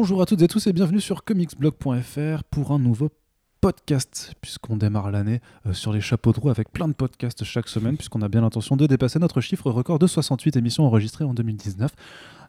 Bonjour à toutes et tous et bienvenue sur comicsblog.fr pour un nouveau podcast, puisqu'on démarre l'année euh, sur les chapeaux de roue avec plein de podcasts chaque semaine, puisqu'on a bien l'intention de dépasser notre chiffre record de 68 émissions enregistrées en 2019.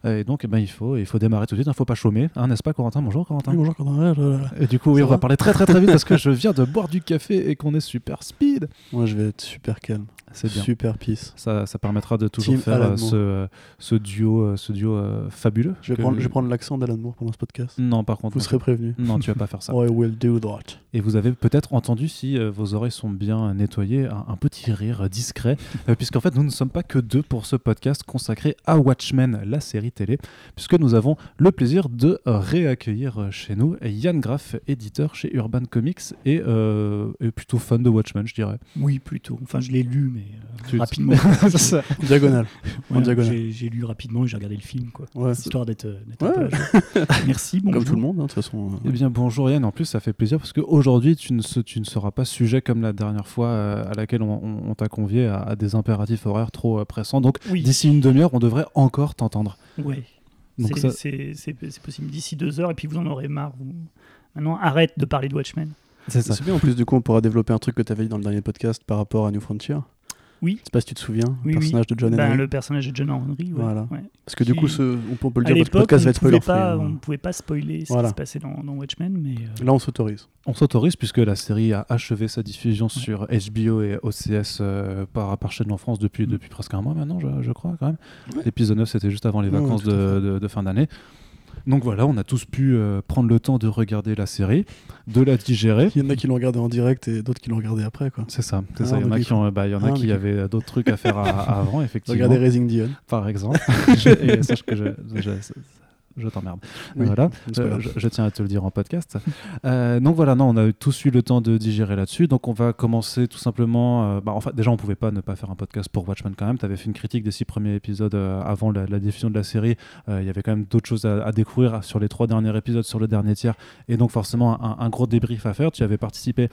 Euh, Et donc, eh ben, il, faut, il faut démarrer tout de suite, il ne faut pas chômer, hein, n'est-ce pas, Corentin? Bonjour, Corentin. Oui, bonjour, Quentin. Et du coup, oui, on va parler très très très vite parce que je viens de boire du café et qu'on est super speed. Moi, je vais être super calme. C'est bien. Super peace. Ça, ça permettra de toujours Team faire euh, ce, euh, ce duo, euh, ce duo fabuleux. Je vais, que- prendre, je vais prendre l'accent d'Alan Moore pendant ce podcast. Non, par contre, Vous serez prévenus. non, tu vas pas faire ça. I will do that. Et vous avez peut-être entendu, si vos oreilles sont bien nettoyées, un, un petit rire discret, puisqu'en fait, nous ne sommes pas que deux pour ce podcast consacré à Watchmen, la série télé, puisque nous avons le plaisir de réaccueillir euh, chez nous Yann Graff, éditeur chez Urban Comics et, euh, et plutôt fan de Watchmen, je dirais. Oui, plutôt. Enfin, je l'ai lu, mais euh, Tu- rapidement. Diagonale. En Voilà, diagonale. j'ai lu rapidement et j'ai regardé le film, quoi. Ouais. Histoire d'être euh, Ouais. Merci, bonjour. Comme tout le monde, hein, de toute façon. euh, Eh bien, bonjour Yann. En plus, ça fait plaisir parce qu'aujourd'hui, tu, ne tu ne seras pas sujet comme la dernière fois euh, à laquelle on, on- on t'a convié à, à des impératifs horaires trop pressants. Donc, Oui, d'ici une demi-heure, on devrait encore t'entendre. Ouais. Donc, C'est ça, possible. D'ici deux heures, et puis vous en aurez marre. vous. Maintenant, arrête de parler de Watchmen. c'est ça. C'est bien, en plus, du coup, on pourra développer un truc que tu avais dit dans le dernier podcast par rapport à New Frontier. Oui. Je sais pas si tu te souviens, Oui, le personnage de John Ben, Henry. le personnage de John Henry. ouais, Voilà. ouais. Parce que du coup, ce, on, peut, on peut le À dire, votre l'époque, podcast on va ne être pouvait, spoiler pas- on ne pouvait pas spoiler ce qui se passait dans, dans Watchmen, mais euh, Là, on s'autorise. On s'autorise puisque la série a achevé sa diffusion sur HBO et OCS euh, par, par chaîne en France depuis, Mm. depuis presque un mois maintenant, je, je crois, quand même. Ouais. L'épisode 9, c'était juste avant les vacances à de fin d'année. Donc voilà, on a tous pu euh, prendre le temps de regarder la série, de la digérer. Il y en a qui l'ont regardé en direct et d'autres qui l'ont regardé après. Quoi. C'est ça, c'est Ah, ça. Il y en a qui, ont, bah, il y en a Ah, qui avaient d'autres trucs à faire à- avant, effectivement. Regardez Raising Dion. Par exemple. Et sache que je, je, je t'emmerde. Oui, Voilà, Euh, je, je tiens à te le dire en podcast. Euh, donc voilà, non, on a tous eu le temps de digérer là-dessus. Donc on va commencer tout simplement. euh, bah, enfin, déjà, on pouvait pas ne pas faire un podcast pour Watchmen quand même. Tu avais fait une critique des six premiers épisodes euh, avant la, la diffusion de la série. Il y avait quand même d'autres choses à, à découvrir sur les trois derniers épisodes, sur le dernier tiers. Et donc forcément, un, un gros débrief à faire. Tu avais participé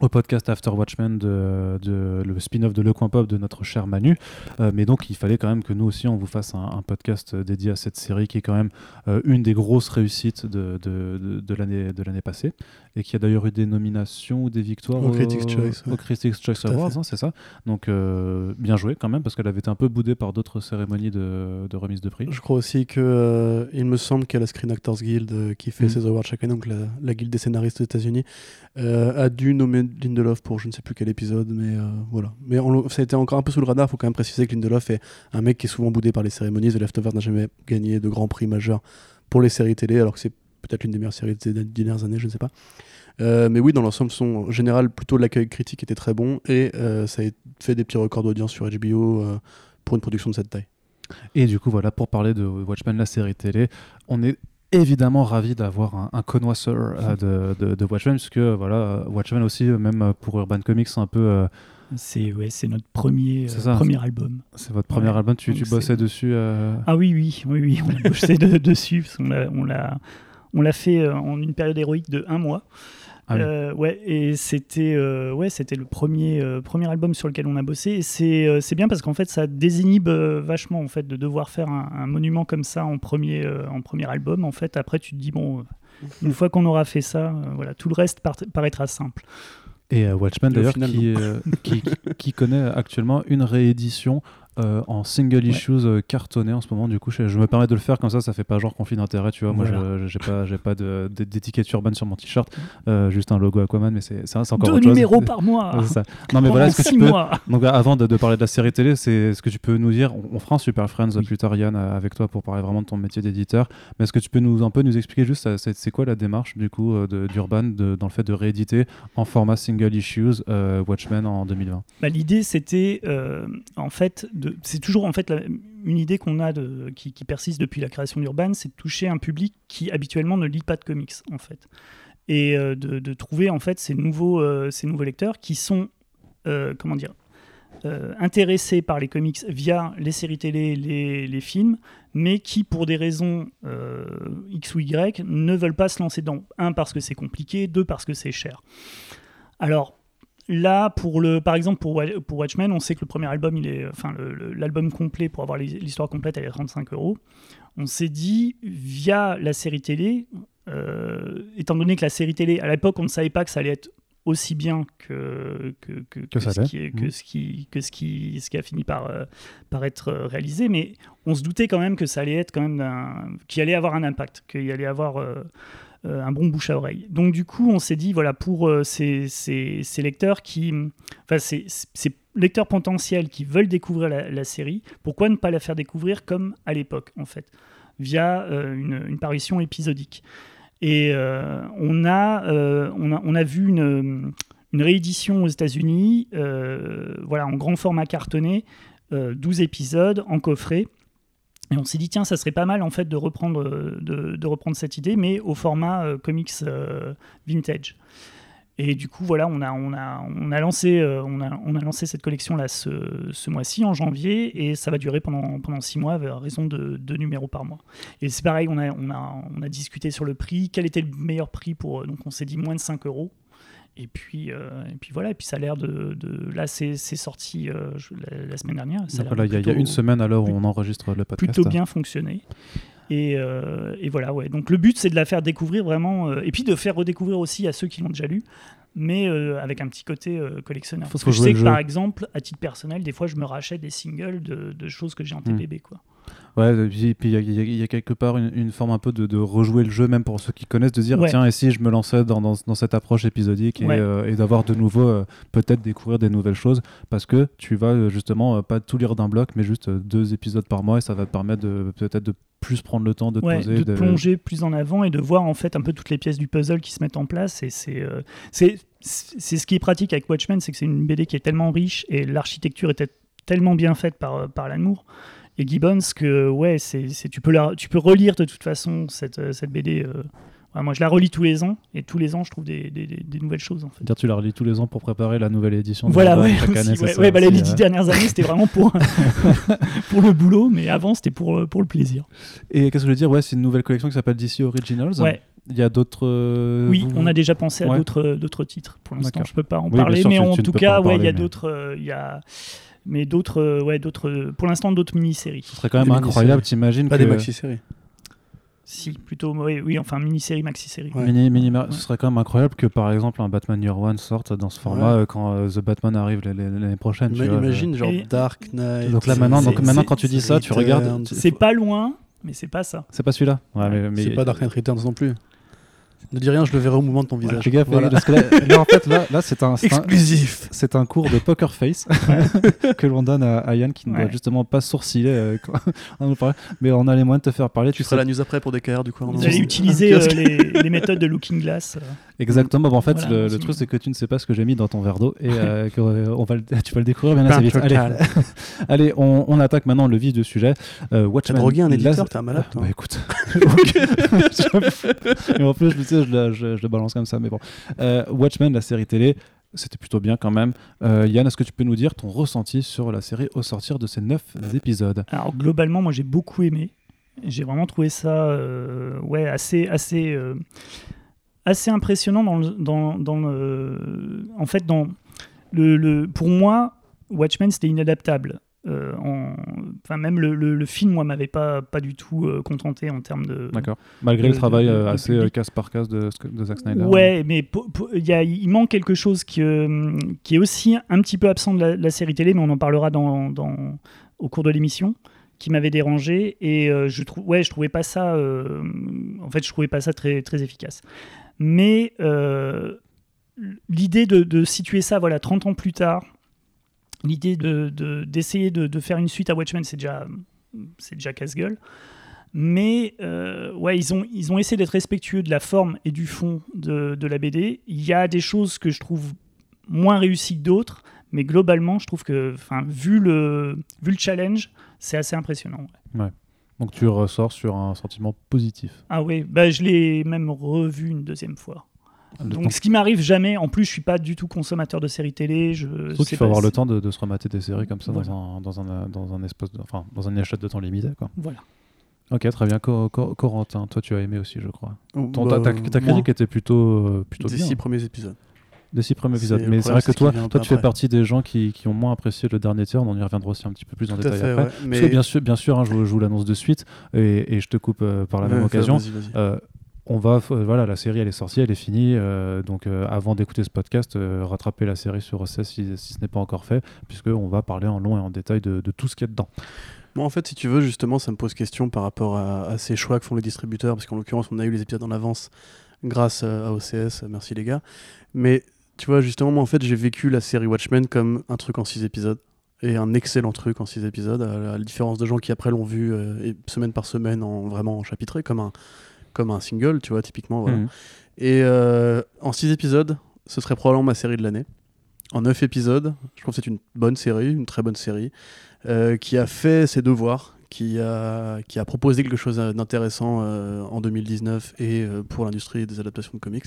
au podcast After Watchmen de, de- le spin-off de Le Coin Pop de notre cher Manu. Euh, mais donc il fallait quand même que nous aussi on vous fasse un, un podcast dédié à cette série qui est quand même euh, une des grosses réussites de, de, de- l'année de l'année passée et qui a d'ailleurs eu des nominations ou des victoires Au Critics' Choice, ouais. au Critics' Choice à Awards, hein, c'est ça. Donc euh, bien joué quand même parce qu'elle avait été un peu boudée par d'autres cérémonies de, de remise de prix. Je crois aussi que il me semble qu'à la Screen Actors Guild qui fait Mhm. ses awards chaque année, donc la, la guilde des scénaristes aux États-Unis, a dû nommer Lindelof pour je ne sais plus quel épisode, mais euh, voilà. Mais ça a été encore un peu sous le radar. Il faut quand même préciser que Lindelof est un mec qui est souvent boudé par les cérémonies. The Leftovers n'a jamais gagné de grands prix majeurs pour les séries télé, alors que c'est peut-être l'une des meilleures séries des dernières années, je ne sais pas. Euh, mais oui, dans l'ensemble, son général, plutôt l'accueil critique était très bon et euh, ça a fait des petits records d'audience sur HBO pour une production de cette taille. Et du coup, voilà, pour parler de Watchmen, la série télé, on est évidemment ravi d'avoir un, un connoisseur euh, de, de, de Watchmen, puisque voilà, euh, Watchmen aussi, euh, même pour Urban Comics, c'est un peu, euh, c'est ouais, c'est notre premier, euh, premier album. c'est votre premier Ouais. album, tu, tu bossais dessus. Ah oui, oui, oui, oui, on a bossé de- dessus. parce qu'on l'a- on l'a on l'a fait en une période héroïque de un mois. Ah oui. Euh, ouais, et c'était euh, ouais, c'était le premier, euh, premier album sur lequel on a bossé. Et c'est euh, c'est bien parce qu'en fait, ça désinhibe euh, vachement en fait, de devoir faire un, un monument comme ça en premier, euh, en premier album. En fait, après, tu te dis, bon, euh, une fois qu'on aura fait ça, euh, voilà, tout le reste part- paraîtra simple. Et euh, Watchmen, d'ailleurs, final, qui, euh, qui, qui- qui connaît actuellement une réédition euh, en single issues euh, cartonné en ce moment. Du coup, je, je me permets de le faire comme ça, ça fait pas genre conflit d'intérêt, tu vois. Moi, Voilà. j'ai pas, j'ai pas d'étiquette urbaine sur mon t-shirt, euh, juste un logo Aquaman, mais c'est c'est- c'est encore Deux autre chose. numéros par mois. Ouais, ça. Non, mais voilà, est-ce que tu peux, mois. Donc avant de, de parler de la série télé, c'est est-ce que tu peux nous dire, on, on fera un Super Friends Oui. plus tard Yann avec toi pour parler vraiment de ton métier d'éditeur, mais est-ce que tu peux nous un peu nous expliquer juste c'est quoi la démarche du coup d'Urban dans le fait de rééditer en format single issues euh, Watchmen en 2020 Bah, L'idée, c'était en fait, de- c'est toujours en fait une idée qu'on a qui, persiste depuis la création d'Urban, c'est de toucher un public qui habituellement ne lit pas de comics en fait, et euh, de, trouver en fait ces nouveaux, euh, lecteurs qui sont, euh, comment dire, intéressés par les comics via les séries télé, les, films, mais qui, pour des raisons X ou Y, ne veulent pas se lancer dedans. Un, parce que c'est compliqué, deux, parce que c'est cher. Alors, là, pour le, par exemple, pour, pour Watchmen, on sait que le premier album, il est, enfin, l'album complet pour avoir l'hi- l'histoire complète, elle est à 35 euros. On s'est dit, via la série télé, euh, étant donné que la série télé, à l'époque, on ne savait pas que ça allait être aussi bien que, que, que, que ça ce, qui, que, ce, qui, que ce, qui, ce qui a fini par, euh, par être euh, réalisé, mais on se doutait quand même que ça allait être quand même qu'il allait avoir un impact, qu'il allait avoir euh, un bon bouche à oreille. Donc du coup, on s'est dit voilà pour euh, ces, lecteurs qui, lecteurs potentiels qui veulent découvrir la, série, pourquoi ne pas la faire découvrir comme à l'époque en fait, via euh, une, parution épisodique. Et euh, on, a, euh, on, on vu une, réédition aux États-Unis, euh, voilà, en grand format cartonné, euh, 12 épisodes en coffret. Et on s'est dit, tiens, ça serait pas mal en fait de reprendre, euh, de, reprendre cette idée, mais au format euh, comics euh, vintage. Et du coup, voilà, on a, on a, on a, lancé, on a, on a lancé cette collection-là ce, ce mois-ci, en janvier, et ça va durer pendant, pendant six mois, à raison de deux numéros par mois. Et c'est pareil, on a, on, a, on a discuté sur le prix, quel était le meilleur prix pour. Donc on s'est dit moins de 5 euros. Et puis, euh, et puis voilà, et puis ça a l'air de, de- Là, c'est sorti euh, la, la semaine dernière. Ça a Donc l'air voilà, il y, a- y une semaine l'heure où on enregistre le podcast. plutôt bien fonctionné. Et, euh, et voilà, ouais. Donc le but, c'est de la faire découvrir vraiment, et puis de faire redécouvrir aussi à ceux qui l'ont déjà lu, mais avec un petit côté collectionneur. Parce que je sais que jeu. par exemple, à titre personnel, des fois, je me rachète des singles de, de choses que j'ai en Hmm. TPB, quoi. Ouais, et puis il y, a- y y quelque part une, une forme un peu de, de rejouer le jeu, même pour ceux qui connaissent, de dire Ouais. tiens, et si je me lançais dans, dans, dans cette approche épisodique et, Ouais. euh, et d'avoir de nouveau euh, peut-être découvrir des nouvelles choses, parce que tu vas euh, justement euh, pas tout lire d'un bloc, mais juste deux épisodes par mois et ça va te permettre de peut-être de plus prendre le temps de te Ouais, poser. de te plonger plus en avant et de voir en fait un peu toutes les pièces du puzzle qui se mettent en place. Et c'est c'est ce qui est pratique avec Watchmen, c'est que c'est une BD qui est tellement riche et l'architecture était tellement bien faite par par Alan Et Gibbons que ouais, c'est c'est- tu peux la tu peux relire de toute façon cette euh, cette BD. euh, ouais, moi, je la relis tous les ans et tous les ans, je trouve des, des, des- des nouvelles choses en fait. Dire tu la relis tous les ans pour préparer la nouvelle édition. de Voilà, ouais, chaque aussi, année, c'est ouais, ça ouais, bah, les dix dernières années, c'était vraiment pour, pour le boulot, mais avant, c'était pour, euh, pour le plaisir. Et qu'est-ce que je veux dire? Ouais, c'est une nouvelle collection qui s'appelle DC Originals. Ouais, Il y a d'autres. euh, oui, vous- on a déjà pensé à Ouais. d'autres d'autres titres. Pour l'instant, je peux pas en Oui, parler, sûr, mais tu- en tu ne tout cas, ouais, il y a mais- d'autres, euh, il y a, mais d'autres, euh, ouais, d'autres, euh, pour l'instant, d'autres mini-séries. Ce serait quand même Des incroyable, t'imagines Pas que... des maxi-séries. Si, plutôt, oui, oui enfin, mini-série, maxi-série. Ouais. Mini, mini- Ce serait quand même incroyable que par exemple un Batman Year One sorte dans ce format euh, quand euh, The Batman arrive l'année- prochaine. tu Ima- vois, Imagine, genre Et- Dark Knight. Donc là maintenant, C'est- donc maintenant quand tu dis ça, tu regardes. C'est pas loin, mais c'est pas ça. C'est pas celui-là. Ouais, mais, mais- C'est pas Dark Knight Returns non plus. Ne dis rien, je le verrai au mouvement de ton visage. Fais gaffe, Voilà. parce que là, là, en fait, là, là c'est un, Exclusif. c'est un cours de poker face que l'on donne à, à Yann qui ne doit justement pas sourciller euh, quand on nous parle. Mais on a les moyens de te faire parler. Tu Tu feras sais la news après pour DKR du coup. Vous allez utiliser euh, les, les méthodes de Looking Glass. Exactement. Bon, en fait, Voilà, le, truc c'est que tu ne sais pas ce que j'ai mis dans ton verre d'eau et euh, que, euh, on va le- tu vas le découvrir bien assez vite. Allez, allez on, on attaque maintenant le vif du sujet. Euh, T'as Watchmen. drogué un éditeur, t'es un malade toi. Bah écoute. et en plus, je, tu sais, je, le- je- je le balance comme ça, mais bon. Euh, Watchmen, la série télé, c'était plutôt bien quand même. Euh, Yann, est-ce que tu peux nous dire ton ressenti sur la série au sortir de ces neuf épisodes? Alors globalement, moi j'ai beaucoup aimé. J'ai vraiment trouvé ça euh, ouais, assez, assez, euh, assez impressionnant dans le, dans, dans le- en fait dans le, le- pour moi Watchmen c'était inadaptable. Euh, en- enfin même le, le- le film moi m'avait pas pas du tout euh, contenté en termes de D'accord. Malgré de- le travail de- euh, de assez casse par casse de, Zack Snyder. Ouais, mais il manque quelque chose qui, euh, qui est aussi un petit peu absent de la, série télé, mais on en parlera dans, dans- au cours de l'émission, qui m'avait dérangé. Et je, trou- ouais, je trouvais pas ça. en fait, je trouvais pas ça très, très efficace. Mais euh, l'idée de, situer ça voilà, 30 ans plus tard, l'idée de- de- d'essayer de, de faire une suite à Watchmen, c'est déjà, déjà casse-gueule. Mais euh, ouais, ils ont, ils ont essayé d'être respectueux de la forme et du fond de, de la BD. Il y a des choses que je trouve moins réussies que d'autres, mais globalement, je trouve que, vu le, vu le challenge, c'est assez impressionnant. Donc tu ressors sur un sentiment positif. Ah oui, bah, je l'ai même revu une deuxième fois. Le Donc, temps- ce qui m'arrive jamais, en plus, je suis pas du tout consommateur de séries télé. Je sais qu'il faut avoir le temps de, de se remater des séries comme ça Voilà. dans, un, dans, un, dans un espace, de- enfin dans un échelle de temps limité. Quoi. Voilà. Ok, très bien. Cor- Cor- Corentin, toi tu as aimé aussi, je crois. Ton, Bah, ta, ta- ta moi, critique était plutôt, euh, plutôt des bien. six premiers épisodes. Des six premiers épisodes. Mais c'est vrai que toi, toi tu fais partie des gens qui, qui ont moins apprécié le dernier tiers. On y reviendra aussi un petit peu plus en Tout détail fait, après. ouais. Parce Mais que bien sûr, bien sûr hein, je, vous- je vous l'annonce de suite et, et je te coupe euh, par la Ouais, même occasion. Euh, on va, f- voilà, la série elle est sortie, elle est finie. euh, donc euh, avant d'écouter ce podcast, euh, rattrapez la série sur OCS si, si ce n'est pas encore fait, puisque on va parler en long et en détail de, de tout ce qu'il y a dedans. Moi, en fait, si tu veux, justement, ça me pose question par rapport à, à ces choix que font les distributeurs, parce qu'en l'occurrence, on a eu les épisodes en avance grâce euh, à OCS, euh, merci les gars. Mais tu vois, justement, moi, en fait, j'ai vécu la série Watchmen comme un truc en 6 épisodes. Et un excellent truc en 6 épisodes, à la, différence de gens qui après l'ont vu euh, semaine par semaine, en vraiment en chapitré, comme un, comme un single, tu vois, typiquement. Voilà. Mhm. Et euh, en 6 épisodes, ce serait probablement ma série de l'année. En 9 épisodes, je trouve que c'est une bonne série, une très bonne série, euh, qui a fait ses devoirs, qui a, qui a proposé quelque chose d'intéressant euh, en 2019 et euh, pour l'industrie des adaptations de comics.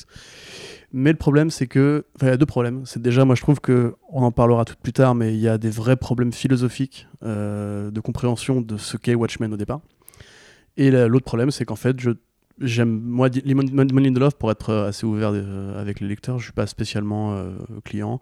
Mais le problème, c'est que. Enfin, il y a deux problèmes. C'est déjà, moi, je trouve que. On en parlera tout plus tard, mais il y a des vrais problèmes philosophiques euh, de compréhension de ce qu'est Watchmen au départ. Et la- l'autre problème, c'est qu'en fait, je j'aime moi Lemon Lindelof pour être assez ouvert avec les lecteurs je suis pas spécialement client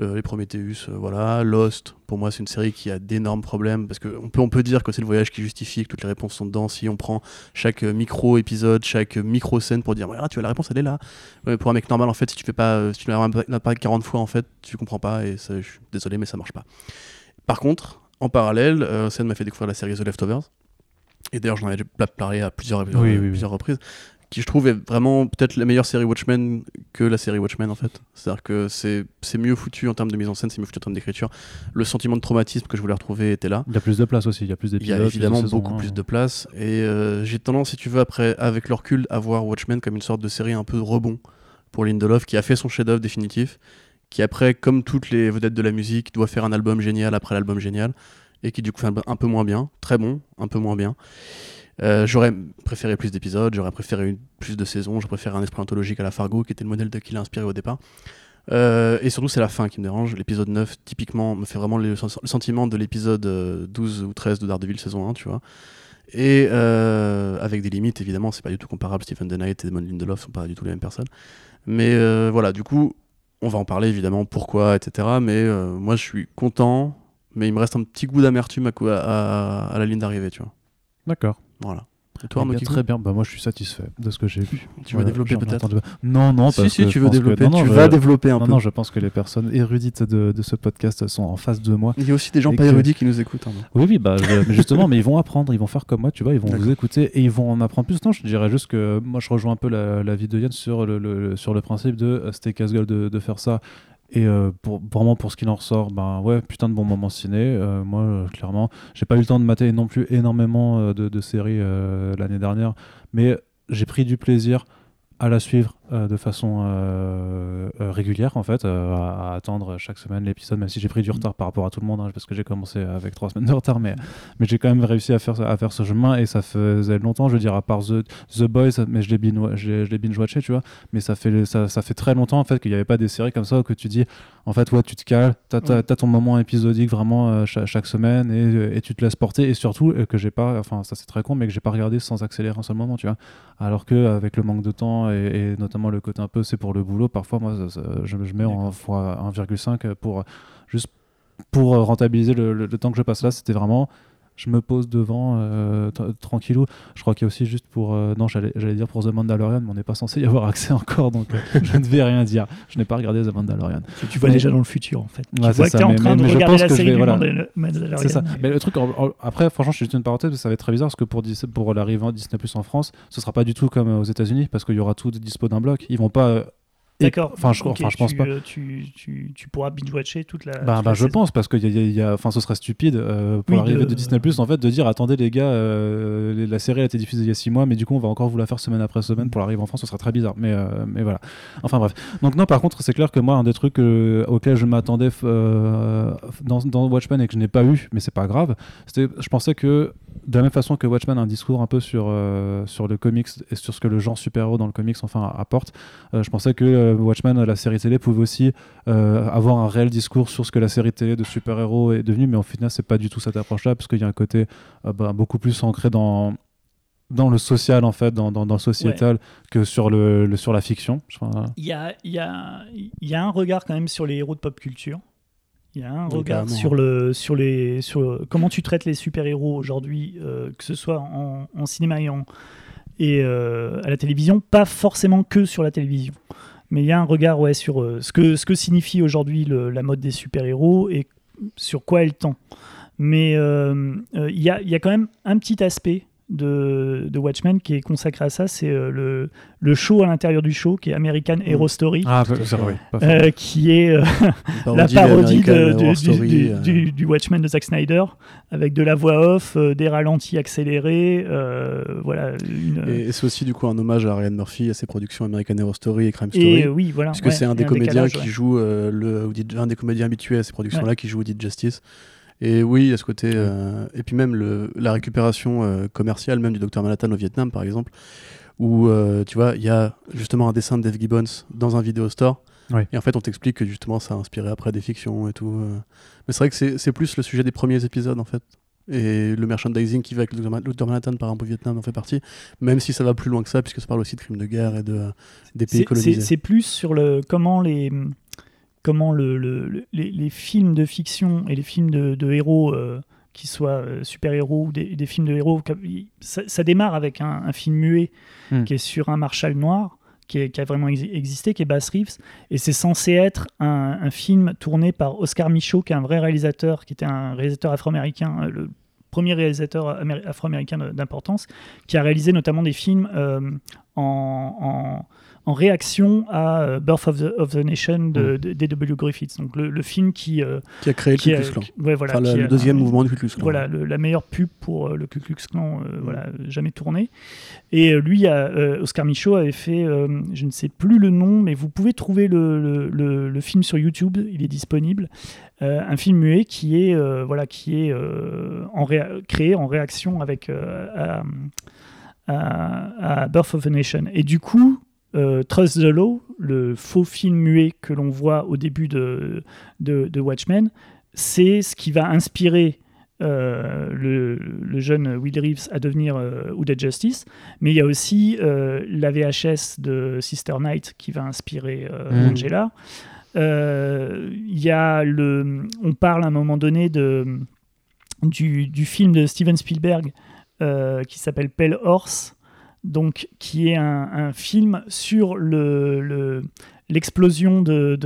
Euh, les Prometheus euh, voilà. Lost pour moi c'est une série qui a d'énormes problèmes parce que on peut on peut dire que c'est le voyage qui justifie que toutes les réponses sont dedans. Si on prend chaque euh, micro épisode chaque micro scène pour dire voilà tu vois la réponse elle est là. Ouais, pour un mec normal en fait si tu fais pas si tu l'as pas 40 fois en fait tu comprends pas et ça, je suis désolé mais ça marche pas. Par contre en parallèle euh, m'a fait découvrir la série The Leftovers. Et d'ailleurs, j'en avais parlé à plusieurs, Oui, oui, oui. plusieurs reprises, qui je trouve est vraiment peut-être la meilleure série Watchmen que la série Watchmen en fait. C'est-à-dire que c'est mieux foutu en termes de mise en scène, c'est mieux foutu en termes d'écriture. Le sentiment de traumatisme que je voulais retrouver était là. Il y a plus de place aussi, il y a plus Il y d'épisodes. a évidemment beaucoup hein. plus de place et euh, j'ai tendance, si tu veux, après, avec le recul, à voir Watchmen comme une sorte de série un peu rebond pour Lindelof qui a fait son chef-d'œuvre définitif, qui après, comme toutes les vedettes de la musique, doit faire un album génial après l'album génial et qui du coup fait un peu moins bien, très bon, un peu moins bien. Euh, j'aurais préféré plus d'épisodes, j'aurais préféré plus de saisons, j'aurais préféré un esprit anthologique à la Fargo qui était le modèle de qui l'a inspiré au départ. Euh, et surtout, c'est la fin qui me dérange. L'épisode 9, typiquement, me fait vraiment le, sen- le sentiment de l'épisode euh, 12 ou 13 de Daredevil saison 1, tu vois. Et euh, avec des limites, évidemment, c'est pas du tout comparable. Stephen The Knight et Damon Lindelof sont pas du tout les mêmes personnes. Mais euh, voilà, du coup, on va en parler évidemment, pourquoi, etc. Mais euh, moi, je suis content, mais il me reste un petit goût d'amertume à la ligne d'arrivée, tu vois. D'accord. Voilà. Et toi, Eh bien, très bien. Bah, moi, je suis satisfait de ce que j'ai vu. Tu veux Voilà, développer j'en ai peut-être entendu- Non, non, Si, parce si, que tu veux que- développer, non, non, tu je- vas développer un Non, peu. non, je pense que les personnes érudites de, de ce podcast sont en face de moi. Il y a aussi des gens pas que- érudits qui nous écoutent. Arnaud. Oui, oui, bah, je- mais justement, mais ils vont apprendre, ils vont faire comme moi, tu vois, ils vont vous écouter et ils vont en apprendre plus. Non, je dirais juste que moi, je rejoins un peu la, la vie de Yann sur le, le- sur le principe de euh, c'était casse-gueule de, de faire ça. Et euh, pour, vraiment, pour ce qu'il en ressort, ben ouais, putain de bon moment ciné. Euh, moi, euh, clairement, j'ai pas eu le temps de mater non plus énormément euh, de, de séries l'année dernière, mais j'ai pris du plaisir à la suivre euh, de façon euh, euh, régulière en fait, à, à attendre chaque semaine l'épisode, même si j'ai pris du retard par rapport à tout le monde, hein, parce que j'ai commencé avec trois semaines de retard, mais, mais j'ai quand même réussi à faire, à faire ce chemin et ça faisait longtemps, je veux dire, à part The, The Boys, mais je l'ai binge-watché, tu vois, mais ça fait, ça, ça fait très longtemps en fait qu'il n'y avait pas des séries comme ça où que tu dis, en fait, ouais, tu te cales, t'as as, ton moment épisodique vraiment cha- chaque, semaine et, et tu te laisses porter, et surtout que j'ai pas, enfin ça c'est très con, mais que j'ai pas regardé sans accélérer un seul moment, tu vois. Alors que avec le manque de temps et, et notamment le côté un peu c'est pour le boulot, parfois moi ça- ça- je, je mets en fois 1,5 pour juste pour rentabiliser le, le- le temps que je passe là. C'était vraiment je me pose devant euh, tranquillou. Je crois qu'il y a aussi juste pour euh, non j'allais dire pour The Mandalorian, mais on n'est pas censé y avoir accès encore, donc euh, je ne vais rien dire. Je n'ai pas regardé The Mandalorian. Tu vois déjà dans le futur, en fait. Ouais, tu c'est vois que tu es en mais- train mais- de regarder la que série vais- du voilà. Mandal- Mandalorian. C'est ça. mais- le truc, en- en- après, franchement, je suis juste une parenthèse, ça va être très bizarre parce que pour, pour l'arrivée en Disney Plus en France, ce sera pas du tout comme euh, aux États-Unis parce qu'il y aura tout dispo d'un bloc. Ils vont pas. D'accord. Enfin, je, Ok, enfin, je pense tu, pas. euh, Tu, tu, tu pourras binge-watcher toute la. Bah, toute bah, la je saison. pense parce que y a- y a- y a- enfin, ce serait stupide euh, pour Oui, l'arrivée de- de, Disney en fait de dire attendez les gars euh, la série a été diffusée il y a 6 mois mais du coup on va encore vous la faire semaine après semaine pour l'arrivée en France ce serait très bizarre mais euh, mais voilà enfin bref donc non par contre c'est clair que moi un des trucs auxquels je m'attendais dans, dans Watchmen et que je n'ai pas eu mais c'est pas grave c'était je pensais que de la même façon que Watchmen a un discours un peu sur sur le comics et sur ce que le genre super-héros dans le comics enfin apporte je pensais que euh, Watchmen la série télé pouvait aussi euh, avoir un réel discours sur ce que la série télé de super-héros est devenue, mais au final, c'est pas du tout cette approche-là, parce qu'il y a un côté euh, bah, beaucoup plus ancré dans dans le social en fait, dans, dans, dans le sociétal, que sur, le, le- sur la fiction. Il y a, il y, a, il y a un regard quand même sur les héros de pop culture. Il y a un Oui, regard carrément. sur, le, sur, les, sur le- comment tu traites les super-héros aujourd'hui, euh, que ce soit en, en cinéma et, en, et euh, à la télévision, pas forcément que sur la télévision. Mais il y a un regard sur euh, ce, que, ce signifie aujourd'hui la mode des super-héros et sur quoi elle tend. Mais euh, euh, il y, a, y a quand même un petit aspect de, de Watchmen qui est consacré à ça, c'est euh, le, le show à l'intérieur du show, qui est American Hero Story. Ah, pas faux. Euh, qui est euh, la parodie American de- Horror du, du- Story, du- euh, du- du Watchmen de Zack Snyder, avec de la voix off, euh, des ralentis accélérés, euh, voilà. Une, Et, et c'est aussi du coup un hommage à Ryan Murphy, à ses productions American Horror Story et Crime Story. et, euh, oui, voilà. Puisque ouais, c'est un des comédiens décalage, qui ouais. joue euh, le, ou dit- un des comédiens habitués à ces productions-là qui joue Audit Justice. Et oui, il y a ce côté. euh, et puis même le, la récupération euh, commerciale, même du Dr Manhattan au Vietnam, par exemple, où euh, tu vois, il y a justement un dessin de Dave Gibbons dans un vidéo store. Et en fait, on t'explique que justement, ça a inspiré après des fictions et tout. Mais c'est vrai que c'est plus le sujet des premiers épisodes, en fait. Et le merchandising qui va avec le Dr. Manhattan, par exemple, au Vietnam, en fait partie. Même si ça va plus loin que ça, puisque ça parle aussi de crimes de guerre et de, des pays colonisés. C'est c'est plus sur le comment les comment le, le- le- les, les films de fiction et les films de, de héros euh, qui soient euh, super-héros ou des, des films de héros ça, ça démarre avec un, un film muet Hmm. qui est sur un Marshall noir qui, est- qui a vraiment exi- existé, qui est Bass Reeves, et c'est censé être un, un film tourné par Oscar Michaud, qui est un vrai réalisateur, qui était un réalisateur afro-américain, euh, le premier réalisateur améri- afro-américain d'importance, qui a réalisé notamment des films euh, en, en- en réaction à euh, Birth of the, of the Nation de, de- D.W. Griffiths, donc le, le film qui, euh, Qui a créé le Ku Klux Klan. ouais, voilà, Enfin, le, qui le a- deuxième mouvement du Ku Klux Klan. voilà, le- la meilleure pub pour euh, le Ku Klux Klan, euh, voilà, jamais tourné. Et lui, a, euh, Oscar Michaud avait fait, euh, je ne sais plus le nom, mais vous pouvez trouver le, le- le- le film sur YouTube, il est disponible. Euh, un film muet qui est, euh, voilà, qui est euh, en réa- créé en réaction avec euh, à, à- à Birth of a Nation. Et du coup, euh, Trust the Law, le faux film muet que l'on voit au début de, de, de Watchmen, c'est ce qui va inspirer euh, le, le jeune Will Reeves à devenir euh, Hooded Justice, mais il y a aussi euh, la VHS de Sister Night qui va inspirer Mhm. Angela. Il y a le, on parle à un moment donné de, du, du film de Steven Spielberg qui s'appelle Pale Horse, donc qui est un, film sur le, le- l'explosion de,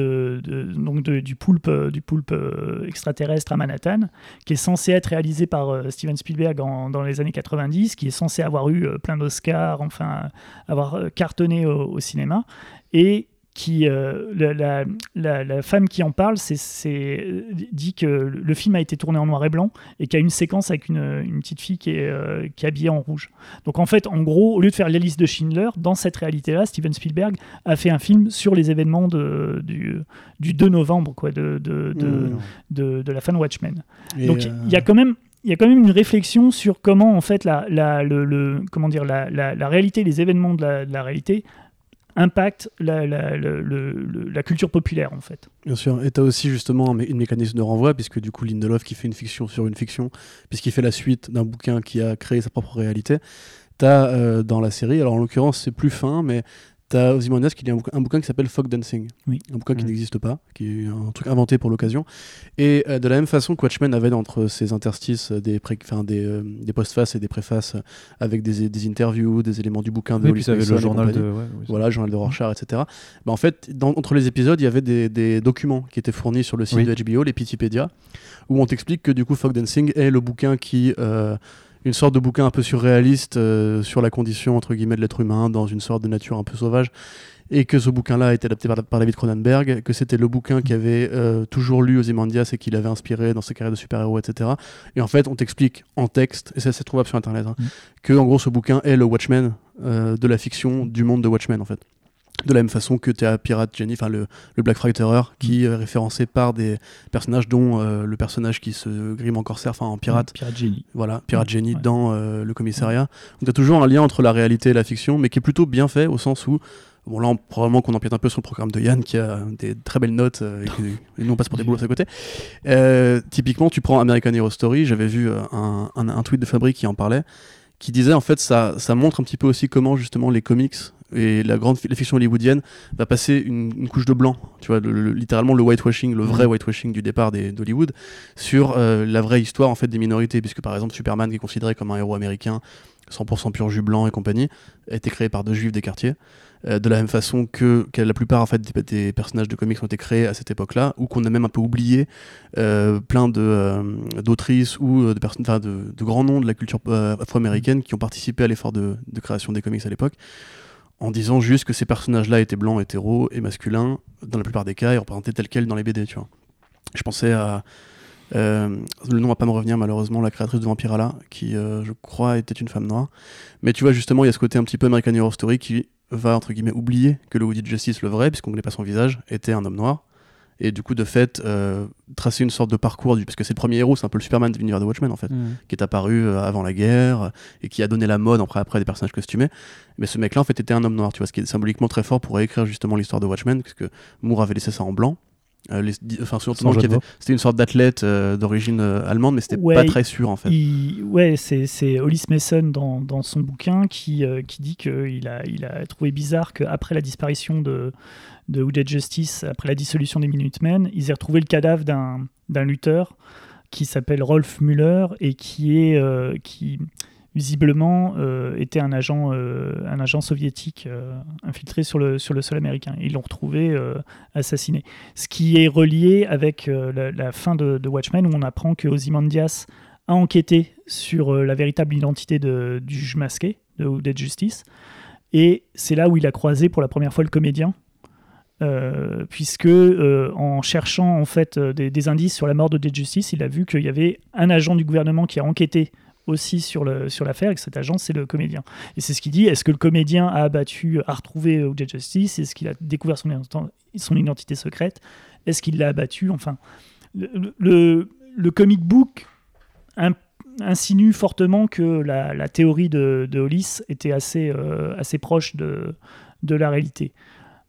donc du poulpe, du poulpe euh, extraterrestre à Manhattan, qui est censé être réalisé par euh, Steven Spielberg dans les années 90, qui est censé avoir eu euh, plein d'Oscars, enfin avoir cartonné au, au cinéma, et qui euh, la, la- la- la femme qui en parle c'est, euh, dit que le film a été tourné en noir et blanc et qu'il y a une séquence avec une, une petite fille qui est, euh, qui est habillée en rouge. Donc en fait, en gros, au lieu de faire la liste de Schindler, dans cette réalité-là, Steven Spielberg a fait un film sur les événements de, du, du 2 novembre, quoi, de, de, de, Mmh. de- la fin de Watchmen. Et, Donc euh, il y a quand même il y a quand même une réflexion sur comment en fait la, la, le, le- comment dire la, la, la réalité, les événements de la, de la réalité impactent la, la, la culture populaire en fait. Bien sûr, et tu as aussi justement un, une mécanisme de renvoi, puisque du coup Lindelof qui fait une fiction sur une fiction, puisqu'il fait la suite d'un bouquin qui a créé sa propre réalité, tu as dans la série, alors en l'occurrence c'est plus fin, mais tu as Ozymandias qui lit un, bouquin, un bouquin qui s'appelle Fog Dancing, Oui. un bouquin qui Mhm. n'existe pas, qui est un truc inventé pour l'occasion, et euh, de la même façon que Watchmen avait entre ses interstices euh, des, pré- des, euh, des postfaces et des préfaces avec des, des interviews, des éléments du bouquin de Oui, puis avait le journal de. ouais, oui, voilà, journal de Rorschach, etc. Bah, en fait, dans- entre les épisodes, il y avait des, des documents qui étaient fournis sur le site de HBO, les Pitipédia, où on t'explique que du coup, Fog Dancing est le bouquin qui. euh, une sorte de bouquin un peu surréaliste euh, sur la condition entre guillemets de l'être humain dans une sorte de nature un peu sauvage et que ce bouquin-là a été adapté par, par David Cronenberg, que c'était le bouquin qui avait euh, toujours lu Ozymandias et qui l'avait inspiré dans ses carrières de super-héros, etc. Et en fait, on t'explique en texte, et ça c'est trouvable sur Internet, hein, Mm. que en gros ce bouquin est le Watchmen euh, de la fiction du monde de Watchmen en fait. De la même façon que tu as Pirate Jenny, enfin le, le Black Friday Terror, qui est référencé par des personnages dont euh, le personnage qui se grime en corsaire, enfin en pirate, Pirate Genie. voilà, Pirate Ouais, Jenny ouais. dans euh, le commissariat. Donc tu as toujours un lien entre la réalité et la fiction, mais qui est plutôt bien fait au sens où, bon là, on- probablement qu'on empiète un peu sur le programme de Yann qui a des très belles notes euh, et, et nous on passe pour des boulots à ses côtés. Euh, typiquement, tu prends American Hero Story, j'avais vu euh, un, un- un tweet de Fabrique qui en parlait, qui disait en fait ça, ça montre un petit peu aussi comment justement les comics et la grande la fiction hollywoodienne va passer une, une couche de blanc, tu vois, le- le- littéralement le whitewashing, le vrai whitewashing du départ d'Hollywood sur euh, la vraie histoire en fait des minorités, puisque par exemple Superman qui est considéré comme un héros américain 100% pur jus blanc et compagnie a été créé par deux juifs des quartiers. Euh, de la même façon que, la plupart en fait, des, personnages de comics ont été créés à cette époque-là, ou qu'on a même un peu oublié euh, plein euh, d'autrices ou euh, de, de, de grands noms de la culture afro-américaine qui ont participé à l'effort de, création des comics à l'époque, en disant juste que ces personnages-là étaient blancs, hétéros et masculins, dans la plupart des cas, et représentés tels quels dans les BD. Tu vois. Je pensais à. le nom va pas me revenir malheureusement, la créatrice de Vampirella, qui je crois était une femme noire. Mais tu vois, justement, il y a ce côté un petit peu American Horror Story qui va, entre guillemets, oublier que le Woody Justice, le vrai, puisqu'on ne connaît pas son visage, était un homme noir. Et du coup, de fait, euh, tracer une sorte de parcours, du... parce que c'est le premier héros, c'est un peu le Superman de l'univers de Watchmen, en fait, qui est apparu euh, avant la guerre, euh, et qui a donné la mode après, après des personnages costumés. Mais ce mec-là, en fait, était un homme noir, tu vois, ce qui est symboliquement très fort pour réécrire justement l'histoire de Watchmen, puisque Moore avait laissé ça en blanc. Euh, les- enfin, c'était une sorte d'athlète euh, d'origine euh, allemande, mais c'était Ouais, pas très sûr, en fait. Il- ouais, c'est, Hollis Mason dans, dans son bouquin qui, euh, qui dit qu'il a, il a trouvé bizarre qu'après la disparition de, de Wounded Justice, après la dissolution des Minutemen, ils aient retrouvé le cadavre d'un, d'un lutteur qui s'appelle Rolf Müller et qui est qui visiblement euh, était un agent, euh, un agent soviétique euh, infiltré sur le, sur le sol américain. Ils l'ont retrouvé assassiné. Ce qui est relié avec la, fin de, Watchmen où on apprend que Ozymandias a enquêté sur la véritable identité de, du juge masqué de Dead Justice. Et c'est là où il a croisé pour la première fois le comédien. puisque en cherchant en fait des indices sur la mort de Dead Justice, il a vu qu'il y avait un agent du gouvernement qui a enquêté aussi sur le sur l'affaire et que cet agent c'est le comédien. Et c'est ce qu'il dit. Est-ce que le comédien a abattu, a retrouvé euh, Dead Justice? Est-ce qu'il a découvert son, ident- son identité secrète? Est-ce qu'il l'a abattu? Enfin, le, le, comic book insinue fortement que la, la théorie de, de Hollis était assez, euh, assez proche de, de la réalité.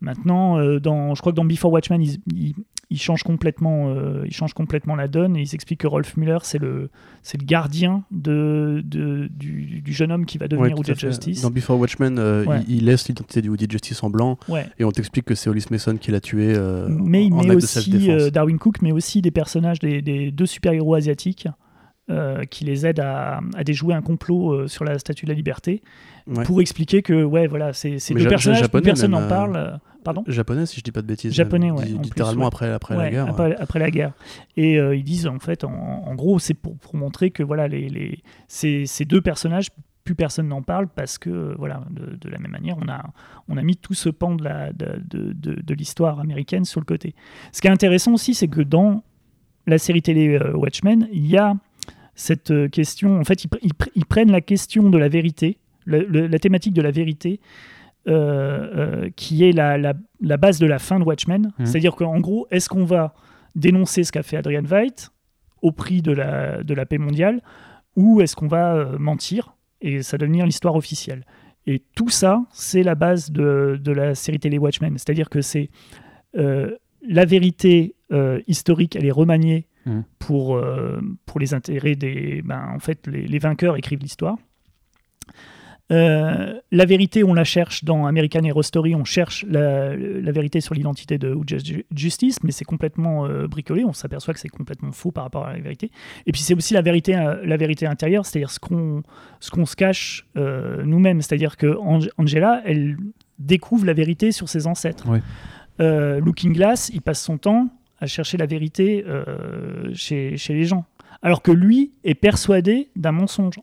Maintenant, euh, dans, je crois que dans Before Watchmen, ils, ils, ils changent complètement, euh, ils changent complètement la donne et ils expliquent que Rolf Müller, c'est le, c'est le gardien de, de, du, du jeune homme qui va devenir fait. Justice. Dans Before Watchmen, euh, Ouais. il, il laisse l'identité du Woody Justice en blanc Ouais. et on t'explique que c'est Hollis Mason qui l'a tué euh, mais il met aussi euh, Darwin Cook, mais aussi des personnages, des, des deux super-héros asiatiques euh, qui les aident à, à déjouer un complot euh, sur la Statue de la Liberté Ouais. pour expliquer que ouais voilà c'est deux personnages, personne n'en euh, parle. Euh, Pardon. Japonais, si je dis pas de bêtises. Japonais, même, ouais, en plus, littéralement ouais. après, après la guerre. Après, après la guerre. Et euh, ils disent en fait, en, en gros, c'est pour, pour montrer que voilà, les, les, ces, ces deux personnages, plus personne n'en parle parce que euh, voilà, de, de la même manière, on a, on a mis tout ce pan de la- de, de, de- l'histoire américaine sur le côté. Ce qui est intéressant aussi, c'est que dans la série télé euh, Watchmen, il y a cette euh, question. En fait, ils, pr- ils pr- ils prennent la question de la vérité, le- le- la thématique de la vérité. Euh, euh, qui est la, la, la base de la fin de Watchmen. Mhm. C'est-à-dire qu'en gros, est-ce qu'on va dénoncer ce qu'a fait Adrian Veidt au prix de la, de la paix mondiale ou est-ce qu'on va euh, mentir et ça devenir l'histoire officielle? Et tout ça, c'est la base de, de la série télé Watchmen. C'est-à-dire que c'est euh, la vérité euh, historique, elle est remaniée Mhm. pour, euh, pour les intérêts des... Ben, en fait, les, les vainqueurs écrivent l'histoire. Euh, la vérité, on la cherche dans American Hero Story, on cherche la, la vérité sur l'identité de Ju- Justice, mais c'est complètement euh, bricolé, on s'aperçoit que c'est complètement faux par rapport à la vérité. Et puis c'est aussi la vérité, euh, la vérité intérieure, c'est-à-dire ce qu'on ce qu'on se cache euh, nous-mêmes, c'est-à-dire que Ange- Angela, elle découvre la vérité sur ses ancêtres. Looking Glass, il passe son temps à chercher la vérité chez, chez les gens, alors que lui est persuadé d'un mensonge.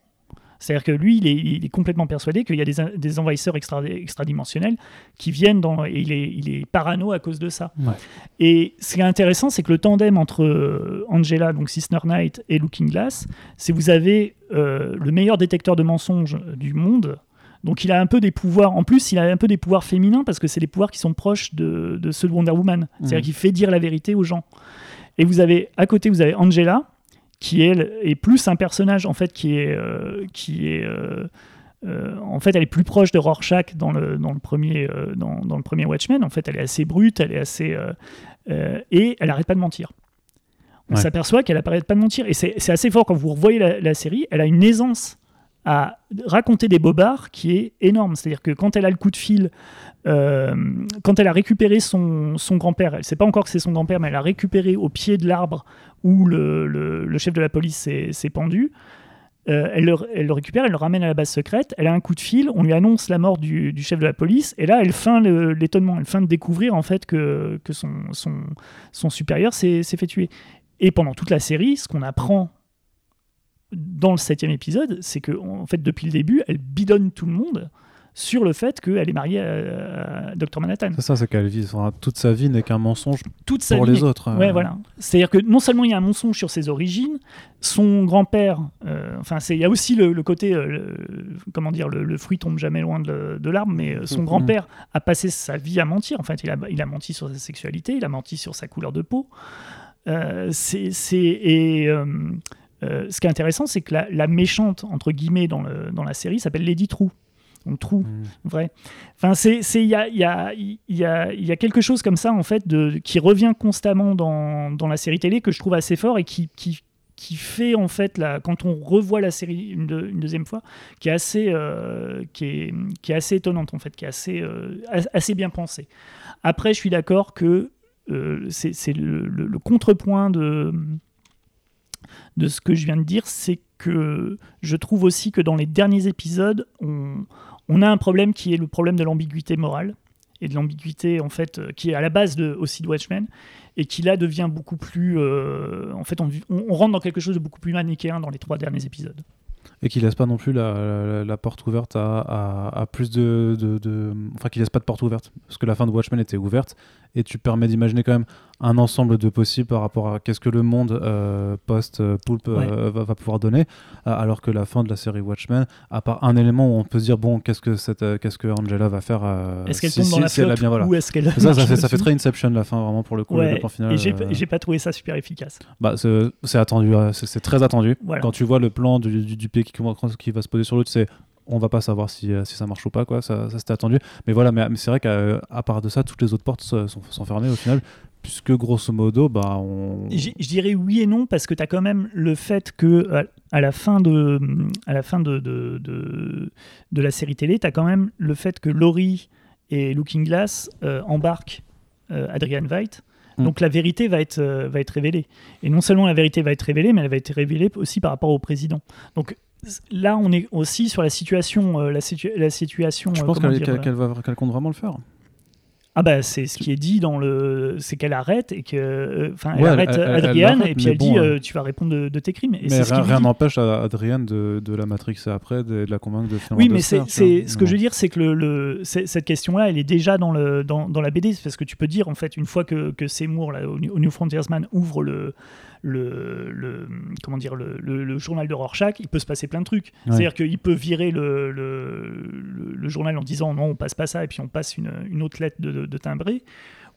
C'est-à-dire que lui, il est, il est complètement persuadé qu'il y a des, des envahisseurs extra- extradimensionnels qui viennent dans. Et il est, il est parano à cause de ça. Ouais. Et ce qui est intéressant, c'est que le tandem entre euh, Angela, donc Sister Knight, et Looking Glass, c'est vous avez euh, le meilleur détecteur de mensonges du monde. Donc il a un peu des pouvoirs. En plus, il a un peu des pouvoirs féminins parce que c'est des pouvoirs qui sont proches de, de ceux de Wonder Woman. C'est-à-dire Mhm. qu'il fait dire la vérité aux gens. Et vous avez à côté, vous avez Angela, qui elle est plus un personnage en fait qui est euh, qui est euh, euh, en fait elle est plus proche de Rorschach dans le dans le premier dans, dans le premier Watchmen en fait elle est assez brute elle est assez et elle arrête pas de mentir on Ouais. s'aperçoit qu'elle arrête pas de mentir et c'est c'est assez fort quand vous revoyez la, la série elle a une aisance à raconter des bobards qui est énorme. C'est-à-dire que quand elle a le coup de fil, euh, quand elle a récupéré son, son grand-père, elle ne sait pas encore que c'est son grand-père, mais elle a récupéré au pied de l'arbre où le, le- chef de la police s'est pendu. Euh, elle, le, récupère, elle le ramène à la base secrète, elle a un coup de fil, on lui annonce la mort du, chef de la police, et là elle feint l'étonnement, elle feint de découvrir en fait que, que son, son, son supérieur s'est fait tuer. Et pendant toute la série, ce qu'on apprend dans le septième épisode, c'est que en fait depuis le début, elle bidonne tout le monde sur le fait qu'elle est mariée à, à Dr Manhattan. C'est ça, c'est qu'elle vit. toute sa vie n'est qu'un mensonge Toute sa pour vie les autres. Ouais, euh. voilà. C'est-à-dire que non seulement il y a un mensonge sur ses origines, son grand-père, euh, enfin, c'est- il y a aussi le, le côté, euh, le- comment dire, le, le fruit tombe jamais loin de, de l'arbre, mais euh, son Mhm. grand-père a passé sa vie à mentir. En fait, il a, il a menti sur sa sexualité, il a menti sur sa couleur de peau. C'est, et ce qui est intéressant, c'est que la, la méchante, entre guillemets, dans, dans la série s'appelle Lady True. Donc True, Mm. vrai. Enfin, c'est, il y a, il y a, il y a, il y a quelque chose comme ça en fait de qui revient constamment dans, dans la série télé que je trouve assez fort et qui, qui, qui fait en fait la, quand on revoit la série une, deux- une deuxième fois, qui est assez, euh, qui est, qui est assez étonnante en fait, qui est assez, euh, as- assez bien pensée. Après, je suis d'accord que euh, c'est, c'est le, le- le contrepoint de de ce que je viens de dire, c'est que je trouve aussi que dans les derniers épisodes, on, on a un problème qui est le problème de l'ambiguïté morale et de l'ambiguïté en fait euh, qui est à la base aussi de Watchmen et qui là devient beaucoup plus euh, en fait on, rentre dans quelque chose de beaucoup plus manichéen dans les trois derniers épisodes. Et qui laisse pas non plus la, porte ouverte à, plus de, de- de- Enfin, qui laisse pas de porte ouverte. Parce que la fin de Watchmen était ouverte. Et tu permets d'imaginer quand même un ensemble de possibles par rapport à qu'est-ce que le monde euh, post-Poulpe Ouais. euh, va, va pouvoir donner. Euh, alors que la fin de la série Watchmen, à part un élément où on peut se dire, bon, qu'est-ce que, cette, euh, qu'est-ce que Angela va faire euh, Est-ce qu'elle si- tombe dans la si elle a flotte bien, voilà. ou est-ce qu'elle Ça, ça, fait, ça fait dessus très Inception la fin, vraiment pour le coup. le Ouais, plan final, et j'ai euh, j'ai pas trouvé ça super efficace. bah, c'est c'est attendu, euh, c'est c'est très attendu. Voilà. Quand tu vois le plan du, du, du pied qui va se poser sur l'autre, c'est on va pas savoir si, euh, si ça marche ou pas, quoi. Ça, ça c'était attendu. Mais voilà, mais, mais c'est vrai qu'à à part de ça, toutes les autres portes sont, sont- fermées au final, puisque grosso modo, bah, on. Je dirais oui et non parce que tu as quand même le fait que à, la fin de à la fin de, de, de, de la série télé, tu as quand même le fait que Laurie et Looking Glass euh, embarquent euh, Adrian Veidt. Mm. Donc la vérité va être, euh, va être révélée. Et non seulement la vérité va être révélée, mais elle va être révélée aussi par rapport au président. Donc là, on est aussi sur la situation, euh, la, situ- la situation. Je euh, pense qu'elle dire, qu'elle- euh, compte vraiment le faire. ah bah c'est ce qui est dit dans le, c'est qu'elle arrête et que, enfin, elle Ouais, arrête elle- elle Adrian l'arrête, et puis elle bon, dit euh, euh, tu vas répondre de, de tes crimes. Et Mais ce rien n'empêche à Adrienne de, de la matrixer après, de, de la convaincre de faire Oui, mais c'est, ce que je veux dire, c'est que le, cette question-là, elle est déjà dans, le, dans, dans la BD, parce que tu peux dire, en fait, une fois que, que Seymour, là, au, au New Frontiersman, ouvre le, le, le- comment dire, le, le- le journal de Rorschach, il peut se passer plein de trucs. Ouais. C'est-à-dire qu'il peut virer le, journal en disant non, on passe pas ça, et puis on passe une, une autre lettre de, de, de timbré.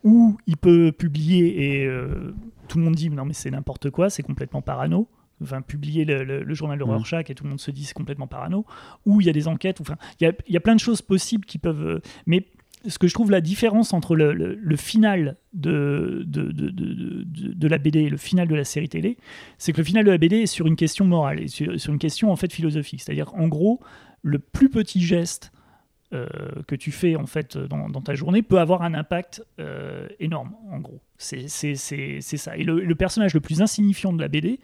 Ou il peut publier et euh, tout le monde dit non mais c'est n'importe quoi, c'est complètement parano. Enfin, publier le, le- le journal de. Rorschach et tout le monde se dit c'est complètement parano. Ou il y a des enquêtes. Enfin, il y a, il y a plein de choses possibles qui peuvent. euh, Mais ce que je trouve la différence entre le, final de, de, de, de- la BD et le final de la série télé, c'est que le final de la BD est sur une question morale et sur, une question en fait philosophique. C'est-à-dire en gros, le plus petit geste euh, que tu fais en fait dans, ta journée peut avoir un impact euh, énorme. En gros, c'est ça. Et le personnage le plus insignifiant de la BD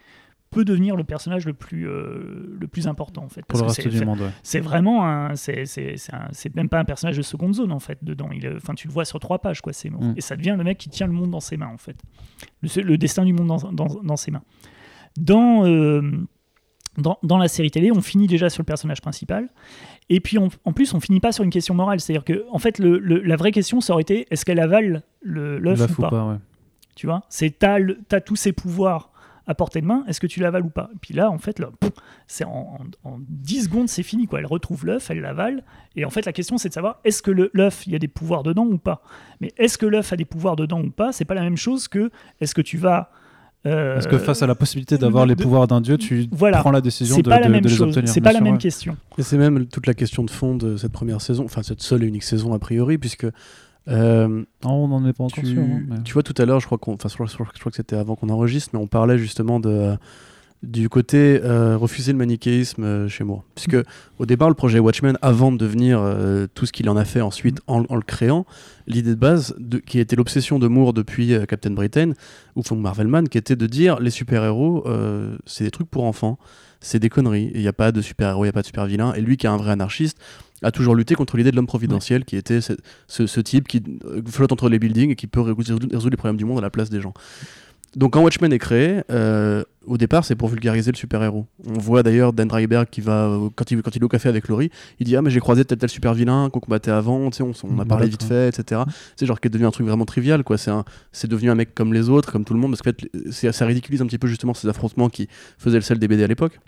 peut devenir le personnage le plus euh, le plus important en fait. Pour le que reste c'est- du monde, ouais. c'est vraiment un c'est c'est c'est un- c'est même pas un personnage de seconde zone en fait dedans il enfin tu le vois sur trois pages quoi c'est Mm. et ça devient le mec qui tient le monde dans ses mains en fait le, le destin du monde dans, dans, dans ses mains dans, euh, dans dans la série télé on finit déjà sur le personnage principal et puis on- en plus on finit pas sur une question morale c'est à dire que en fait le, le- la vraie question ça aurait été est-ce qu'elle avale le- l'œuf ou pas, ouais. tu vois? C'est t'as le- t'as tous ses pouvoirs à portée de main, est-ce que tu l'avales ou pas? Et puis là, en fait, là, c'est en, en, en 10 secondes, c'est fini. Quoi. Elle retrouve l'œuf, elle l'avale. Et en fait, la question, c'est de savoir est-ce que le- l'œuf, il y a des pouvoirs dedans ou pas? Mais est-ce que l'œuf a des pouvoirs dedans ou pas? C'est pas la même chose que est-ce que tu vas. euh, Parce que face à la possibilité d'avoir de- les de- pouvoirs d'un dieu, tu Voilà. prends la décision c'est de, pas la de- même de les chose. obtenir. C'est pas la même ouais. question. Et c'est même toute la question de fond de cette première saison, enfin cette seule et unique saison a priori, puisque euh, Ah, on n'en est pas encore tu, sûr. hein, mais- tu vois tout à l'heure, je crois qu'on, enfin, je crois, je crois que c'était avant qu'on enregistre, mais on parlait justement de du côté euh, refuser le manichéisme euh, chez Moore. Puisque au départ, le projet Watchmen, avant de devenir euh, tout ce qu'il en a fait ensuite en, en le créant, l'idée de base, de, qui était l'obsession de Moore depuis Captain Britain ou Frank Marvelman, qui était de dire les super-héros, c'est des trucs pour enfants, c'est des conneries, il n'y a pas de super-héros, il n'y a pas de super-vilain. Et lui, qui est un vrai anarchiste, a toujours lutté contre l'idée de l'homme providentiel, qui était ce, ce- ce type qui euh, flotte entre les buildings et qui peut résoudre, résoudre les problèmes du monde à la place des gens. Donc quand Watchmen est créé, euh, au départ c'est pour vulgariser le super-héros. On voit d'ailleurs Dan Dreiberg qui va, euh, quand il, quand il est au café avec Laurie, il dit Ah mais j'ai croisé tel tel super-vilain qu'on combattait avant, on, on a parlé d'accord. vite fait, etc. C'est genre qui est devenu un truc vraiment trivial, quoi. C'est devenu un mec comme les autres, comme tout le monde, parce qu'en fait c'est- ça ridiculise un petit peu justement ces affrontements qui faisaient le sel des BD à l'époque.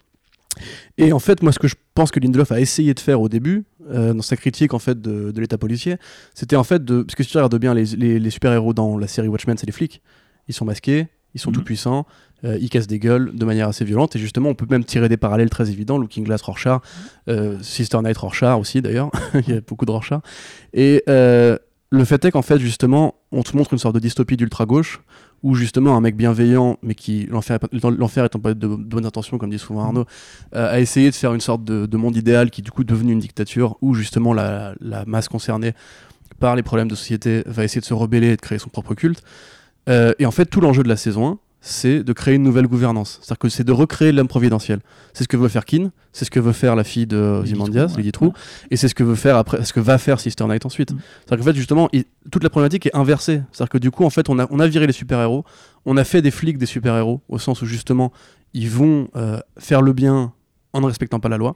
Et en fait, moi, ce que je pense que Lindelof a essayé de faire au début, euh, dans sa critique en fait de, de l'état policier, c'était en fait de. Parce que si tu regardes bien les, les- les super-héros dans la série Watchmen, c'est les flics. Ils sont masqués, ils sont Mhm. tout puissants, euh, ils cassent des gueules de manière assez violente. Et justement, on peut même tirer des parallèles très évidents. Looking Glass, Rorschach, euh, Sister Night, Rorschach aussi d'ailleurs. Il y a beaucoup de Rorschach. Et le fait est qu'en fait, justement, on te montre une sorte de dystopie d'ultra-gauche où justement un mec bienveillant, mais qui, l'enfer étant pas de, de bonnes intentions, comme dit souvent Arnaud, euh, a essayé de faire une sorte de, de monde idéal qui, du coup, est devenu une dictature où justement la, la masse concernée par les problèmes de société va essayer de se rebeller et de créer son propre culte. Euh, et en fait, tout l'enjeu de la saison 1, c'est de créer une nouvelle gouvernance. C'est-à-dire que c'est de recréer l'homme providentiel. C'est ce que veut faire Keane, c'est ce que veut faire la fille de Lily ouais. True, et c'est ce que veut faire après, ce que va faire Sister Night ensuite. Mm. C'est-à-dire qu'en fait, justement, il- toute la problématique est inversée. C'est-à-dire que du coup, en fait, on a, on a viré les super-héros, on a fait des flics des super-héros, au sens où justement, ils vont euh, faire le bien en ne respectant pas la loi.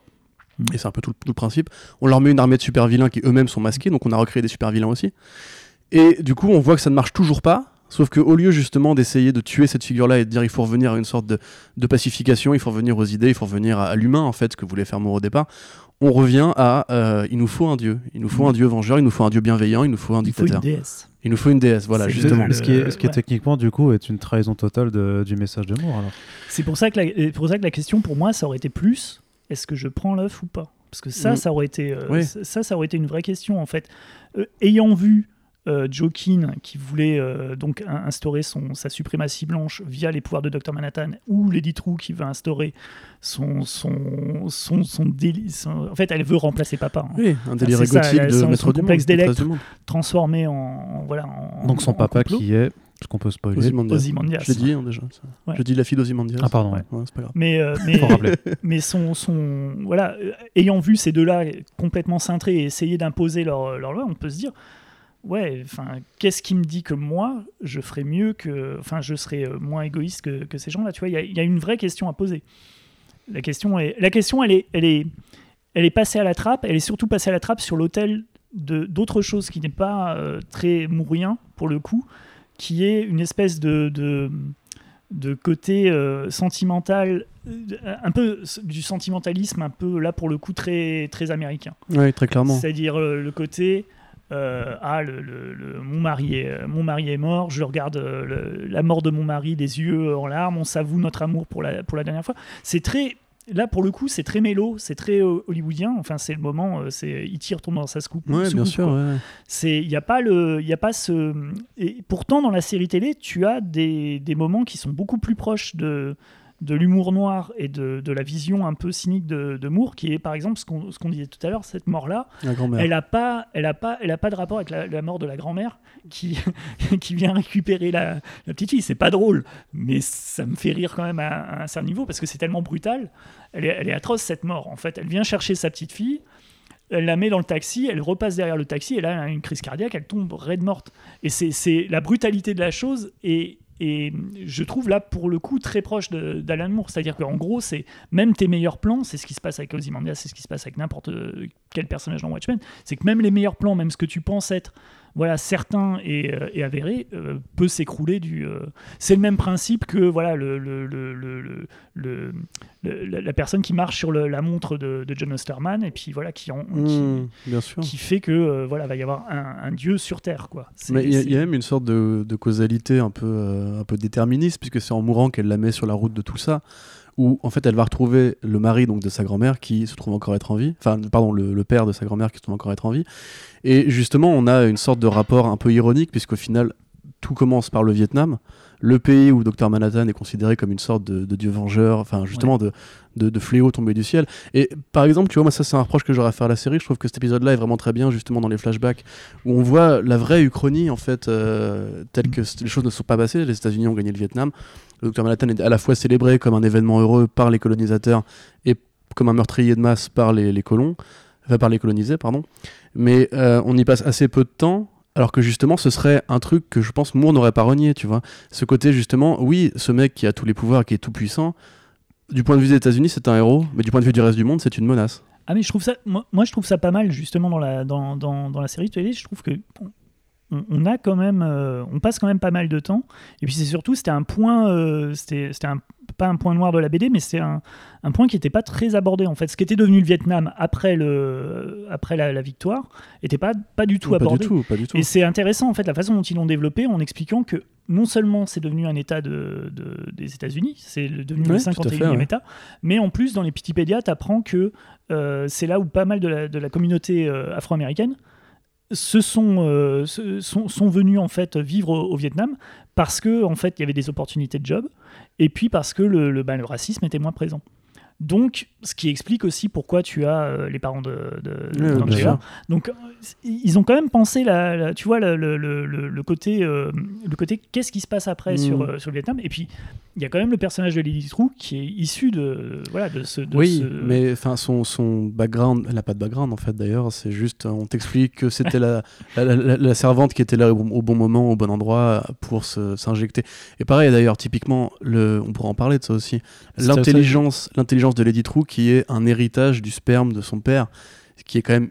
Mm. Et c'est un peu tout, tout le principe. On leur met une armée de super-vilains qui eux-mêmes sont masqués, donc on a recréé des super-vilains aussi. Et du coup, on voit que ça ne marche toujours pas. Sauf qu'au lieu justement d'essayer de tuer cette figure-là et de dire il faut revenir à une sorte de, de pacification, il faut revenir aux idées, il faut revenir à, à l'humain en fait, ce que voulait faire Moore au départ, on revient à euh, il nous faut un dieu, il nous faut un dieu vengeur, il nous faut un dieu bienveillant, il nous faut un Il faut une dictateur, déesse. il nous faut une déesse, voilà justement. le- Ce qui est, ce qui est ouais. techniquement, du coup, est une trahison totale de- du message de Moore. Alors. C'est pour ça que la, pour ça que la question pour moi, ça aurait été plus est-ce que je prends l'œuf ou pas? Parce que ça, Mm. ça aurait été euh, Oui. ça, ça aurait été une vraie question en fait. Euh, ayant vu euh, Joe Keane qui voulait euh, donc in- instaurer son, sa suprématie blanche via les pouvoirs de Dr Manhattan ou Lady True qui veut instaurer son son son, son déli- son- en fait elle veut remplacer papa hein. Oui, un délire ça, égotique elle- de son- maître son complexe monde. transformé en, en- voilà en- Donc son en papa complot. qui est, ce qu'on peut spoiler. Ozymandias. Ozymandias. Je l'ai dit hein, déjà. ça. Ouais. Je dis la fille d'Ozymandias. Ah pardon, ouais. Ouais, c'est pas grave. mais euh, mais mais son, son voilà, euh, ayant vu ces deux-là complètement cintrés et essayer d'imposer leur, leur loi, on peut se dire, ouais, enfin, qu'est-ce qui me dit que moi, je ferais mieux que, enfin, je serais euh, moins égoïste que, que ces gens-là, tu vois, il y a- il y, a une vraie question à poser. La question est, la question, elle est, elle est, elle est passée à la trappe, elle est surtout passée à la trappe sur l'autel de d'autre chose qui n'est pas euh, très mourien pour le coup, qui est une espèce de, de de côté euh, sentimental, un peu du sentimentalisme, un peu là pour le coup très, très américain. Oui, très clairement. C'est-à-dire euh, le côté euh, ah le, le- le- mon mari est, mon mari est mort, je regarde euh, le- la mort de mon mari des yeux en larmes, on s'avoue notre amour pour la pour la dernière fois. C'est très là pour le coup c'est très mélo, c'est très euh, hollywoodien. Enfin c'est le moment, euh, c'est il tire retourne dans sa scoop. Ouais, bien soucoupe, sûr. quoi. ouais. C'est, il y a pas le, il y a pas ce. Et pourtant, dans la série télé, tu as des, des moments qui sont beaucoup plus proches de de l'humour noir et de, de la vision un peu cynique de, de Moore, qui est par exemple ce qu'on ce qu'on disait tout à l'heure, cette mort-là, elle a pas, elle a pas, elle a pas de rapport avec la, la mort de la grand-mère qui qui vient récupérer la, la petite fille. C'est pas drôle, mais ça me fait rire quand même à, à un certain niveau parce que c'est tellement brutal. Elle est, elle est atroce cette mort. En fait, elle vient chercher sa petite fille. Elle la met dans le taxi, elle repasse derrière le taxi, et là, elle a une crise cardiaque, elle tombe raide morte. Et c'est c'est la brutalité de la chose, et, et je trouve là, pour le coup, très proche d'Alan Moore. C'est-à-dire qu'en gros, c'est même tes meilleurs plans, c'est ce qui se passe avec Ozymandias, c'est ce qui se passe avec n'importe quel personnage dans Watchmen, c'est que même les meilleurs plans, même ce que tu penses être voilà, certain et, euh, et avéré, euh, peut s'écrouler du. euh, C'est le même principe que voilà le, la, personne qui marche sur la montre de, de John Osterman et puis voilà qui, en, qui, Mmh, bien sûr. qui fait que voilà va y avoir un, un dieu sur terre quoi. Mais il y, a- y même une sorte de, de causalité un peu, un peu déterministe, puisque c'est en mourant qu'elle la met sur la route de tout ça, où en fait elle va retrouver le mari donc de sa grand-mère qui se trouve encore être en vie, enfin pardon, le, le père de sa grand-mère qui se trouve encore être en vie. Et justement, on a une sorte de rapport un peu ironique, puisqu'au final, tout commence par le Vietnam. le pays où Dr Manhattan est considéré comme une sorte de, de dieu vengeur, enfin justement de, de, de fléau tombé du ciel. Et par exemple, tu vois, moi ça c'est un reproche que j'aurais à faire à la série. Je trouve que cet épisode-là est vraiment très bien justement dans les flashbacks où on voit la vraie Uchronie en fait, euh, telle que c- les choses ne sont pas passées. Les États-Unis ont gagné le Vietnam. Le Dr Manhattan est à la fois célébré comme un événement heureux par les colonisateurs et comme un meurtrier de masse par les, les colons, par les colonisés, pardon. Mais euh, on y passe assez peu de temps. Alors que justement, ce serait un truc que je pense Moore n'aurait pas renié, tu vois. Ce côté justement, oui, ce mec qui a tous les pouvoirs, qui est tout puissant, du point de vue des États-Unis, c'est un héros, mais du point de vue du reste du monde, c'est une menace. Ah mais je trouve ça, moi, je trouve ça pas mal justement dans la dans, dans la série télé. Je trouve que on, on a quand même, euh, on passe quand même pas mal de temps. Et puis c'est surtout c'était un point, euh, c'était pas un point noir de la BD, mais c'est un, un point qui n'était pas très abordé en fait. Ce qui était devenu le Vietnam après le après la, la victoire était pas pas du tout pas abordé. du tout, pas du tout. Et c'est intéressant en fait la façon dont ils l'ont développé en expliquant que non seulement c'est devenu un État de, de- des États-Unis, c'est devenu Ouais, le tout à 51e fait, ouais. État, mais en plus dans les Wikipédia, tu apprends que euh, c'est là où pas mal de la, de la communauté euh, afro-américaine se sont, euh, sont, sont venus en fait vivre au, Vietnam parce que en fait il y avait des opportunités de job et puis parce que le, le, le racisme était moins présent. Donc, ce qui explique aussi pourquoi tu as euh, les parents de, Angela. Donc, ils ont quand même pensé, la, la- tu vois, le, le- le- le- le côté, euh, le côté qu'est-ce qui se passe après Mm. sur, euh, sur le Vietnam. Et puis, il y a quand même le personnage de Lily Trou qui est issu de, voilà, de ce. de Oui, ce- mais enfin son, son background, elle n'a pas de background en fait d'ailleurs, c'est juste on t'explique que c'était la, la, la- la servante qui était là au, bon- au bon moment, au bon endroit pour se- s'injecter. Et pareil d'ailleurs, typiquement, le, on pourra en parler de ça aussi, ça, l'intelligence l'intelligence de Lady True qui est un héritage du sperme de son père, qui est quand même...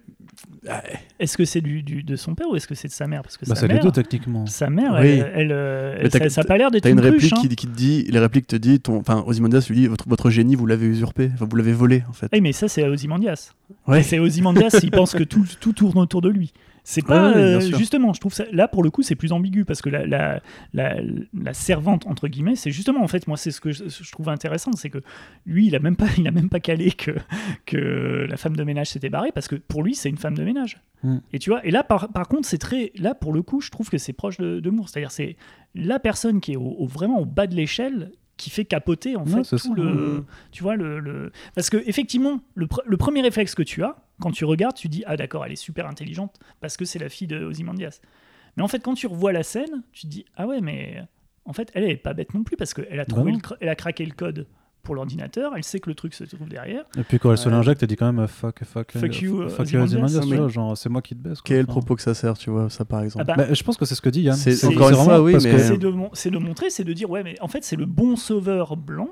Est-ce que c'est du, du- de son père ou est-ce que c'est de sa mère? Parce que Bah, sa c'est les mère, deux techniquement. sa mère, Oui. elle, elle, elle- ça, ça a pas l'air d'être T'as une cruche, réplique hein. qui, qui te dit, les répliques te dit, ton, enfin Ozymandias lui dit, votre, votre génie vous l'avez usurpé, enfin vous l'avez volé en fait. Eh, mais ça, c'est Ozymandias. Ouais. C'est Ozymandias, il pense que tout, tout tourne autour de lui. C'est pas Ouais, ouais, bien euh, justement, je trouve ça là pour le coup c'est plus ambigu parce que la, la, la, la servante entre guillemets c'est justement en fait moi c'est ce que je, je trouve intéressant c'est que lui il a même pas il a même pas calé que que la femme de ménage s'était barrée parce que pour lui c'est une femme de ménage Mm. et tu vois et là par, par contre c'est très là pour le coup je trouve que c'est proche de, de Moore c'est-à-dire c'est la personne qui est au, au- vraiment au bas de l'échelle qui fait capoter en Ouais, fait tout ça. le tu vois le, le- parce que effectivement le premier réflexe que tu as quand tu regardes tu dis ah d'accord elle est super intelligente parce que c'est la fille de Ozymandias mais en fait quand tu revois la scène tu te dis ah ouais mais en fait elle est pas bête non plus parce qu'elle a Bah trouvé le elle a craqué le code pour l'ordinateur elle sait que le truc se trouve derrière Et puis quand elle se Ouais. l'injecte, elle dit quand même euh, fuck, fuck, Fuck euh, you, euh, fuck you, Ozymandias. Ozymandias, Non, tu mais- vois, genre c'est moi qui te baisse. Quel est le propos que ça sert, tu vois, ça par exemple Ah bah, bah, je pense que c'est ce que dit Yann. C'est- encore une fois, oui, mais- c'est de montrer c'est de dire ouais mais en fait c'est le bon sauveur blanc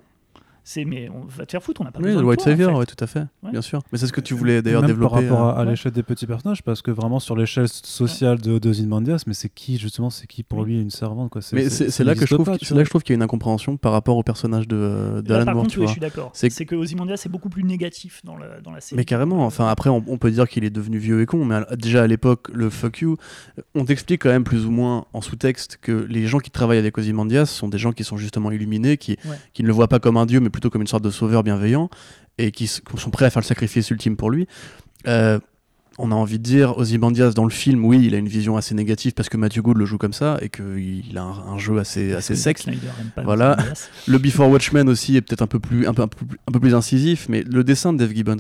c'est mais on va te faire foutre on n'a pas Oui, besoin le de White toi, en Savior, fait. ouais, tout à fait, Ouais. bien sûr. Mais c'est ce que tu voulais d'ailleurs Même développer. par rapport à, euh, à ouais. l'échelle des petits personnages, parce que vraiment sur l'échelle sociale de, de Ozymandias, mais c'est qui justement, c'est qui pour lui une servante quoi? Mais c'est là que je trouve, c'est là je trouve qu'il y a une incompréhension par rapport au personnage de d'Alan Moore, tu oui, vois. je suis d'accord C'est- que Ozymandias c'est beaucoup plus négatif dans la, dans la série Mais carrément, enfin après on, on peut dire qu'il est devenu vieux et con, mais déjà à l'époque, le fuck you, on t'explique quand même plus ou moins en sous-texte que les gens qui travaillent avec Ozymandias sont des gens qui sont justement illuminés, qui, qui ne le voient pas comme un dieu, mais plutôt comme une sorte de sauveur bienveillant, et qui sont prêts à faire le sacrifice ultime pour lui. Euh, on a envie de dire, Ozymandias dans le film, oui, il a une vision assez négative parce que Matthew Good le joue comme ça, et qu'il a un, un jeu assez, Parce assez sexe. Voilà. Le Before Watchmen aussi est peut-être un peu plus un peu, un peu plus un peu plus incisif, mais le dessin de Dave Gibbons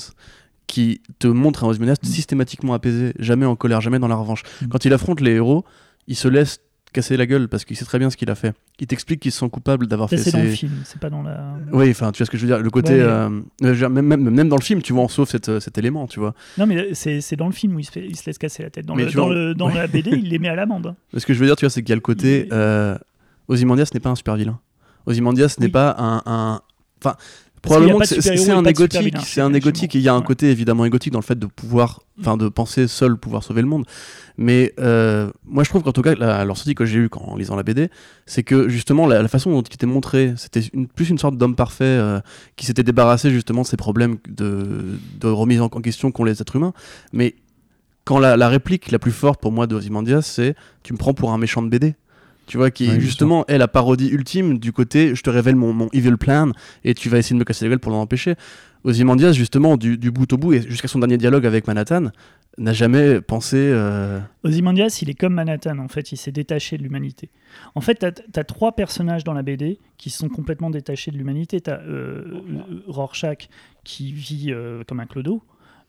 qui te montre un Ozymandias Mm. systématiquement apaisé, jamais en colère, jamais dans la revanche. Mm. Quand il affronte les héros, il se laisse casser la gueule parce qu'il sait très bien ce qu'il a fait. Il t'explique qu'ils sont coupables d'avoir Ça, fait c'est dans le film c'est pas dans la Oui, enfin, tu vois ce que je veux dire. Le côté, Ouais, mais- euh, dire, même, même, même dans le film, tu vois, on sauve cet, cet élément, tu vois. non mais c'est dans le film où il se, fait, il se laisse casser la tête dans, le, tu dans, vois, le- dans ouais. la BD il les met à l'amende. Ce que je veux dire, tu vois, c'est qu'il y a le côté. Euh, Ozymandias n'est pas un super vilain. Ozymandias n'est pas un. un- Enfin, Probablement que c'est un égotique. C'est un égotique. il y a un côté évidemment égotique dans le fait de pouvoir. Enfin, de penser seul pouvoir sauver le monde. Mais euh, moi, je trouve qu'en tout cas, la, sortie que j'ai eue quand, en lisant la BD, c'est que justement, la, la façon dont il était montré, c'était plus une sorte d'homme parfait euh, qui s'était débarrassé justement de ces problèmes de, de remise en, en question qu'ont les êtres humains. Mais quand la, la réplique la plus forte pour moi de Ozymandias, c'est Tu me prends pour un méchant de BD. Tu vois, qui Ouais, est bien justement est la parodie ultime du côté je te révèle mon, mon evil plan et tu vas essayer de me casser la gueule pour l'en empêcher. Ozymandias, justement, du, du bout au bout, et jusqu'à son dernier dialogue avec Manhattan, n'a jamais pensé. euh, Ozymandias, il est comme Manhattan, en fait, il s'est détaché de l'humanité. En fait, tu as, trois personnages dans la BD qui sont complètement détachés de l'humanité. Tu as Rorschach qui vit euh, comme un clodo,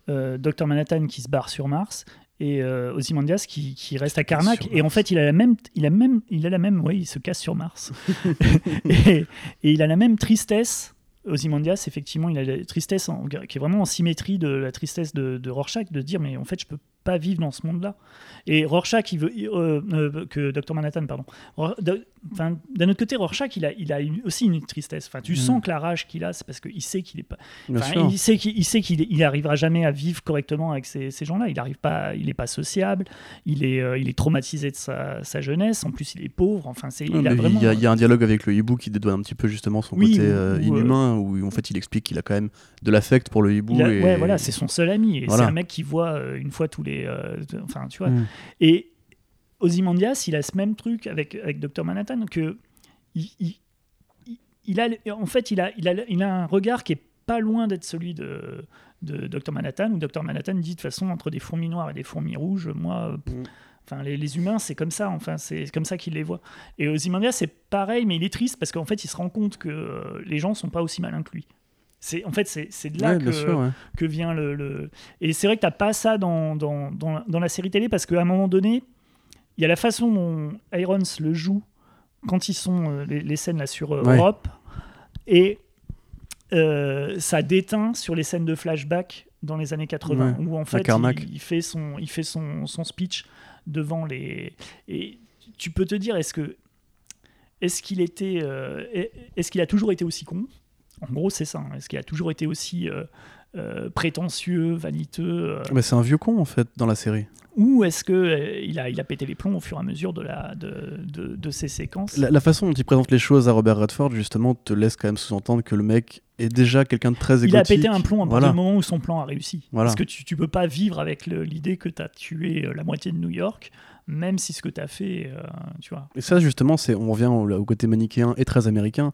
euh, Dr Manhattan qui se barre sur Mars, et euh, Ozymandias qui, qui reste à Karnak. Et en fait, il a la même, il a même, il a la même, oui, il se casse sur Mars. et, et il a la même tristesse. Ozymandias, effectivement, il a la tristesse en- qui est vraiment en symétrie de la tristesse de, de Rorschach, de dire mais en fait je peux pas vivre dans ce monde-là. Et Rorschach, il veut euh, euh, que Dr Manhattan, pardon. Enfin, D'un autre côté, Rorschach, il a, il a une- aussi une tristesse. Enfin, tu Mm. sens que la rage qu'il a, c'est parce qu'il sait qu'il est pas. Enfin, il sait qu'il il sait qu'il il arrivera jamais à vivre correctement avec ces, ces gens-là. Il arrive pas, il est pas sociable. Il est, euh, il est traumatisé de sa, sa jeunesse. En plus, il est pauvre. Enfin, c'est. Il a vraiment. il y, a- il y a un dialogue avec le hibou qui dédouane un petit peu justement son Oui, côté euh, ou, inhumain, où en fait il explique qu'il a quand même de l'affect pour le hibou. a- et... Ouais, voilà, c'est son seul ami. Et Voilà. c'est un mec qui voit euh, une fois tous les. euh, enfin, tu vois. Mm. Et Ozymandias, il a ce même truc avec, avec Dr Manhattan que il, il- il- il a, en fait, il a, il, a, il a un regard qui est pas loin d'être celui de, de Dr Manhattan, où Dr Manhattan dit de toute façon entre des fourmis noires et des fourmis rouges, moi, pff, Mm. enfin les, les humains, c'est comme ça, enfin c'est comme ça qu'il les voit. Et Ozymandias, c'est pareil, mais il est triste parce qu'en fait, il se rend compte que euh, les gens sont pas aussi malins que lui. C'est, en fait, c'est de là Ouais, que, bien sûr, ouais. que vient le, le- Et c'est vrai que t'as pas ça dans, dans, dans, dans la série télé parce qu'à un moment donné, il y a la façon dont Irons le joue quand ils sont euh, les, les scènes là sur euh, Ouais. Europe et euh, ça déteint sur les scènes de flashback dans les années 80 Ouais, où en fait il, il fait son il fait son, son speech devant les et tu peux te dire est-ce que est-ce qu'il était euh, est- est-ce qu'il a toujours été aussi con? En gros c'est ça hein. est-ce qu'il a toujours été aussi prétentieux vaniteux Mais c'est un vieux con en fait dans la série. Ou est-ce que euh, il a il a pété les plombs au fur et à mesure de la de, de, de ces séquences? La, la façon dont il présente les choses à Robert Redford justement te laisse quand même sous-entendre que le mec est déjà quelqu'un de très égotique. il a pété un plomb à partir Voilà. du moment où son plan a réussi. Voilà. Parce que tu, tu peux pas vivre avec l'idée que tu as tué euh, la moitié de New York, même si ce que tu as fait, euh, tu vois. Et ça, justement, c'est on revient au, au côté manichéen et très américain.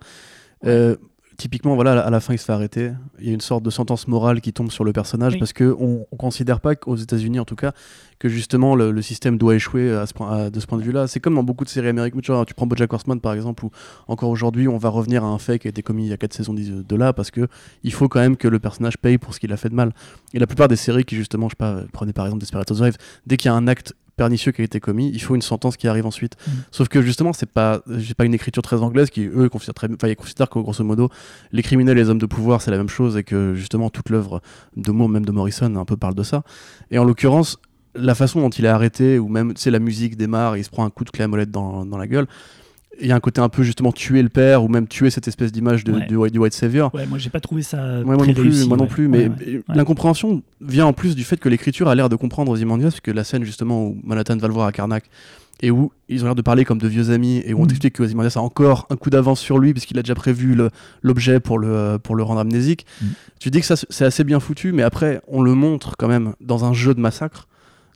Euh, typiquement, voilà, à la fin, il se fait arrêter. Il y a une sorte de sentence morale qui tombe sur le personnage Oui. parce que on, on considère pas qu'aux États-Unis, en tout cas, que justement le, le système doit échouer à ce point, à- de ce point de vue-là. C'est comme dans beaucoup de séries américaines. Tu, vois, tu prends BoJack Horseman par exemple, où encore aujourd'hui, on va revenir à un fait qui a été commis il y a quatre saisons d'i- de là parce que il faut quand même que le personnage paye pour ce qu'il a fait de mal. Et la plupart des séries qui justement, je sais pas, prenez par exemple Desperate Housewives, dès qu'il y a un acte pernicieux qui a été commis, il faut une sentence qui arrive ensuite. Mm. Sauf que justement, c'est pas, j'ai pas une écriture très anglaise qui, eux, considèrent, très, enfin, ils considèrent que grosso modo, les criminels et les hommes de pouvoir, c'est la même chose et que justement, toute l'œuvre de Moore, même de Morrison, un peu parle de ça. Et en l'occurrence, la façon dont il est arrêté, ou même, tu sais, la musique démarre, il se prend un coup de clé à molette dans, dans la gueule. Il y a un côté un peu justement tuer le père, ou même tuer cette espèce d'image de, Ouais. du, du White Savior. Ouais, moi j'ai pas trouvé ça. Ouais, moi très non plus, réussi, moi non plus, mais l'incompréhension vient en plus du fait que l'écriture a l'air de comprendre Ozymandias, puisque la scène justement où Manhattan va le voir à Karnak et où ils ont l'air de parler comme de vieux amis et où on Mm. t'explique que Ozymandias a encore un coup d'avance sur lui puisqu'il a déjà prévu l'objet pour le, pour le rendre amnésique. Mm. Tu dis que ça c'est assez bien foutu, mais après on le montre quand même dans un jeu de massacre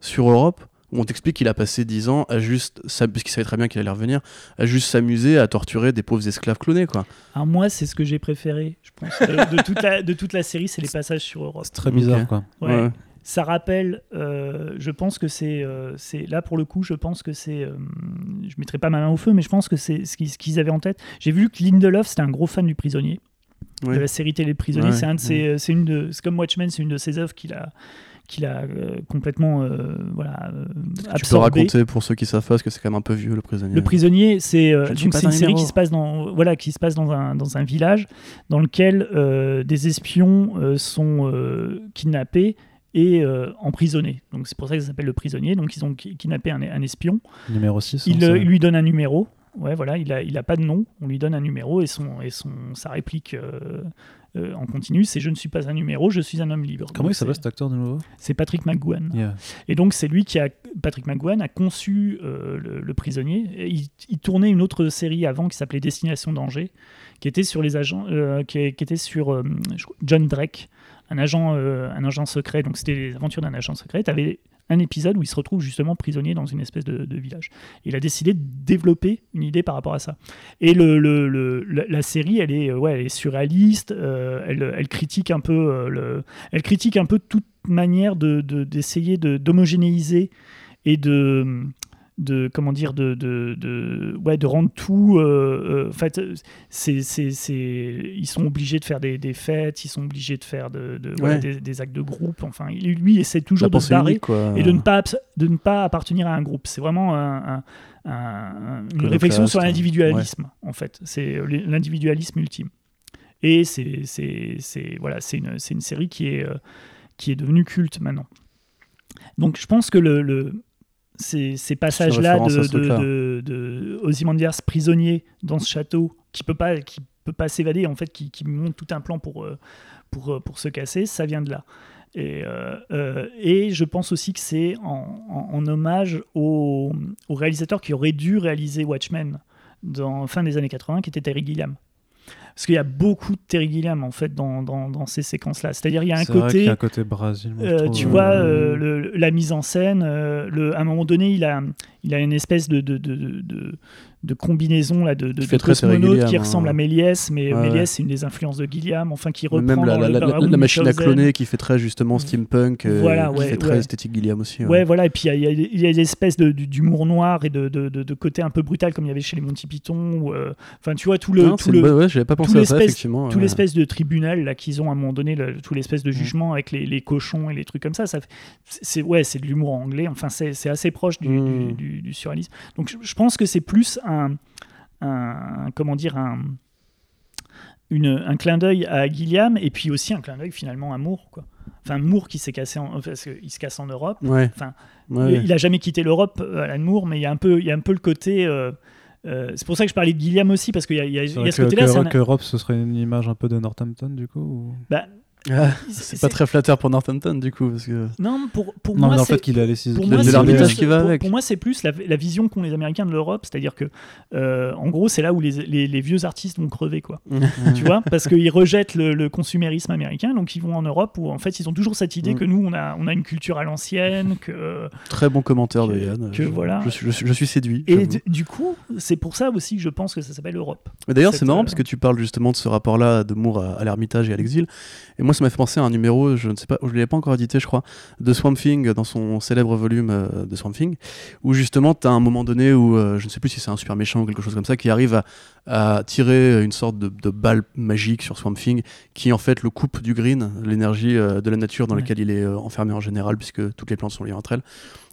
sur Europe où on t'explique qu'il a passé 10 ans à juste, s'am- puisqu'il savait très bien qu'il allait revenir, à juste s'amuser à torturer des pauvres esclaves clonés quoi. Alors moi, c'est ce que j'ai préféré, je pense, de, de toute la, de toute la série, c'est les passages sur Europe. C'est très bizarre, quoi. Ouais. Ouais. Ça rappelle, euh, je pense que c'est, euh, c'est là pour le coup, je pense que c'est, euh, je mettrai pas ma main au feu, mais je pense que c'est ce qu'ils, ce qu'ils avaient en tête. J'ai vu que Lindelof, c'était un gros fan du Prisonnier, Ouais. de la série télé Prisonnier. Ouais, c'est un de ses, c'est une de, c'est comme Watchmen, c'est une de ses œuvres qu'il a, qu'il a euh, complètement, euh, voilà, euh, Tu peux absorbé. raconter pour ceux qui savent pas, parce que c'est quand même un peu vieux le prisonnier. Le prisonnier, c'est euh, une un série numéro. qui se passe dans voilà qui se passe dans un dans un village dans lequel euh, des espions euh, sont euh, kidnappés et euh, emprisonnés. Donc c'est pour ça que ça s'appelle le prisonnier. Donc ils ont ki- kidnappé un, un espion. Numéro 6. Il, euh, il lui donne un numéro. Ouais, voilà, il a il a pas de nom. On lui donne un numéro et son et son sa réplique. euh, euh, en continu, c'est je ne suis pas un numéro, je suis un homme libre. Comment Donc, il s'appelle cet acteur de nouveau? C'est Patrick McGowan. Yeah. Et donc c'est lui qui a Patrick McGowan a conçu euh, le, le prisonnier. Et il, il tournait une autre série avant qui s'appelait Destination Danger, qui était sur les agents, qui, qui était sur John Drake, un agent, un agent secret. Donc c'était les aventures d'un agent secret. T'avais un épisode où il se retrouve justement prisonnier dans une espèce de, village. il a décidé de développer une idée par rapport à ça. Et le, la, série, elle est, ouais, elle est surréaliste, euh, elle, elle, critique un peu, euh, le, elle critique un peu toute manière d'essayer de, d'homogénéiser et de de comment dire de, de, de, ouais, de rendre tout euh, euh, en fait c'est, c'est, c'est, ils sont obligés de faire des, des, fêtes ils sont obligés de faire de, des, actes de groupe enfin lui essaie toujours de se barrer et de ne pas de ne pas appartenir à un groupe. C'est vraiment un, une réflexion sur l'individualisme en fait. C'est l'individualisme ultime. Et c'est, c'est, voilà c'est une, une série qui est euh, qui est devenue culte maintenant. Donc je pense que le, le ces, passages-là de, de, de, Ozymandias prisonnier dans ce château qui peut pas qui peut pas s'évader en fait qui, qui, monte tout un plan pour euh, pour euh, pour se casser ça vient de là. Et, euh, et je pense aussi que c'est en, en, hommage au, au, réalisateur qui aurait dû réaliser Watchmen dans fin des années 80 qui était Terry Gilliam parce qu'il y a beaucoup de Terry Gilliam en fait dans, dans, dans ces séquences là c'est à dire il y a un côté y a un côté Brésil tu vois le, la mise en scène le, à un moment donné il a il a une espèce de, de, de, de de combinaison là, de, de, qui, qui ressemble à Méliès, mais Méliès c'est une des influences de Gilliam, enfin qui reprend même la, la, machine à cloner qui fait très justement steampunk, euh, voilà, qui fait très esthétique Gilliam aussi. Ouais, voilà, et puis il y, a, des espèces d'humour noir et de, de, côté un peu brutal comme il y avait chez les Monty Python. Euh, enfin, tu vois tout le, tout le, ouais, j'avais pas pensé à ça effectivement. Tout l'espèce de tribunal là qu'ils ont à un moment donné, tout l'espèce de jugement avec les, les, cochons et les trucs comme ça, ça c'est ouais, c'est de l'humour anglais. Enfin, c'est assez proche du, mm. Du, du surréalisme. Donc je pense que c'est plus un un, comment dire un, une, un clin d'œil à Gilliam et puis aussi un clin d'œil finalement à Moore quoi. Enfin Moore qui s'est cassé en, parce qu'il se casse en Europe. Enfin, il, a jamais quitté l'Europe euh, Alan Moore mais il y a un peu il y a un peu le côté euh, euh, c'est pour ça que je parlais de Gilliam aussi parce qu'il y a, y a, y a ce côté-là. Que, que Europe, ce serait une image un peu de Northampton du coup ou... bah, ah, c'est pas très flatteur pour Northampton du coup parce que non pour, pour non, moi mais en fait qu'il a laissé pour moi, l'arbitrage qui va pour, avec. pour moi c'est plus la, la vision qu'ont les Américains de l'Europe c'est-à-dire que euh, en gros c'est là où les, les, les, vieux artistes vont crever quoi. Tu vois parce qu'ils rejettent le, le, consumérisme américain donc ils vont en Europe où en fait ils ont toujours cette idée mm. que nous on a on a une culture à l'ancienne que très bon commentaire de Yann que je, voilà. je, je, je suis séduit et du coup c'est pour ça aussi que je pense que ça s'appelle Europe. D'ailleurs c'est marrant parce que tu parles justement de ce rapport là de Moore à, à l'ermitage et à l'exil. Et moi ça m'a fait penser à un numéro je ne sais pas, je ne l'ai pas encore édité, je crois, de Swamp Thing dans son célèbre volume euh, de Swamp Thing, où justement, tu as un moment donné où, euh, je ne sais plus si c'est un super méchant ou quelque chose comme ça, qui arrive à, tirer une sorte de, balle magique sur Swamp Thing, qui en fait le coupe du green, l'énergie euh, de la nature dans laquelle il est enfermé en général, puisque toutes les plantes sont liées entre elles.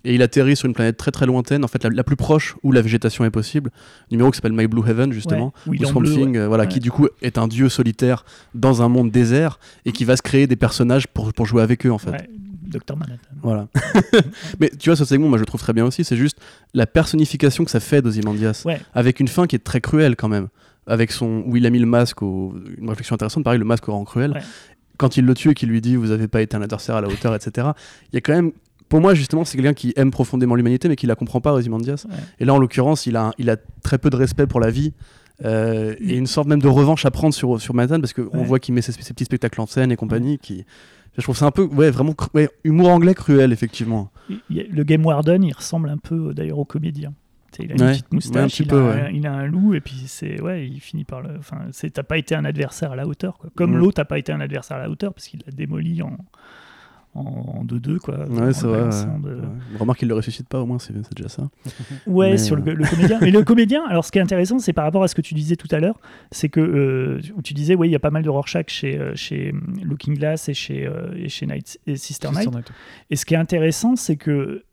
Et il atterrit sur une planète très très lointaine, en fait la, plus proche où la végétation est possible. numéro qui s'appelle My Blue Heaven justement, ouais, Swamp Thing, euh, voilà, qui du coup est un dieu solitaire dans un monde désert et qui va se créer des personnages pour, pour jouer avec eux en fait. Docteur Manhattan. Voilà. Mais tu vois, ce segment, moi je le trouve très bien aussi, c'est juste la personnification que ça fait d'Ozymandias, avec une fin qui est très cruelle quand même avec son où il a mis le masque une réflexion intéressante pareil le masque rend cruel quand il le tue et qu'il lui dit vous avez pas été un adversaire à la hauteur etc il y a quand même pour moi, justement, c'est quelqu'un qui aime profondément l'humanité, mais qui la comprend pas, Ozymandias. Et là, en l'occurrence, il a, il a très peu de respect pour la vie. Euh, et une sorte même de revanche à prendre sur, sur Manhattan, parce qu'on voit qu'il met ses, petits spectacles en scène et compagnie. Qui, je trouve ça un peu, ouais, vraiment, humour anglais cruel, effectivement. Le Game Warden, il ressemble un peu d'ailleurs au comédien. Il a une petite moustache, il, a, il, a, un loup, et puis c'est ouais, il finit par le. Enfin, t'as pas été un adversaire à la hauteur, quoi. Comme l'autre n'a pas été un adversaire à la hauteur, parce qu'il l'a démoli en, en 2-2 quoi. Ouais, c'est vrai. Remarque qu'il le ressuscite pas au moins, c'est déjà ça. Ouais, sur le, euh, comédien. Mais le comédien, alors ce qui est intéressant, c'est par rapport à ce que tu disais tout à l'heure, c'est que euh, où tu disais, oui, il y a pas mal de Rorschach chez, euh, chez Looking Glass et chez, et chez Night, et Sister, Night. Et ce qui est intéressant, c'est que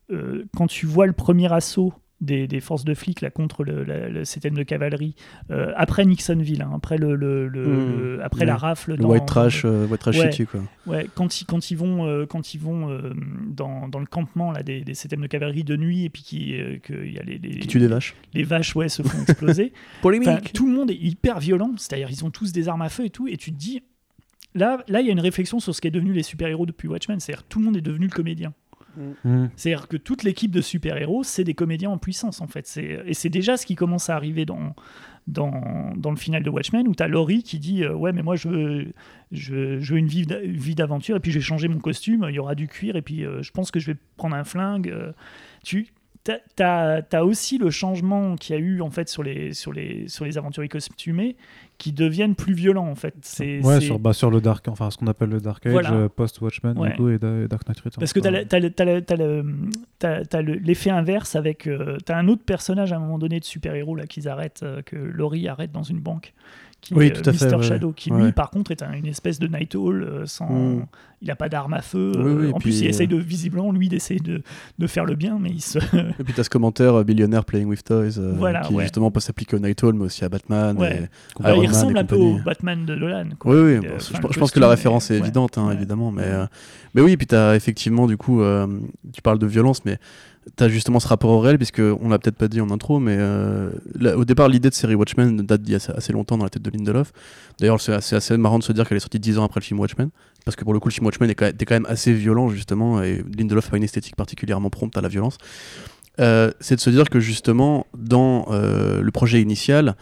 quand tu vois le premier assaut des, forces de flics là, contre le, le système de cavalerie euh, après Nixonville, hein, après, le, le hmm. après la rafle. Le white trash, euh, white trash ouais, shitty, quoi. Ouais, quand, ils, quand ils vont, euh, quand ils vont dans, dans, le campement là, des, des systèmes de cavalerie de nuit et puis qu'il y a les, les, Qui tuent des vaches. Les vaches ouais, se font exploser. Polémique. Tout le monde est hyper violent, c'est-à-dire ils ont tous des armes à feu et tout, et tu te dis. Là, là, il y a une réflexion sur ce qu'est devenu les super-héros depuis Watchmen, c'est-à-dire tout le monde est devenu le comédien. Mm. C'est-à-dire que toute l'équipe de super-héros, c'est des comédiens en puissance, en fait. Et c'est déjà ce qui commence à arriver dans, dans, le final de Watchmen, où tu as Laurie qui dit euh, Ouais, mais moi, je veux, je, veux une vie vie d'aventure, et puis je vais changer mon costume, il y aura du cuir, et puis euh, je pense que je vais prendre un flingue. euh. tu as, aussi le changement qu'il y a eu, en fait, sur les, sur les, sur les aventuriers costumés, qui deviennent plus violents, en fait. Ouais, sur, bah, sur le Dark, enfin ce qu'on appelle le Dark Age, Voilà. euh, post-Watchmen Ouais. et, da- et Dark Knight Returns. Parce que tu quoi. as, l'effet inverse avec. euh, t'as un autre personnage à un moment donné de super-héros là qu'ils arrêtent, euh, que Laurie arrête dans une banque. Qui Oui, est, tout à euh, fait, Mr. ouais. Shadow, qui Ouais. lui, par contre, est un- une espèce de Night Owl euh, sans. Mm. Il n'a pas d'arme à feu. Oui, euh, oui, en plus, il essaye de, visiblement, lui, d'essayer de, de faire le bien, mais il se. Et puis t'as ce commentaire billionnaire playing with toys euh, Voilà, qui ouais. justement peut s'appliquer au Night Owl mais aussi à Batman. Et- Bah, il ressemble un peu au Batman de Nolan. quoi. Oui, oui, euh, je, pense que la référence est évidente, hein, évidemment. Mais, mais oui, puis tu as effectivement, du coup, tu parles de violence, mais tu as justement ce rapport au réel, puisque on l'a peut-être pas dit en intro, mais euh, au départ, l'idée de série Watchmen date d'il y a assez, longtemps dans la tête de Lindelof. D'ailleurs, c'est assez, marrant de se dire qu'elle est sortie 10 ans après le film Watchmen, parce que pour le coup, le film Watchmen était quand même assez violent, justement, et Lindelof a une esthétique particulièrement prompte à la violence. Euh, c'est de se dire que justement, dans euh, le projet initial,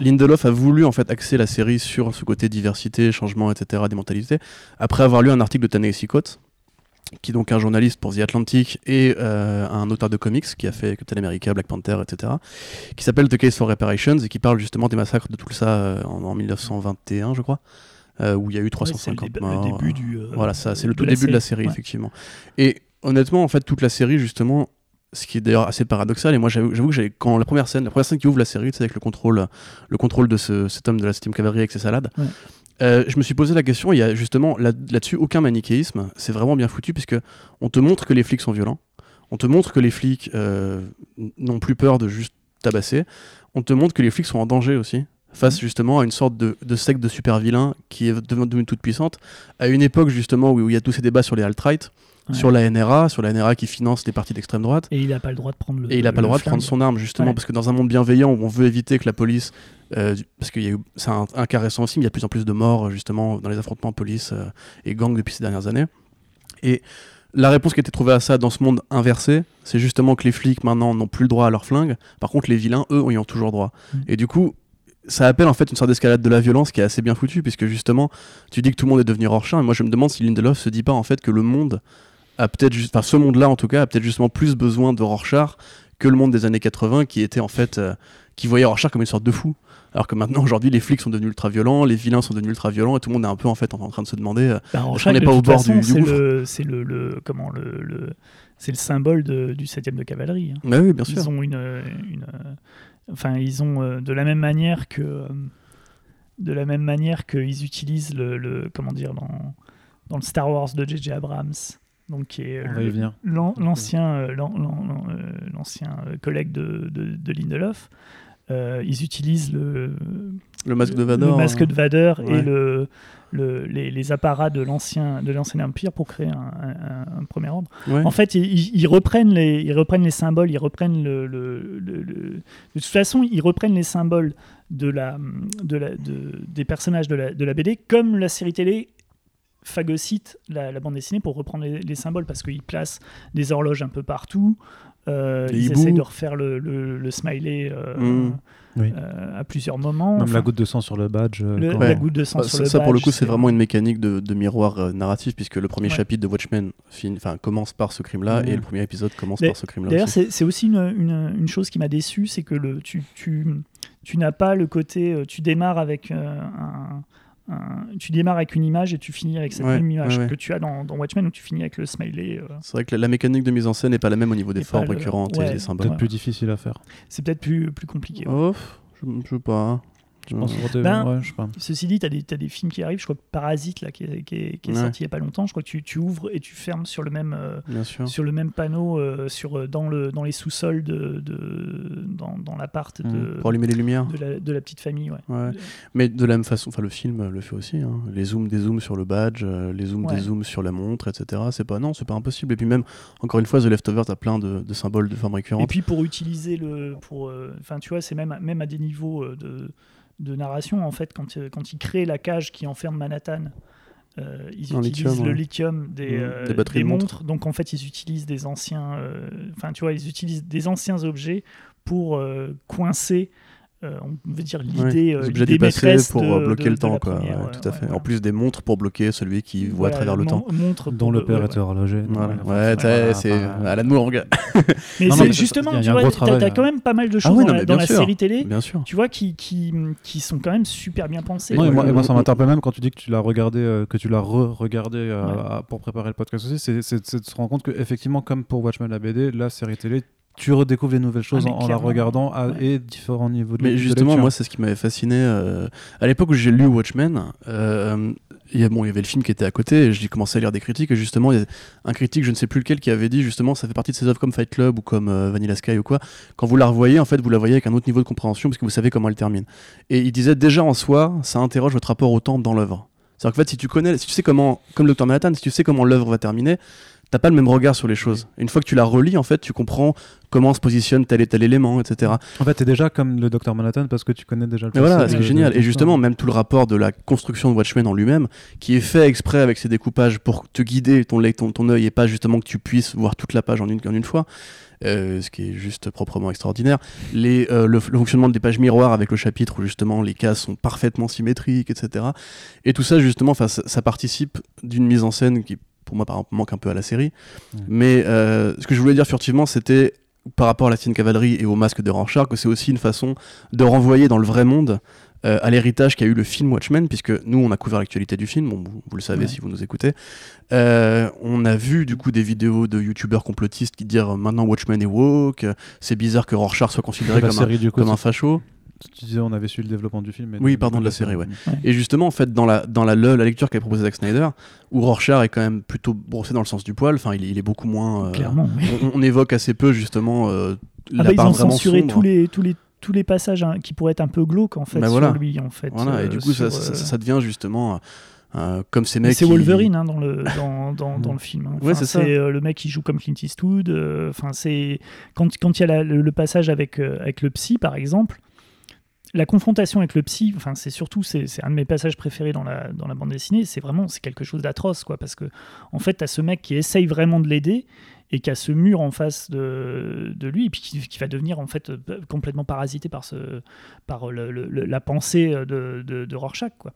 Lindelof a voulu en fait axer la série sur ce côté diversité, changement, etc., des mentalités, après avoir lu un article de Ta-Nehisi qui est donc un journaliste pour The Atlantic et euh, un auteur de comics qui a fait Captain America, Black Panther, etc., qui s'appelle The Case for Reparations et qui parle justement des massacres de Tulsa euh, en, en 1921, je crois, euh, où il y a eu Ouais, c'est 350 le, dé- morts. le début du. Voilà, ça, c'est le tout début de la série, Ouais. effectivement. Et honnêtement, en fait, toute la série, justement, ce qui est d'ailleurs assez paradoxal, et moi j'avoue que j'ai, quand la première scène, la première scène qui ouvre la série, c'est avec le contrôle, le contrôle de ce, cet homme de la 7 cavalerie avec ses salades, Ouais. Euh, je me suis posé la question, il y a justement là- là-dessus aucun manichéisme, c'est vraiment bien foutu, puisque on te montre que les flics sont violents, on te montre que les flics euh, n'ont plus peur de juste tabasser, on te montre que les flics sont en danger aussi, face justement à une sorte de, de secte de super vilains qui est devenue devenue toute puissante, à une époque justement où, où il y a tous ces débats sur les alt-right, Ouais. sur la NRA, sur la NRA qui finance les partis d'extrême droite. Et il n'a pas le droit de prendre le. Et il n'a pas le droit de prendre son arme, justement, Ouais. parce que dans un monde bienveillant où on veut éviter que la police. euh, parce qu'il y a eu. C'est un, un cas récent aussi, mais il y a de plus en plus de morts, justement, dans les affrontements police euh, et gang depuis ces dernières années. Et la réponse qui a été trouvée à ça dans ce monde inversé, c'est justement que les flics maintenant n'ont plus le droit à leur flingue. Par contre, les vilains, eux, y ont toujours droit. Mm. Et du coup. Ça appelle en fait une sorte d'escalade de la violence qui est assez bien foutue, puisque justement, tu dis que tout le monde est devenu Rorschach, et moi je me demande si Lindelof se dit pas en fait que le monde a peut-être juste, enfin ce monde-là en tout cas, a peut-être justement plus besoin de Rorschach que le monde des années 80 qui était en fait, euh, qui voyait Rorschach comme une sorte de fou. Alors que maintenant aujourd'hui les flics sont devenus ultra violents, les vilains sont devenus ultra violents et tout le monde est un peu en fait en, train de se demander. euh, Bah, Rorschach, qu'on n'est pas au bord façon, du- du c'est gouffre? le, c'est le, le- comment le, le- c'est le symbole de- du 7 de cavalerie. hein. Bah oui, bien sûr. Ils ont une, une, enfin ils ont euh, de la même manière que, de la même manière qu'ils utilisent le, le- comment dire dans dans le Star Wars de J.J. Abrams, donc qui est le- l'ancien euh, l'an- l'an- l'an- euh, l'ancien collègue de, de, de Lindelof. Euh, ils utilisent le, Le masque de le Vador. masque hein. de Vader Ouais. et le, le- les, les apparats de l'ancien de l'ancien empire pour créer un, un- un premier ordre. Ouais. En fait, ils, ils- ils reprennent les ils reprennent les symboles, ils reprennent le, le- le- le- de toute façon, ils reprennent les symboles de la de la de- des personnages de la, de la BD comme la série télé phagocyte la, la bande dessinée pour reprendre les, les symboles parce qu'ils placent des horloges un peu partout. euh, ils hiboux. essaient de refaire le, le- le smiley euh, Mm. Oui. euh, à plusieurs moments. Même Enfin, la goutte de sang sur le badge. euh, le- quand- Ouais. la goutte de sang Bah, sur ça, le ça, pour le badge, coup, c'est vraiment une mécanique de, de miroir euh, narratif, puisque le premier Ouais. chapitre de Watchmen fin- enfin, commence par ce crime-là, et le premier épisode commence Mais- par ce crime-là D'ailleurs, aussi. c'est c'est aussi une, une- une chose qui m'a déçu, c'est que le, tu, tu, tu n'as pas le côté. Tu démarres avec euh, un, un- Tu démarres avec une image et tu finis avec cette Ouais, même image ouais, ouais. que tu as dans, dans Watchmen où tu finis avec le smiley. euh. C'est vrai que la, la mécanique de mise en scène n'est pas la même au niveau des formes récurrentes ouais. et des symboles. Peut-être plus difficile à faire. C'est peut-être plus, plus compliqué. ouais. Oh, je, je sais pas. Hein. Je pense des- Ben, ouais, je sais pas. Ceci dit, tu as, des films qui arrivent. Je crois que Parasite, là, qui est, qui est- qui est Ouais. sorti il n'y a pas longtemps, je crois que tu, tu ouvres et tu fermes sur le même. euh, sur le même panneau euh, sur, euh, dans, le, dans les sous-sols de, de- dans, dans l'appart de, Mhm. Pour allumer les lumières. de, la, de la petite famille. Ouais. Ouais. Mais de la même façon, le film le fait aussi. hein. Les zooms, des zooms sur le badge, euh, les zooms, des zooms sur la montre, etc. C'est pas non, c'est pas impossible. Et puis même, encore une fois, The Leftovers, t'as plein de, de symboles de formes Et récurrentes. puis pour utiliser le. euh, Enfin, tu vois, c'est même, même à des niveaux euh, de, de narration, en fait, quand, euh, quand il crée la cage qui enferme Manhattan. euh, ils En utilisent lithium, le ouais. lithium des, Mhm. euh, Des batteries des montres. montres. Donc en fait, ils utilisent des anciens, euh, enfin tu vois, ils utilisent des anciens objets pour coincer, euh, on veut dire l'idée, euh, objets l'idée maîtresse pour de- euh, bloquer de- le de temps, quoi. première, Ouais, ouais, tout à ouais, fait. ouais. En plus des montres pour bloquer celui qui voit à travers le temps. montre dont le père ouais. horloger. Voilà. Ouais, t'sais, c'est Alan Moore. Mais Non, mais justement, il y a tu vois, t'as hein. quand même pas mal de Ah choses oui, dans la, série télé, Bien sûr. tu vois, qui, qui, qui sont quand même super bien pensées. Non, et Ouais, moi, ça m'interpelle même quand tu dis que tu l'as regardé, que tu l'as re-regardé pour préparer le podcast aussi, c'est c'est- c'est de se rendre compte que effectivement, comme pour Watchmen la BD, la série télé, tu redécouvres des nouvelles choses Ah, en, en la regardant à ouais. et différents niveaux de Mais justement, moi, c'est ce qui m'avait fasciné. euh, À l'époque où j'ai lu Watchmen, euh, il y, a, bon, il y avait le film qui était à côté, et j'ai commencé à lire des critiques, et justement, il y a un critique, je ne sais plus lequel, qui avait dit justement, ça fait partie de ces œuvres comme Fight Club ou comme euh, Vanilla Sky ou quoi. Quand vous la revoyez, en fait, vous la voyez avec un autre niveau de compréhension, parce que vous savez comment elle termine. Et il disait déjà en soi, ça interroge votre rapport au temps dans l'œuvre. C'est-à-dire qu'en fait, si tu connais, si tu sais comment, comme Dr. Manhattan, si tu sais comment l'œuvre va terminer, t'as pas le même regard sur les choses. Une fois que tu la relis, en fait, tu comprends comment se positionne tel et tel élément, etc. En fait, t'es déjà comme le Docteur Manhattan parce que tu connais déjà le Mais voilà, c'est génial. Et justement, même tout le rapport de la construction de Watchmen en lui-même, qui est fait exprès avec ses découpages pour te guider ton, ton, ton œil et pas justement que tu puisses voir toute la page en une, en une fois. euh, ce qui est juste proprement extraordinaire. Les, euh, le, le fonctionnement des pages miroirs avec le chapitre où justement les cases sont parfaitement symétriques, etc. Et tout ça, justement, ça participe d'une mise en scène qui, pour moi, par exemple, manque un peu à la série. Mais euh, ce que je voulais dire furtivement, c'était par rapport à la Sienne Cavalerie et au masque de Rorschach, que c'est aussi une façon de renvoyer dans le vrai monde euh, à l'héritage qu'a eu le film Watchmen, puisque nous, on a couvert l'actualité du film, bon, vous, vous le savez Ouais. si vous nous écoutez. Euh, on a vu du coup des vidéos de youtubeurs complotistes qui disent maintenant Watchmen est woke, c'est bizarre que Rorschach soit considéré comme, un, série coup. comme un facho. Tu disais, on avait su le développement du film. mais Oui, pardon, coup, de la série, ouais. Ouais. Et justement, en fait, dans la, dans la, le- la lecture qu'a proposé Zack Snyder, où Rorschach est quand même plutôt brossé dans le sens du poil, enfin, il, est- il est beaucoup moins. euh, Clairement. oui. on, on évoque assez peu justement euh, Ah la bah, ils ont vraiment censuré sombre. tous les, tous, les, tous les passages hein, qui pourraient être un peu glauques en fait Bah sur lui en fait. Voilà, et euh, du coup, ça, sur, ça, euh, ça- ça devient justement euh, comme ces mecs. c'est qui- Wolverine hein, dans, le, dans, dans, dans le film. hein. Ouais, Enfin, c'est ça. euh, le mec qui joue comme Clint Eastwood. euh, Enfin, c'est quand quand il y a la- le, le passage avec euh, avec le psy par exemple. La confrontation avec le psy, enfin c'est surtout c'est un de mes passages préférés dans la dans la bande dessinée. C'est vraiment quelque chose d'atroce quoi parce que en fait t'as ce mec qui essaye vraiment de l'aider et qui a ce mur en face de, de lui et puis qui, qui va devenir en fait complètement parasité par ce par le- la pensée de, de, de Rorschach quoi.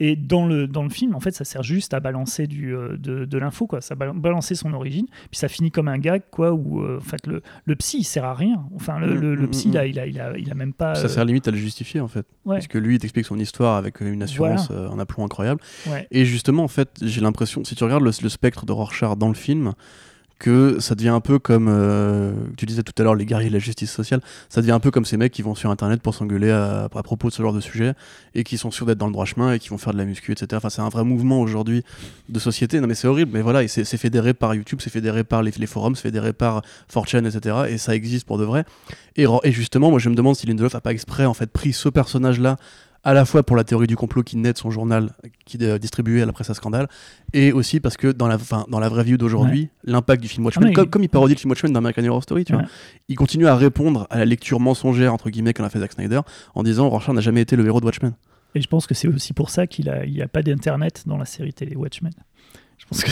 Et dans le, dans le film, en fait, ça sert juste à balancer du, euh, de, de l'info, quoi. Ça bal- balancer son origine, puis ça finit comme un gag, quoi, où euh, en fait le, le psy il sert à rien. Enfin, le, Mm, le, le mm, psy mm. là, il a, il a, il a même pas. Ça euh, sert limite à le justifier en fait. ouais, Parce que lui, il t'explique son histoire avec une assurance, euh, un aplomb incroyable. ouais. Et justement, en fait, j'ai l'impression, si tu regardes le, le spectre de Rorschach dans le film, que ça devient un peu comme, euh, tu disais tout à l'heure, les guerriers de la justice sociale, ça devient un peu comme ces mecs qui vont sur Internet pour s'engueuler à, propos de ce genre de sujet et qui sont sûrs d'être dans le droit chemin et qui vont faire de la muscu, etc. Enfin, c'est un vrai mouvement aujourd'hui de société. Non, mais c'est horrible, mais voilà, et c'est fédéré par YouTube, c'est fédéré par les, les forums, c'est fédéré par 4chan, etc. Et ça existe pour de vrai. Et, et justement, moi, je me demande si Lindelof a pas exprès, en fait, pris ce personnage-là à la fois pour la théorie du complot qui naît de son journal qui est distribué à la presse à scandale et aussi parce que dans la, fin, dans la vraie vie d'aujourd'hui l'impact du film Watchmen Ah, mais comme, il- comme il parodie le film Watchmen dans American Horror Story tu Ouais. vois il continue à répondre à la lecture mensongère entre guillemets qu'en a fait Zack Snyder en disant Rorschach n'a jamais été le héros de Watchmen Et je pense que c'est aussi pour ça qu'il a, il y a pas d'internet dans la série télé Watchmen. Je pense que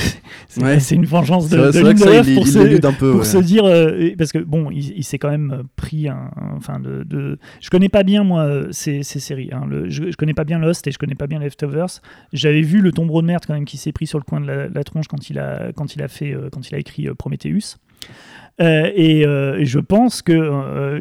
c'est- Ouais. une vengeance de, vrai, de vrai ça il, pour il se- l'élude un peu pour ouais. se dire euh, parce que bon il, il s'est quand même euh, pris un, enfin de, de- je connais pas bien moi euh, ces, ces séries hein. Le- je, je connais pas bien Lost et je connais pas bien Leftovers j'avais vu le tombereau de merde quand même qui s'est pris sur le coin de la, la tronche quand il a quand il a fait euh, quand il a écrit euh, Prometheus Euh, et, euh, et je pense que euh,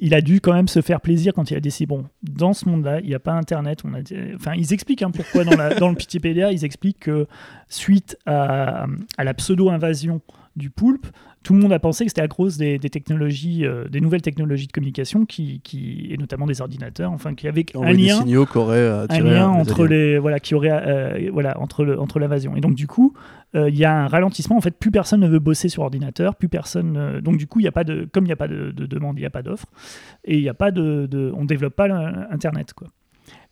il, a dû quand même se faire plaisir quand il a décidé bon dans ce monde-là il n'y a pas internet on a dit- enfin ils expliquent hein, pourquoi dans, la, dans le Wikipédia ils expliquent que suite à, à la pseudo invasion du poulpe tout le monde a pensé que c'était à cause des, des technologies, euh, des nouvelles technologies de communication, qui, qui, et notamment des ordinateurs, enfin, qui avaient un lien, signaux qu'aurait euh, un lien entre les, voilà, qui aurait, euh, voilà, entre le, entre l'invasion. Et donc du coup, euh, il y a un ralentissement. En fait, plus personne ne veut bosser sur ordinateur, plus personne. donc du coup, il y a pas de, comme il n'y a pas de, de demande, il n'y a pas d'offre, et il y a pas de, de on développe pas l'internet, quoi.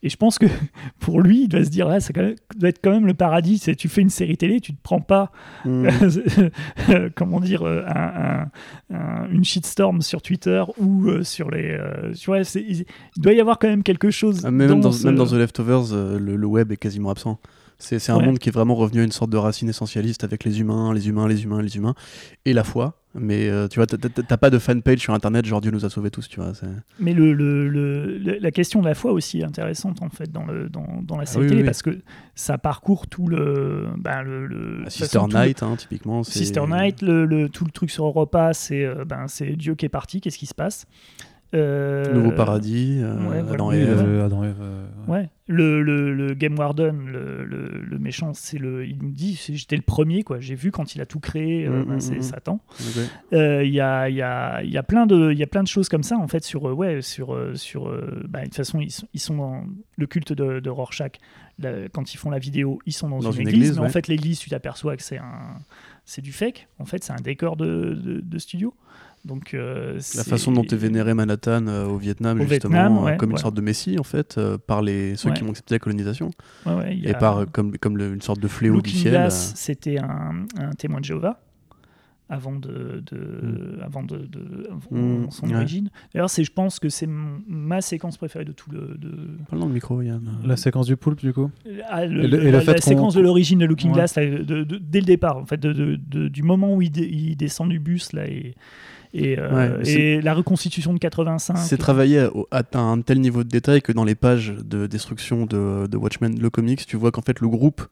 Et je pense que pour lui, il doit se dire, ah, ça doit être quand même le paradis. C'est tu fais une série télé, tu te prends pas Mm. comment dire, euh, un- un- un- une shitstorm sur Twitter ou euh, sur les. euh, tu vois, c'est- il, il doit y avoir quand même quelque chose. Ah, mais même, dans, ce- même dans The Leftovers, euh, le, le web est quasiment absent. C'est c'est un Ouais. monde qui est vraiment revenu à une sorte de racine essentialiste avec les humains, les humains, les humains, les humains, et la foi. Mais euh, tu vois, t'as- pas de fanpage sur internet, genre Dieu nous a sauvés tous, tu vois. Mais le, le- le- la question de la foi aussi est intéressante en fait dans, le, dans, dans la série oui, télé oui. parce que ça parcourt tout le. ben, toute Sister façon, Night, hein, typiquement. Sister Night, le, le- tout le truc sur Europa, c'est euh, ben, Dieu qui est parti, qu'est-ce qui se passe? Nouveau paradis, euh, ouais. Adam et Ève. euh, Adam et Ève, euh, ouais. Le, le, le Game Warden, le, le, le méchant, c'est le, il me dit, j'étais le premier, quoi. J'ai vu quand il a tout créé, euh, Mm, ben, mm, c'est mm. Satan. Euh, Il y, a, y, a, y, a plein de, il y a plein de choses comme ça, en fait, sur, euh, ouais, sur, euh, sur euh, bah, de toute façon, ils sont, ils sont dans le culte de, de Rorschach. Quand ils font la vidéo, ils sont dans, Dans une, une église, église, mais en fait, l'église, tu t'aperçois que c'est un, c'est du fake. En fait, c'est un décor de, de, de studio. Donc, euh, La façon dont est vénéré Manhattan euh, au Vietnam, Au justement, Vietnam, euh, ouais, comme une ouais. sorte de messie, en fait, euh, par les, ceux qui ont accepté la colonisation, et a- par euh, comme, comme le- une sorte de fléau du Looking ciel. Glass, euh, c'était un, un témoin de Jéhovah avant de, de Hmm. avant de, de- avant Mm, son ouais. origine. D'ailleurs, c'est je pense que c'est ma séquence préférée de tout le de Parle dans le micro, Yann. La séquence du poulpe, du coup. Ah, le- Et le- la, séquence de l'origine de Looking Ouais. Glass là, de- de- dès le départ en fait de, de- de- du moment où il, dé- il descend du bus là et et, euh, Ouais, et la reconstitution de 85 C'est travaillé à, un tel niveau de détail que dans les pages de destruction de, de Watchmen, le comics, tu vois qu'en fait le groupe,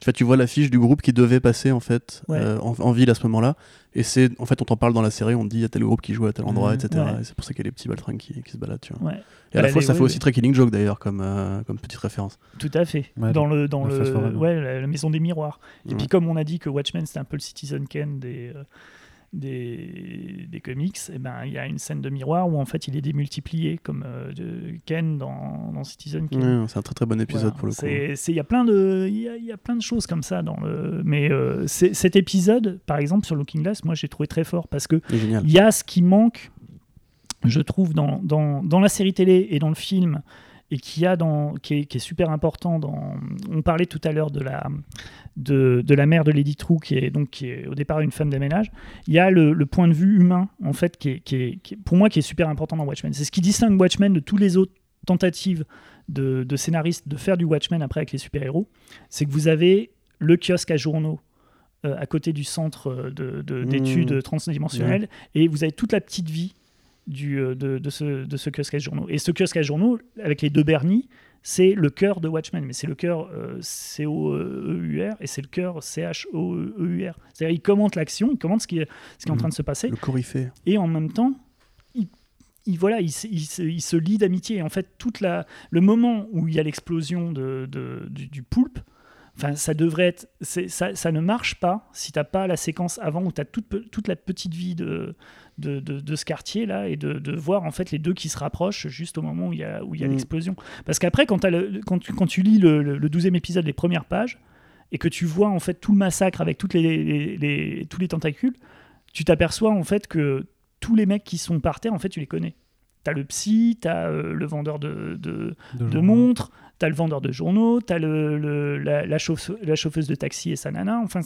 tu vois, tu vois l'affiche du groupe qui devait passer en fait Ouais. euh, en, en ville à ce moment-là. Et c'est en fait on t'en parle dans la série, on te dit il y a tel groupe qui joue à tel endroit, Mhm. etc. Ouais. Et c'est pour ça qu'il y a les petits baltringues qui, qui se baladent. Tu vois. ouais, Et à la Bah, fois ça ouais, fait aussi ouais. très Killing Joke d'ailleurs comme, euh, comme petite référence. tout à fait Ouais, dans le dans le ouais la, la maison des miroirs Et Ouais. puis comme on a dit que Watchmen c'était un peu le Citizen Kane des euh, des, des comics, et ben il y a une scène de miroir où en fait il est démultiplié comme euh, de Ken dans, dans Citizen Kane. C'est un très très bon épisode Voilà. pour le coup. Il y a plein de, y a, y a plein de choses comme ça dans le. Mais euh, cet épisode, par exemple sur Looking Glass, moi j'ai trouvé très fort parce que il y a ce qui manque, je trouve, dans, dans, dans la série télé et dans le film, et qui, a dans, qui, est, qui est super important. Dans, on parlait tout à l'heure de la, de, de la mère de Lady True, qui est, donc, qui est au départ une femme de ménage. Il y a le, le point de vue humain, en fait, qui est, qui est- qui est- pour moi, qui est super important dans Watchmen. C'est ce qui distingue Watchmen de tous les autres tentatives de, de scénaristes de faire du Watchmen après avec les super-héros. C'est que vous avez le kiosque à journaux euh, à côté du centre euh, de- de- Mmh. d'études transdimensionnelles et vous avez toute la petite vie du, euh, de, de ce, de ce kiosque à journaux. Et ce kiosque à journaux, avec les deux Bernie, c'est le cœur de Watchmen, mais c'est le cœur euh, C-O-E-U-R et c'est le cœur C-H-O-E-U-R. C'est-à-dire, il commente l'action, il commente ce qui est, ce qui est en Mhm. train de se passer, Le coryphée. et en même temps, il, il- voilà, il, se- il se, il se lie d'amitié. Et en fait, toute la, le moment où il y a l'explosion de, de- du, du poulpe, Enfin, ça devrait être. Ça, ça ne marche pas si t'as pas la séquence avant où tu as toute, toute la petite vie de, de, de- de ce quartier-là et de, de voir en fait les deux qui se rapprochent juste au moment où il y a, où il y a Mm. l'explosion. Parce qu'après, quand, tu, quand tu lis le, le, le 12e épisode, les premières pages, et que tu vois en fait tout le massacre avec toutes les, les- les- tous les tentacules, tu t'aperçois en fait que tous les mecs qui sont par terre, en fait, tu les connais. T'as le psy, t'as euh, le vendeur de, de, de genre. montres, t'as le vendeur de journaux, t'as le, le- la, la, chauffeuse, la chauffeuse de taxi et sa nana. Enfin,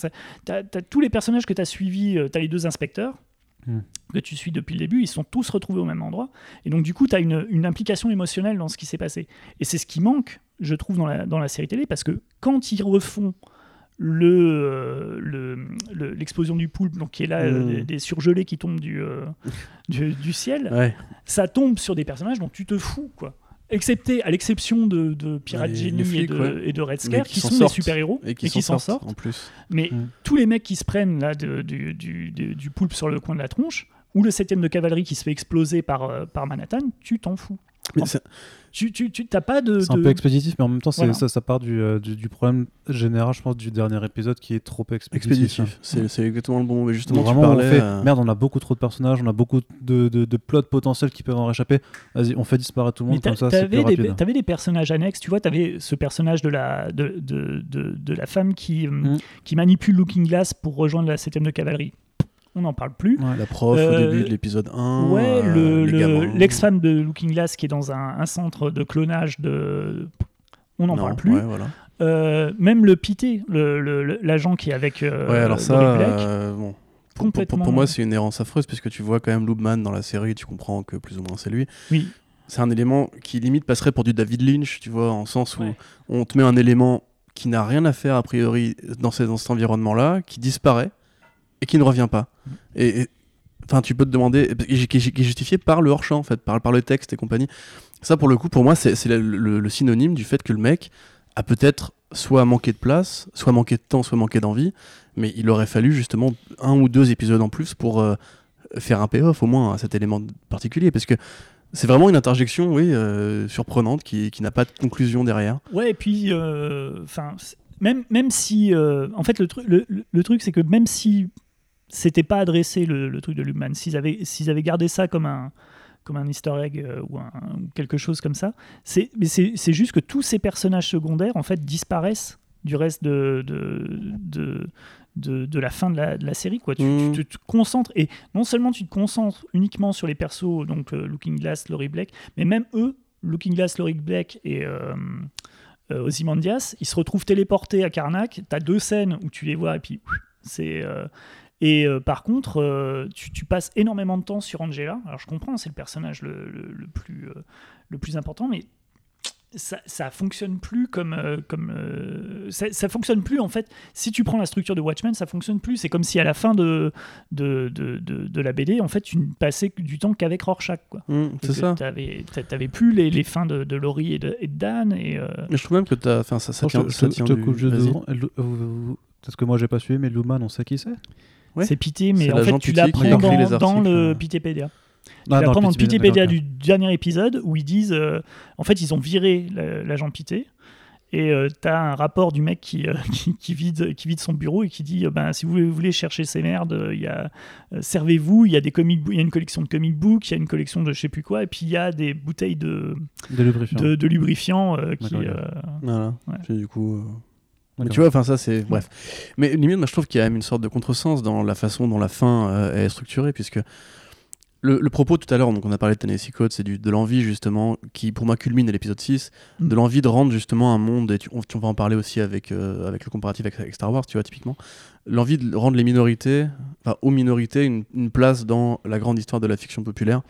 t'as as tous les personnages que t'as suivis. euh, T'as les deux inspecteurs Que tu suis depuis le début. Ils sont tous retrouvés au même endroit. Et donc, du coup, t'as une, une implication émotionnelle dans ce qui s'est passé. Et c'est ce qui manque, je trouve, dans la, dans la série télé, parce que quand ils refont le euh, le- le- l'explosion du poulpe donc qui est là euh, Hmm. des, des surgelés qui tombent du, euh, du, du ciel Ouais. ça tombe sur des personnages dont tu te fous, quoi. Excepté, à l'exception de, de Pirate Genie flics, et, de, ouais. et de Red Scare, qui sont des super-héros Et qui s'en sortent, en plus. Mais tous les mecs qui se prennent là de- du, du, du- du poulpe sur le coin de la tronche, ou le 7 de cavalerie qui se fait exploser par, euh, par Manhattan, tu t'en fous. Mais Tu tu- tu- t'as pas de. C'est un peu expéditif, mais en même temps, Voilà. ça, ça part du, euh, du, du problème général, je pense, du dernier épisode qui est trop expéditif. expéditif. C'est c'est exactement le bon. Mais justement, Donc tu parlais. on fait, euh, merde, on a beaucoup trop de personnages, on a beaucoup de, de, de plots potentiels qui peuvent en réchapper. Vas-y, on fait disparaître tout le monde, comme ça, t'avais des, personnages annexes, tu vois, t'avais ce personnage de la, de, de, de, de la femme qui, hum, Mm. qui manipule Looking Glass pour rejoindre la 7 de cavalerie. On n'en parle plus. Ouais. La prof Euh, au début de l'épisode 1. Ouais, euh, le- l'ex-femme de Looking Glass qui est dans un, un centre de clonage de. On n'en parle plus. ouais, voilà. Euh, même le pité, l'agent qui est avec. euh, Ouais, alors ça, euh, bon. Pour, pour- Complètement. pour moi, c'est une errance affreuse, puisque tu vois quand même Loobman dans la série, tu comprends que plus ou moins c'est lui. Oui. C'est un élément qui limite passerait pour du David Lynch, tu vois, en sens où on te met un élément qui n'a rien à faire a priori dans, ces- dans cet environnement-là, qui disparaît et qui ne revient pas. Et enfin, tu peux te demander, qui est justifié par le hors-champ en fait, par, le texte et compagnie. Ça, pour le coup, pour moi, c'est le, synonyme du fait que le mec a peut-être soit manqué de place, soit manqué de temps, soit manqué d'envie, mais il aurait fallu justement un ou deux épisodes en plus pour euh, faire un payoff au moins à cet élément particulier, parce que c'est vraiment une interjection, oui, euh, surprenante qui, n'a pas de conclusion derrière. Ouais, et puis, euh, enfin, même, même si, en fait, le, le- le truc, c'est que même si c'était pas adressé le, le truc de Lubman, s'ils avaient, s'ils avaient gardé ça comme un, comme un Easter egg euh, ou, un- ou quelque chose comme ça, c'est, mais c'est, juste que tous ces personnages secondaires, en fait, disparaissent du reste de, de, de, de, de la fin de la, de la série. Quoi. Tu, Mm. tu te kancentres, et non seulement tu te concentres uniquement sur les persos, donc euh, Looking Glass, Laurie Blake, mais même eux, Looking Glass, Laurie Blake et euh, euh, Ozymandias, ils se retrouvent téléportés à Karnak. Tu as deux scènes où tu les vois et puis c'est. euh, et euh, par contre, euh, tu, tu passes énormément de temps sur Angela. Alors je comprends, c'est le personnage le, le- le plus, euh, le plus important, mais ça, ça fonctionne plus comme. euh, comme euh, ça, ça fonctionne plus en fait. Si tu prends la structure de Watchmen, ça fonctionne plus. C'est comme si à la fin de, de, de, de- de la BD, en fait, tu ne passais du temps qu'avec Rorschach. Quoi. c'est ça. Tu n'avais plus les, les fins de, de Laurie et de, et de Dan. Et, euh, Mais je trouve même que t'as- enfin, ça, ça tient, je, ça te- je tient te coupe juste Parce que moi j'ai pas suivi, mais Luman, on sait qui c'est? Ouais. C'est Pité, mais en fait, tu Pité qui l'apprends dans, dans le euh. Pitépédia. Tu Ah, l'apprends dans le Pitépédia du dernier épisode où ils disent euh, en fait, ils ont viré la- l'agent Pité. Et euh, t'as un rapport du mec qui, euh, qui, qui vide, qui vide son bureau et qui dit euh, ben, si vous voulez, chercher ces merdes, euh, il y a, euh, servez-vous, il y a des comic y a une collection de comic books, il y a une collection de je sais plus quoi, et puis il y a des bouteilles de, De lubrifiant. de, de lubrifiant euh, qui. Euh, Voilà. Ouais. Puis du coup. Mais tu vois, enfin ça c'est bref. Mais limite, moi je trouve qu'il y a même une sorte de contresens dans la façon dont la fin euh, est structurée, puisque le, le propos tout à l'heure, donc on a parlé de Tennessee Code, c'est de l'envie justement qui pour moi culmine à l'épisode 6, Mm. de l'envie de rendre justement un monde, et tu, on, tu- on va en parler aussi avec, euh, avec le comparatif avec, avec Star Wars, tu vois, typiquement, l'envie de rendre les minorités, enfin aux minorités, une, une place dans la grande histoire de la fiction populaire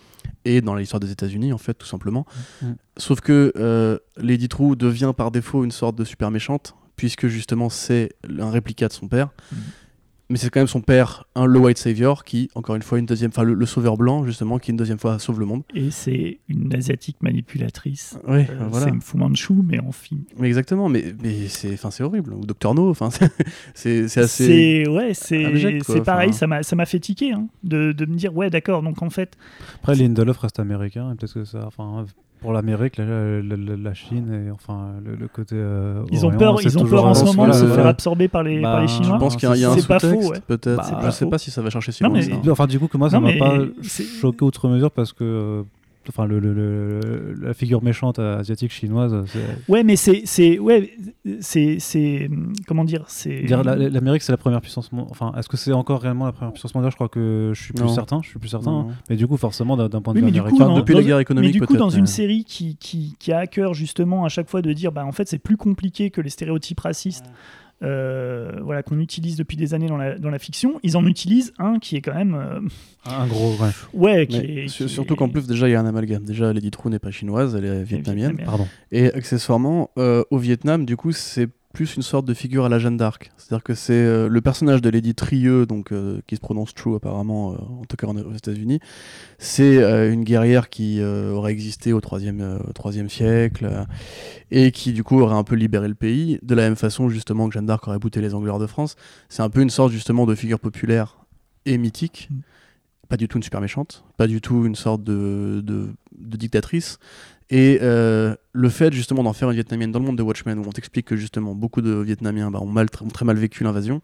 et dans l'histoire des États-Unis en fait, tout simplement. Mm. Sauf que euh, Lady True devient par défaut une sorte de super méchante, puisque justement c'est un réplicat de son père. Mhm. Mais c'est quand même son père, un, le White Savior, qui, encore une fois, une deuxième, enfin le, le sauveur blanc, justement, qui une deuxième fois sauve le monde. et c'est une asiatique manipulatrice. Oui, Euh, voilà. C'est Fu Manchu, mais en film. Mais exactement, mais, mais c'est, enfin, c'est horrible. Ou Docteur No, enfin, c'est, c'est, assez. C'est ouais, c'est pareil, ça m'a ça m'a fait tiquer hein, de, de me dire ouais d'accord donc en fait Après, Lindelof reste américain, et peut-être que ça. Enfin, pour l'Amérique, la, la- la- la Chine et enfin le, le côté. euh, ils ont peur ils ont peur en ce moment de se faire absorber par les par les Bah, Chinois. Je pense qu'il y a, il y a un C'est pas sous-texte, peut-être. Bah, je sais pas si ça va chercher si Non, loin. mais-. Enfin, du coup, que moi, ça m'a pas choqué outre mesure parce que. Euh, Enfin, le, le- le- la figure méchante euh, asiatique chinoise. Ouais mais c'est c'est ouais c'est c'est comment dire c'est L'Amérique, c'est la première puissance mondiale. Enfin, est-ce que c'est encore réellement la première puissance mondiale? Je crois que je suis plus Non. certain. Je suis plus certain. Non, hein. Mais du coup, forcément, d'un point de Oui, vue mais coup, américain, dans- depuis la guerre mais économique, du coup, dans une mais- série qui, qui, qui a à cœur justement à chaque fois de dire, bah, en fait, c'est plus compliqué que les stéréotypes racistes euh, voilà, qu'on utilise depuis des années dans la, dans la fiction, ils en utilisent un qui est quand même... euh, un gros. Ouais. ouais, qui Mais est... su- qui surtout est- qu'en plus, déjà, il y a un amalgame. Déjà, Lady True n'est pas chinoise, elle est vietnamienne. Pardon. Et accessoirement, euh, au Vietnam, du coup, c'est plus une sorte de figure à la Jeanne d'Arc. C'est-à-dire que c'est euh, le personnage de Lady Trieux, donc, euh, qui se prononce True apparemment, euh, en tout cas aux États-Unis. C'est une guerrière qui aurait existé au 3e, siècle et qui, du coup, aurait un peu libéré le pays. De la même façon, justement, que Jeanne d'Arc aurait bouté les Angleurs de France. C'est un peu une sorte, justement, de figure populaire et mythique. Mm. Pas du tout une super méchante, pas du tout une sorte de, de, de dictatrice. Et euh, le fait justement d'en faire une vietnamienne dans le monde de Watchmen, où on t'explique que justement beaucoup de Vietnamiens bah, ont, mal, ont très mal vécu l'invasion,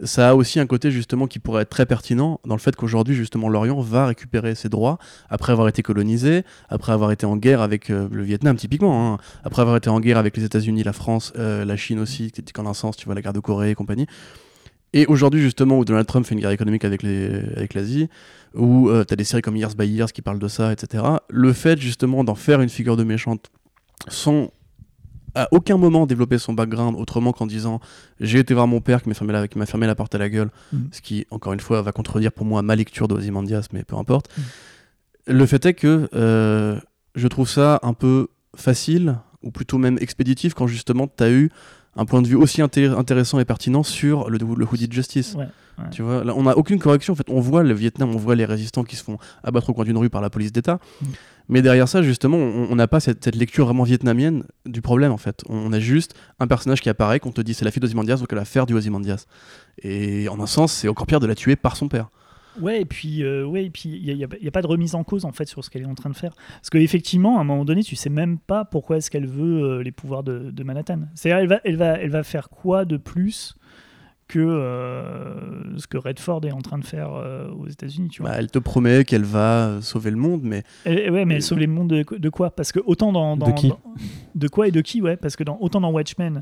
ça a aussi un côté justement qui pourrait être très pertinent dans le fait qu'aujourd'hui justement l'Orient va récupérer ses droits après avoir été colonisé, après avoir été en guerre avec euh, le Vietnam typiquement, hein, après avoir été en guerre avec les États-Unis, la France, euh, la Chine aussi, qui en un sens, tu vois, la guerre de Corée et compagnie. Et aujourd'hui, justement, où Donald Trump fait une guerre économique avec les- avec l'Asie, où tu as des séries comme Years by Years qui parlent de ça, etc. Le fait, justement, d'en faire une figure de méchante sans à aucun moment développer son background autrement qu'en disant j'ai été voir mon père qui m'a fermé, la- qui m'a fermé la porte à la gueule, Mhm. ce qui, encore une fois, va contredire pour moi ma lecture d'Ozymandias, mais peu importe. Le fait est que euh, je trouve ça un peu facile, ou plutôt même expéditif, quand justement tu as eu un point de vue aussi inté- intéressant et pertinent sur le, le Hooded Justice. Ouais, ouais. Tu vois, là, on n'a aucune correction. En fait, on voit le Vietnam, on voit les résistants qui se font abattre au coin d'une rue par la police d'État. Mm. Mais derrière ça, justement, on n'a pas cette, cette lecture vraiment vietnamienne du problème, en fait. On a juste un personnage qui apparaît, qu'on te dit c'est la fille d'Ozymandias, donc elle va faire du Ozymandias. Et en un sens, c'est encore pire de la tuer par son père. Ouais, et puis euh, ouais, et puis il n'y a, y a pas de remise en cause en fait sur ce qu'elle est en train de faire. Parce qu'effectivement, à un moment donné, tu sais même pas pourquoi est-ce qu'elle veut euh, les pouvoirs de, de Manhattan. C'est-à-dire, elle va, elle, va, elle va faire quoi de plus que euh, ce que Redford est en train de faire euh, aux États-Unis, tu vois? Bah, elle te promet qu'elle va sauver le monde, mais Elle- ouais, mais elle sauve les mondes de, de quoi? Parce que autant dans, dans- De qui? dans- de quoi et de qui, ouais? Parce que dans, autant dans Watchmen, euh,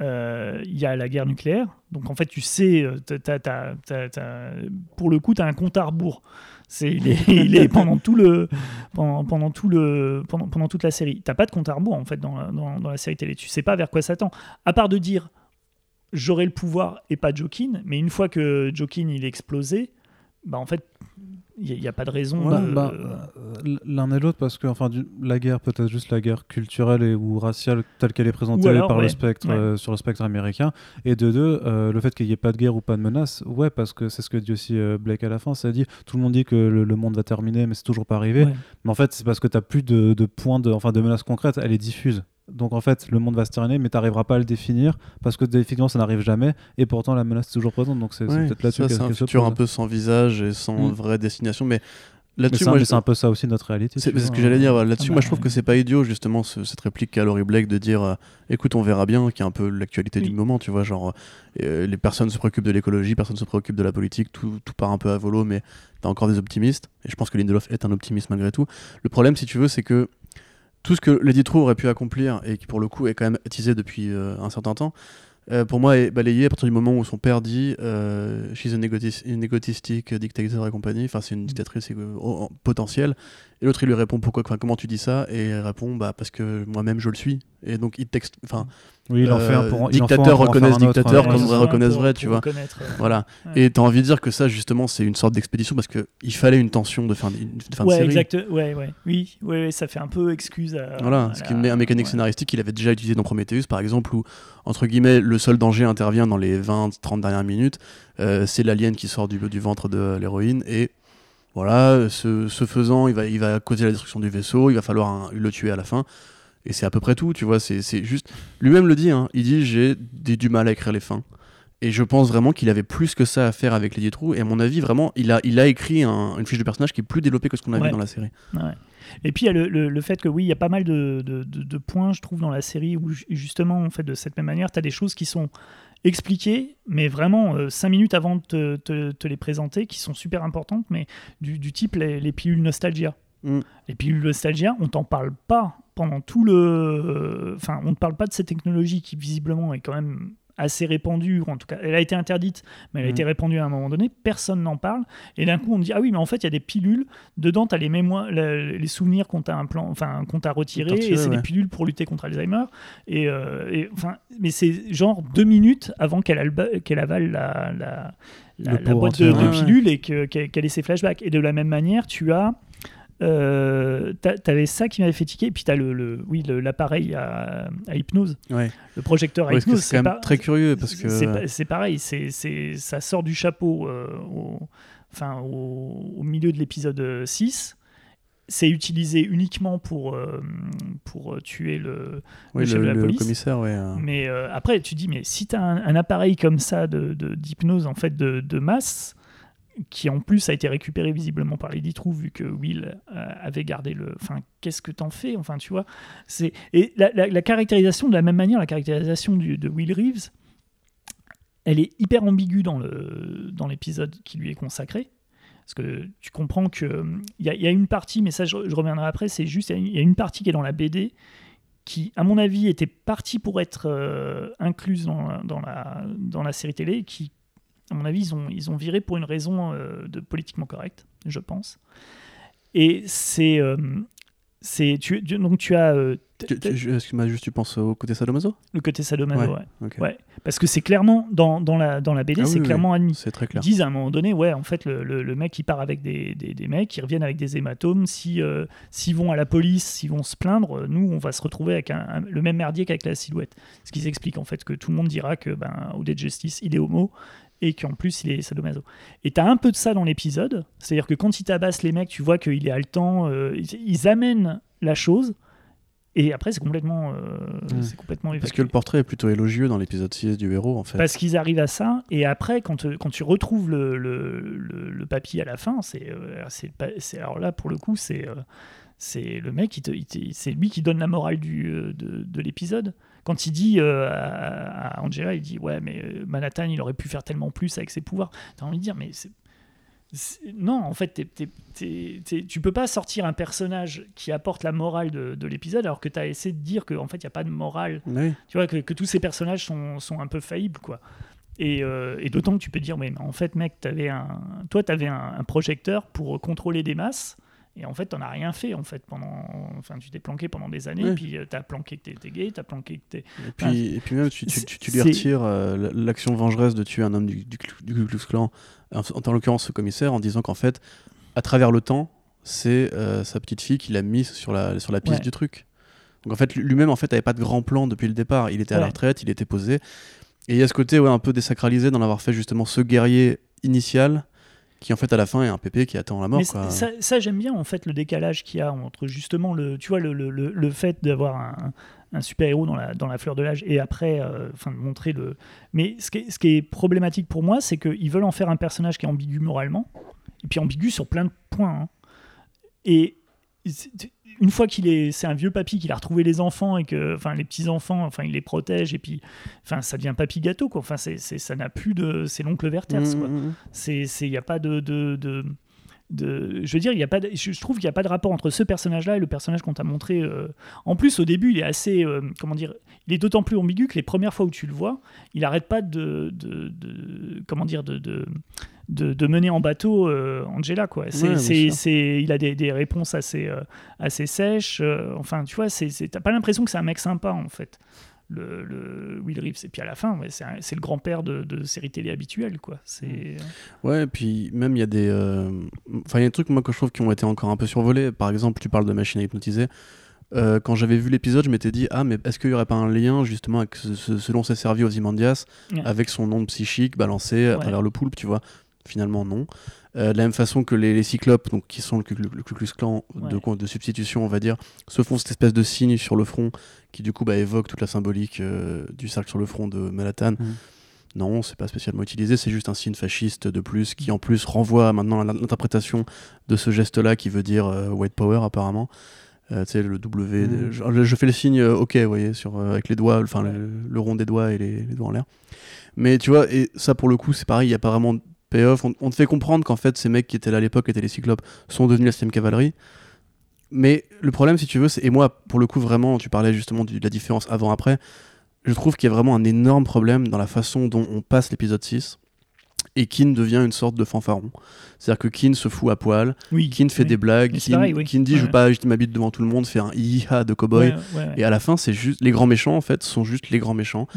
il y a la guerre nucléaire. Donc en fait, tu sais, euh, pour le coup, tu as un compte à rebours. Il, est, pendant tout le pendant, pendant tout le pendant, pendant toute la série. T'as pas de compte à rebours en fait dans la, dans, dans la série télé. Tu sais pas vers quoi ça tend. À part de dire j'aurai le pouvoir et pas Jokin, mais une fois que Jokin il est explosé, bah en fait il n'y a, pas de raison. Bah, de- bah, euh, L'un et l'autre, parce que enfin, du- la guerre, peut-être juste la guerre culturelle et, ou raciale telle qu'elle est présentée alors, par ouais, le spectre, ouais. euh, sur le spectre américain. Et de deux, euh, le fait qu'il n'y ait pas de guerre ou pas de menace, ouais, parce que c'est ce que dit aussi euh, Blake à la fin, ça dit tout le monde dit que le, le monde va terminer, mais c'est toujours pas arrivé. Mais en fait, c'est parce que tu n'as plus de, de points, de, enfin de menaces concrètes, elle est diffuse. Donc en fait, le monde va se terminer, mais tu n'arriveras pas à le définir parce que effectivement, ça n'arrive jamais. Et pourtant, la menace est toujours présente. Donc c'est Ouais, peut-être là-dessus c'est un futur un peu sans visage et sans Mm. vraie destination. Mais là-dessus, c'est un- moi, c'est un peu ça aussi notre réalité. C'est ce que j'allais hein. dire. Là-dessus, Ah moi, bah, je trouve que c'est pas idiot, justement, ce- cette réplique qu'a Laurie Blake de dire euh, écoute, on verra bien, qui est un peu l'actualité Oui. du moment, tu vois. Genre, euh, les personnes se préoccupent de l'écologie, personne se préoccupe de la politique, tout, tout part un peu à volo, mais t'as encore des optimistes. Et je pense que Lindelof est un optimiste malgré tout. Le problème, si tu veux, c'est que tout ce que Lady True aurait pu accomplir, et qui pour le coup est quand même teasé depuis euh, un certain temps, euh, pour moi est balayé à partir du moment où son père dit euh, She's une égotistique dictator et compagnie, enfin c'est une dictatrice euh, potentielle. Et l'autre il lui répond pourquoi, enfin, comment tu dis ça? Et elle répond bah parce que moi-même je le suis. Et donc il texte, enfin Oui, il en fait un pour il dictateur pour en faire reconnaisse un autre, dictateur comme vrai c'est ça, reconnaisse pour- vrai, tu vois. reconnaître, Voilà. Ouais. Et t'as envie de dire que ça justement c'est une sorte d'expédition parce que il fallait une tension de fin, de fin de ouais, série. exact. Ouais, ouais. Oui, ouais, ouais, ça fait un peu excuse à. Voilà, à ce qui est un mécanique ouais. scénaristique qu'il avait déjà utilisé dans Prometheus, par exemple, où, entre guillemets, le seul danger intervient dans les 20-30 dernières minutes. Euh, c'est l'alien qui sort du, du ventre de l'héroïne, et voilà, ce, ce faisant, il va, il va causer la destruction du vaisseau, il va falloir un- le tuer à la fin. Et c'est à peu près tout, tu vois, c'est juste... Lui-même le dit, hein, il dit « j'ai du mal à écrire les fins ». Et je pense vraiment qu'il avait plus que ça à faire avec Lady True, et à mon avis, vraiment, il a, il a écrit un- une fiche de personnage qui est plus développée que ce qu'on a Ouais. vu dans la série. Ouais. Et puis il y a le, le- le fait que oui, il y a pas mal de, de- de- de points, je trouve, dans la série où ju- justement, en fait, de cette même manière, tu as des choses qui sont expliquées, mais vraiment euh, cinq minutes avant de te, te- te les présenter, qui sont super importantes, mais du, du type les, les pilules nostalgia. Mm. Les pilules nostalgia, on t'en parle pas pendant tout le. Enfin, on ne parle pas de cette technologie qui visiblement est quand même assez répandue, en tout cas, elle a été interdite, mais elle a Mm. été répandue à un moment donné, personne n'en parle, et d'un coup on dit, ah oui, mais en fait, il y a des pilules, dedans, tu as les mémoires, les souvenirs qu'on t'a enfin, qu'on t'a retirés, et c'est des pilules pour lutter contre Alzheimer, et, euh, et, enfin, mais c'est genre deux minutes avant qu'elle qu'elle avale la, la, boîte de, de pilules et que- qu'elle qu'elle ait ses flashbacks. Et de la même manière, tu as euh, t'a- t'avais ça qui m'avait fait tiquer, et puis t'as le, le, oui, le- l'appareil à, à hypnose, Ouais. le projecteur à Ouais, hypnose. c'est quand même très curieux parce que c'est pa- c'est pareil, c'est c'est- ça sort du chapeau euh, au, enfin, au, au milieu de l'épisode 6. C'est utilisé uniquement pour, euh, pour tuer le, oui, le chef le, de la le police. commissaire, ouais. euh, mais euh, après, tu dis, mais si tu as un, un appareil comme ça de- de- d'hypnose en fait de, de masse, qui en plus a été récupéré visiblement par Lady True, vu que Will euh, avait gardé le. Enfin, qu'est-ce que t'en fais Enfin, tu vois. c'est Et la, caractérisation, de la même manière, la caractérisation de Will Reeves, elle est hyper ambiguë dans le dans l'épisode qui lui est consacré. Parce que tu comprends que a- il y a une partie, mais ça je, reviendrai après, c'est juste, il y a une- partie qui est dans la BD qui, à mon avis, était partie pour être euh, incluse dans, dans, la, dans la série télé, qui, à mon avis, ils ont, ils ont viré pour une raison euh, de politiquement correcte, je pense. Et c'est. euh, c'est tu, donc tu as euh, Excuse-moi, juste tu penses au côté sadomaso? Le côté sadomaso, Ouais. ouais. Ok. Ouais. Parce que c'est clairement, dans, dans, la, dans la BD, Ah oui, c'est oui, clairement admis. C'est très Ils clair. disent à un moment donné, ouais, en fait, le, le- le mec, il part avec des, des, des mecs, ils reviennent avec des hématomes. Si, euh, s'ils vont à la police, s'ils vont se plaindre, nous, on va se retrouver avec un, un- le même merdier qu'avec la silhouette. Ce qui s'explique, en fait, que tout le monde dira que, ben, au Dead Justice, il est homo et qu'en plus, il est sadomaso. Et t'as un peu de ça dans l'épisode. C'est-à-dire que quand il tabasse les mecs, tu vois qu'il est haletant. euh, ils, ils amènent la chose. Et après, c'est complètement, euh, c'est complètement Parce que le portrait est plutôt élogieux dans l'épisode 6 du héros, en fait. Parce qu'ils arrivent à ça, et après, quand, euh, quand tu retrouves le, le, le- le papier à la fin, c'est, euh, c'est, pas- c'est- alors là, pour le coup, c'est, euh, c'est le mec, il te- il te- c'est lui qui donne la morale du, de, de l'épisode. Quand il dit euh, à, Angela, il dit Ouais, mais euh, Manhattan, il aurait pu faire tellement plus avec ses pouvoirs. T'as envie de dire Mais c'est. Non, en fait, t'es- t'es- t'es- tu peux pas sortir un personnage qui apporte la morale de, de l'épisode alors que tu as essayé de dire qu'en fait, il n'y a pas de morale Oui. tu vois que, que tous ces personnages sont, sont un peu faillibles quoi et, euh, et d'autant que tu peux dire mais en fait mec avais un toi t'avais un, un projecteur pour contrôler des masses et en fait t'en as rien fait en fait pendant enfin tu t'es planqué pendant des années Ouais. puis euh, t'as planqué que t'étais gay t'as planqué que t'es Et puis, et puis même, tu, tu, tu, tu lui retires euh, l'action vengeresse de tuer un homme du, du, du Ku Klux Klan, en, en l'occurrence ce commissaire, en disant qu'en fait, à travers le temps, c'est euh, sa petite fille qui l'a mis sur la, sur la piste Ouais. du truc. Donc en fait, lui-même, en fait, avait pas de grand plan depuis le départ. Il était à la retraite, il était posé. Et il y a ce côté ouais, un peu désacralisé d'en avoir fait justement ce guerrier initial qui, en fait, à la fin, est un pépé qui attend la mort. Mais quoi. ça, ça, j'aime bien en fait le décalage qu'il y a entre justement le, tu vois, le, le, le, fait d'avoir un, un super héros dans la, dans la fleur de l'âge et après, euh, de montrer le. Mais ce qui est, ce qui est problématique pour moi, c'est qu'ils veulent en faire un personnage qui est ambigu moralement et puis ambigu sur plein de points. hein. Et une fois qu'il est, c'est un vieux papy qu'il a retrouvé les enfants et que, enfin, les petits enfants, enfin, il les protège et puis, enfin, ça devient papy gâteau quoi. Enfin, c'est, c'est- ça n'a plus de, c'est l'oncle Werther Mmh, quoi. mmh, mmh. C'est, il n'y a pas de, de, de, de- je veux dire, il y a pas, de- je, trouve qu'il n'y a pas de rapport entre ce personnage-là et le personnage qu'on t'a montré. euh. En plus, au début, il est assez, euh, comment dire, il est d'autant plus ambigu que les premières fois où tu le vois, il n'arrête pas de, de- comment dire, de, de, de, mener en bateau euh, Angela, quoi. C'est, Ouais, bien c'est, sûr. c'est- il a des, des réponses assez, euh, assez sèches. euh, enfin, tu vois, c'est, t'as pas l'impression que c'est un mec sympa, en fait. Le, le Will Reeves. Et puis à la fin, ouais, c'est, un- c'est le grand-père de, de séries télé habituelles, quoi. C'est... Ouais, et puis même il y a des. Enfin, il y a des trucs moi que je trouve qui ont été encore un peu survolés. Par exemple, tu parles de machine à hypnotiser. Euh, quand j'avais vu l'épisode, je m'étais dit ah mais est-ce qu'il y aurait pas un lien justement avec ce, ce- ce dont s'est servi Ozymandias Ouais. avec son onde psychique balancé à Ouais. travers le poulpe, tu vois? Finalement non. Euh, de la même façon que les, les cyclopes, donc qui sont le, le Ku Klux Klan de, Ouais. de substitution, on va dire, se font cette espèce de signe sur le front qui du coup bah, évoque toute la symbolique euh, du cercle sur le front de Manhattan. Mhm. Non, c'est pas spécialement utilisé, c'est juste un signe fasciste de plus qui en plus renvoie maintenant à l'interprétation de ce geste-là qui veut dire euh, white power apparemment. Euh, tu sais, le W. Mhm. Je, je fais le signe euh, OK, vous voyez, sur, euh, avec les doigts, enfin le, le rond des doigts et les, les doigts en l'air. Mais tu vois, et ça pour le coup, c'est pareil, il n'y a pas vraiment payoff. On, on te fait comprendre qu'en fait, ces mecs qui étaient là à l'époque, étaient les Cyclopes, sont devenus la 6 cavalerie. Mais le problème, si tu veux, c'est. Et moi, pour le coup, vraiment, tu parlais justement du- de la différence avant-après. Je trouve qu'il y a vraiment un énorme problème dans la façon dont on passe l'épisode 6 et Kin devient une sorte de fanfaron. C'est-à-dire que Kin se fout à poil, Oui. Kin fait oui. des blagues, Kin, pareil, oui. Kin dit je Ouais. veux pas bite devant tout le monde, fait un hi-ha de cowboy. Ouais, ouais. Et à la fin, c'est juste les grands méchants en fait sont juste les grands méchants.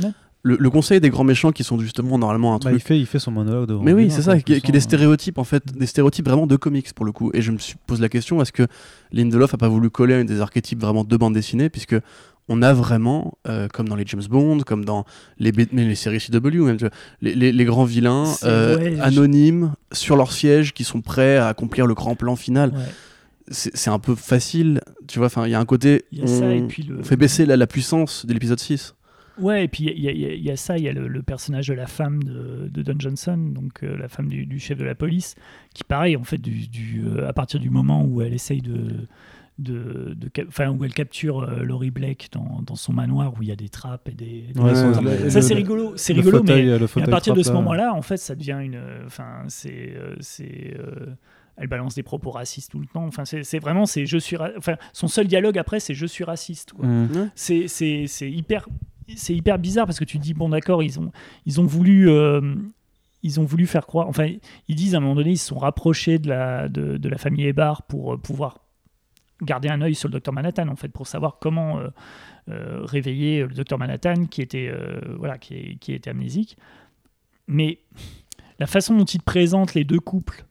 Le, le conseil des grands méchants qui sont justement normalement un Bah, truc. il, fait, il fait son monologue devant Mais oui, c'est hein, ça, qui, est des ça, stéréotypes en fait, des stéréotypes vraiment de comics pour le coup. Et je me suis pose la question est-ce que Lindelof a pas voulu coller à des archétypes vraiment de bande dessinée, puisque on a vraiment, euh, comme dans les James Bond, comme dans les, mais les séries CW, même, les, les- les grands vilains euh, ouais, je- anonymes sur leur siège qui sont prêts à accomplir le grand plan final. Ouais. C'est un peu facile, tu vois. Enfin, il y a un côté, y a ça, et puis le- on fait baisser la, la puissance de l'épisode 6. Ouais, et puis il y, a- y y ça, il y a le, le personnage de la femme de, de Don Johnson, donc euh, la femme du, du chef de la police, qui pareil, en fait, du, du, euh, à partir du moment où elle essaye de... de, enfin, où elle capture euh, Laurie Blake dans, dans son manoir où il y a des trappes et des. Ouais, le- ça c'est rigolo, c'est rigolo, fauteuil- mais à partir de ce là. moment-là, en fait, ça devient une. Enfin, c'est. euh, c'est euh, elle balance des propos racistes tout le temps. Enfin, c'est c'est vraiment. c'est je suis Enfin, son seul dialogue après, c'est je suis raciste. Mm. C'est- c'est hyper. C'est hyper bizarre parce que tu te dis, bon, d'accord, ils ont, ils ont voulu. euh, ils ont voulu faire croire. Enfin, ils disent à un moment donné, ils se sont rapprochés de la, de, de la famille Ebar pour euh, pouvoir garder un œil sur le docteur Manhattan en fait pour savoir comment euh, réveiller le docteur Manhattan qui était voilà qui, qui était amnésique. Mais la façon dont il te présente les deux couples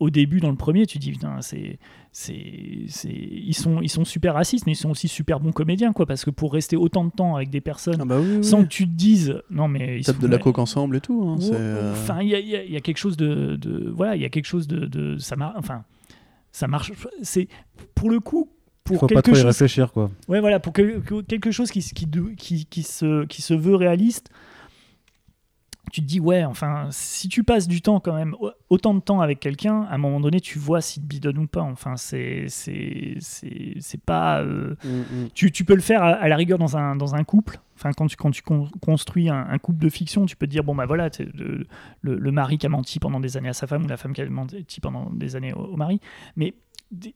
au début dans le premier, tu dis putain c'est c'est c'est ils sont ils sont super racistes mais ils sont aussi super bons comédiens quoi parce que pour rester autant de temps avec des personnes Ah bah oui, oui. sans que tu te dises non mais ils tapent sont- de la coke ensemble et tout. hein, Ouais, euh, Enfin, il y a, il y a- y a quelque chose de, de- voilà, il y a quelque chose de, de- ça marche. Enfin, ça marche. C'est pour le coup pour Faut pas quelque trop y chose. réfléchir, quoi. Ouais, voilà, pour que- que- quelque chose qui, se- qui, de- qui, qui se qui se veut réaliste. Tu te dis ouais, enfin, si tu passes du temps quand même, au- autant de temps avec quelqu'un, à un moment donné, tu vois s'il te bidonne ou pas. Enfin, c'est c'est c'est pas. euh, mm, mm. tu, tu peux le faire à, à la rigueur dans un, dans un couple. Enfin, quand tu, quand tu con- construis un, un couple de fiction, tu peux te dire bon, bah voilà, le, le, le mari qui a menti pendant des années à sa femme ou la femme qui a menti pendant des années au, au mari. Mais des-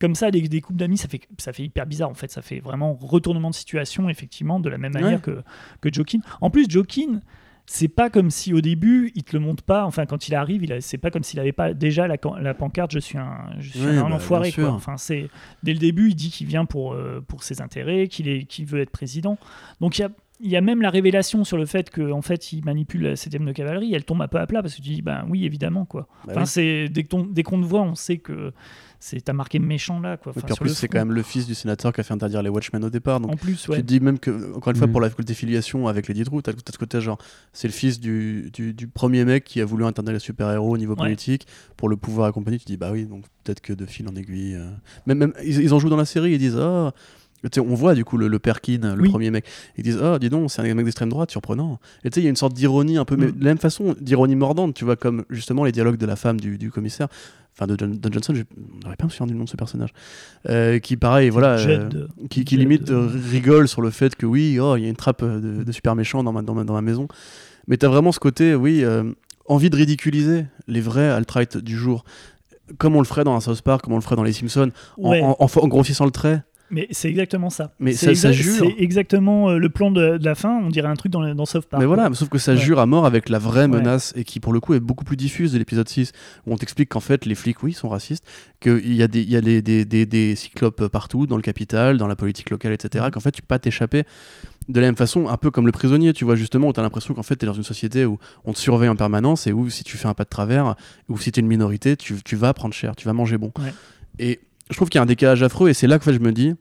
comme ça, des, des couples d'amis, ça fait, ça fait hyper bizarre en fait. Ça fait vraiment retournement de situation, effectivement, de la même manière que, que Jokin. En plus, Jokin. C'est pas comme si au début il te le montre pas. Enfin, quand il arrive, il a- c'est pas comme s'il avait pas déjà la, pancarte. Je suis un, je suis Oui, un bah, enfoiré. Quoi. Enfin, c'est dès le début, il dit qu'il vient pour, euh, pour ses intérêts, qu'il est, qu'il veut être président. Donc il y a, il y a même la révélation sur le fait qu'en fait, il manipule la 7 de cavalerie. Elle tombe un peu à plat parce que tu dis, ben oui, évidemment. quoi. Bah enfin, oui. c'est dès que ton- dès qu'on te voit, on sait que t'as marqué méchant là. Quoi. Et Enfin, puis en plus, c'est quand même le fils du sénateur qui a fait interdire les Watchmen au départ. Donc En plus, tu ouais. te dis même que, encore une fois, Mm. pour la côté filiation avec Lady Drew, t'as t'as ce côté genre, c'est le fils du, du, du premier mec qui a voulu interdire les super-héros au niveau Ouais. politique pour le pouvoir et compagnie. Tu te dis, bah oui, donc peut-être que de fil en aiguille. euh, Même, même, ils, ils en jouent dans la série, ils disent, ah. Tu sais, on voit du coup le, le Perkin, le Oui. premier mec. Ils disent Ah, dis donc, c'est un mec d'extrême droite, surprenant. Et tu sais, il y a une sorte d'ironie un peu, mais Mm. de la même façon, d'ironie mordante, tu vois, comme justement les dialogues de la femme du, du commissaire, enfin de John, Don Johnson, je n'aurais pas me souvenir du nom de ce personnage, euh, qui pareil, voilà, euh, qui, qui Judd, limite euh, euh, rigole sur le fait que oui, oh, il y a une trappe euh, de, de super méchants dans ma, dans ma, dans ma maison. Mais tu as vraiment ce côté, oui, euh, envie de ridiculiser les vrais alt-right du jour. Comme on le ferait dans un South Park, comme on le ferait dans les Simpsons, en, Ouais. en- en fa- en grossissant le trait. Mais c'est exactement ça. Mais c'est ça- ça jure. C'est exactement euh, le plan de, de la fin. On dirait un truc dans, le- dans South Park. Mais voilà, sauf que ça Ouais. jure à mort avec la vraie Ouais. menace et qui pour le coup est beaucoup plus diffuse de l'épisode 6 où on t'explique qu'en fait les flics oui sont racistes, qu'il y a, des, y a des, des, des, des cyclopes partout dans le capital, dans la politique locale, etc. Qu'en fait tu peux pas t'échapper de la même façon, un peu comme le prisonnier, tu vois justement où tu as l'impression qu'en fait tu es dans une société où on te surveille en permanence et où si tu fais un pas de travers ou si tu es une minorité, tu, tu vas prendre cher, tu vas manger bon. Ouais. Et je trouve qu'il y a un décalage affreux et c'est là que je me dis,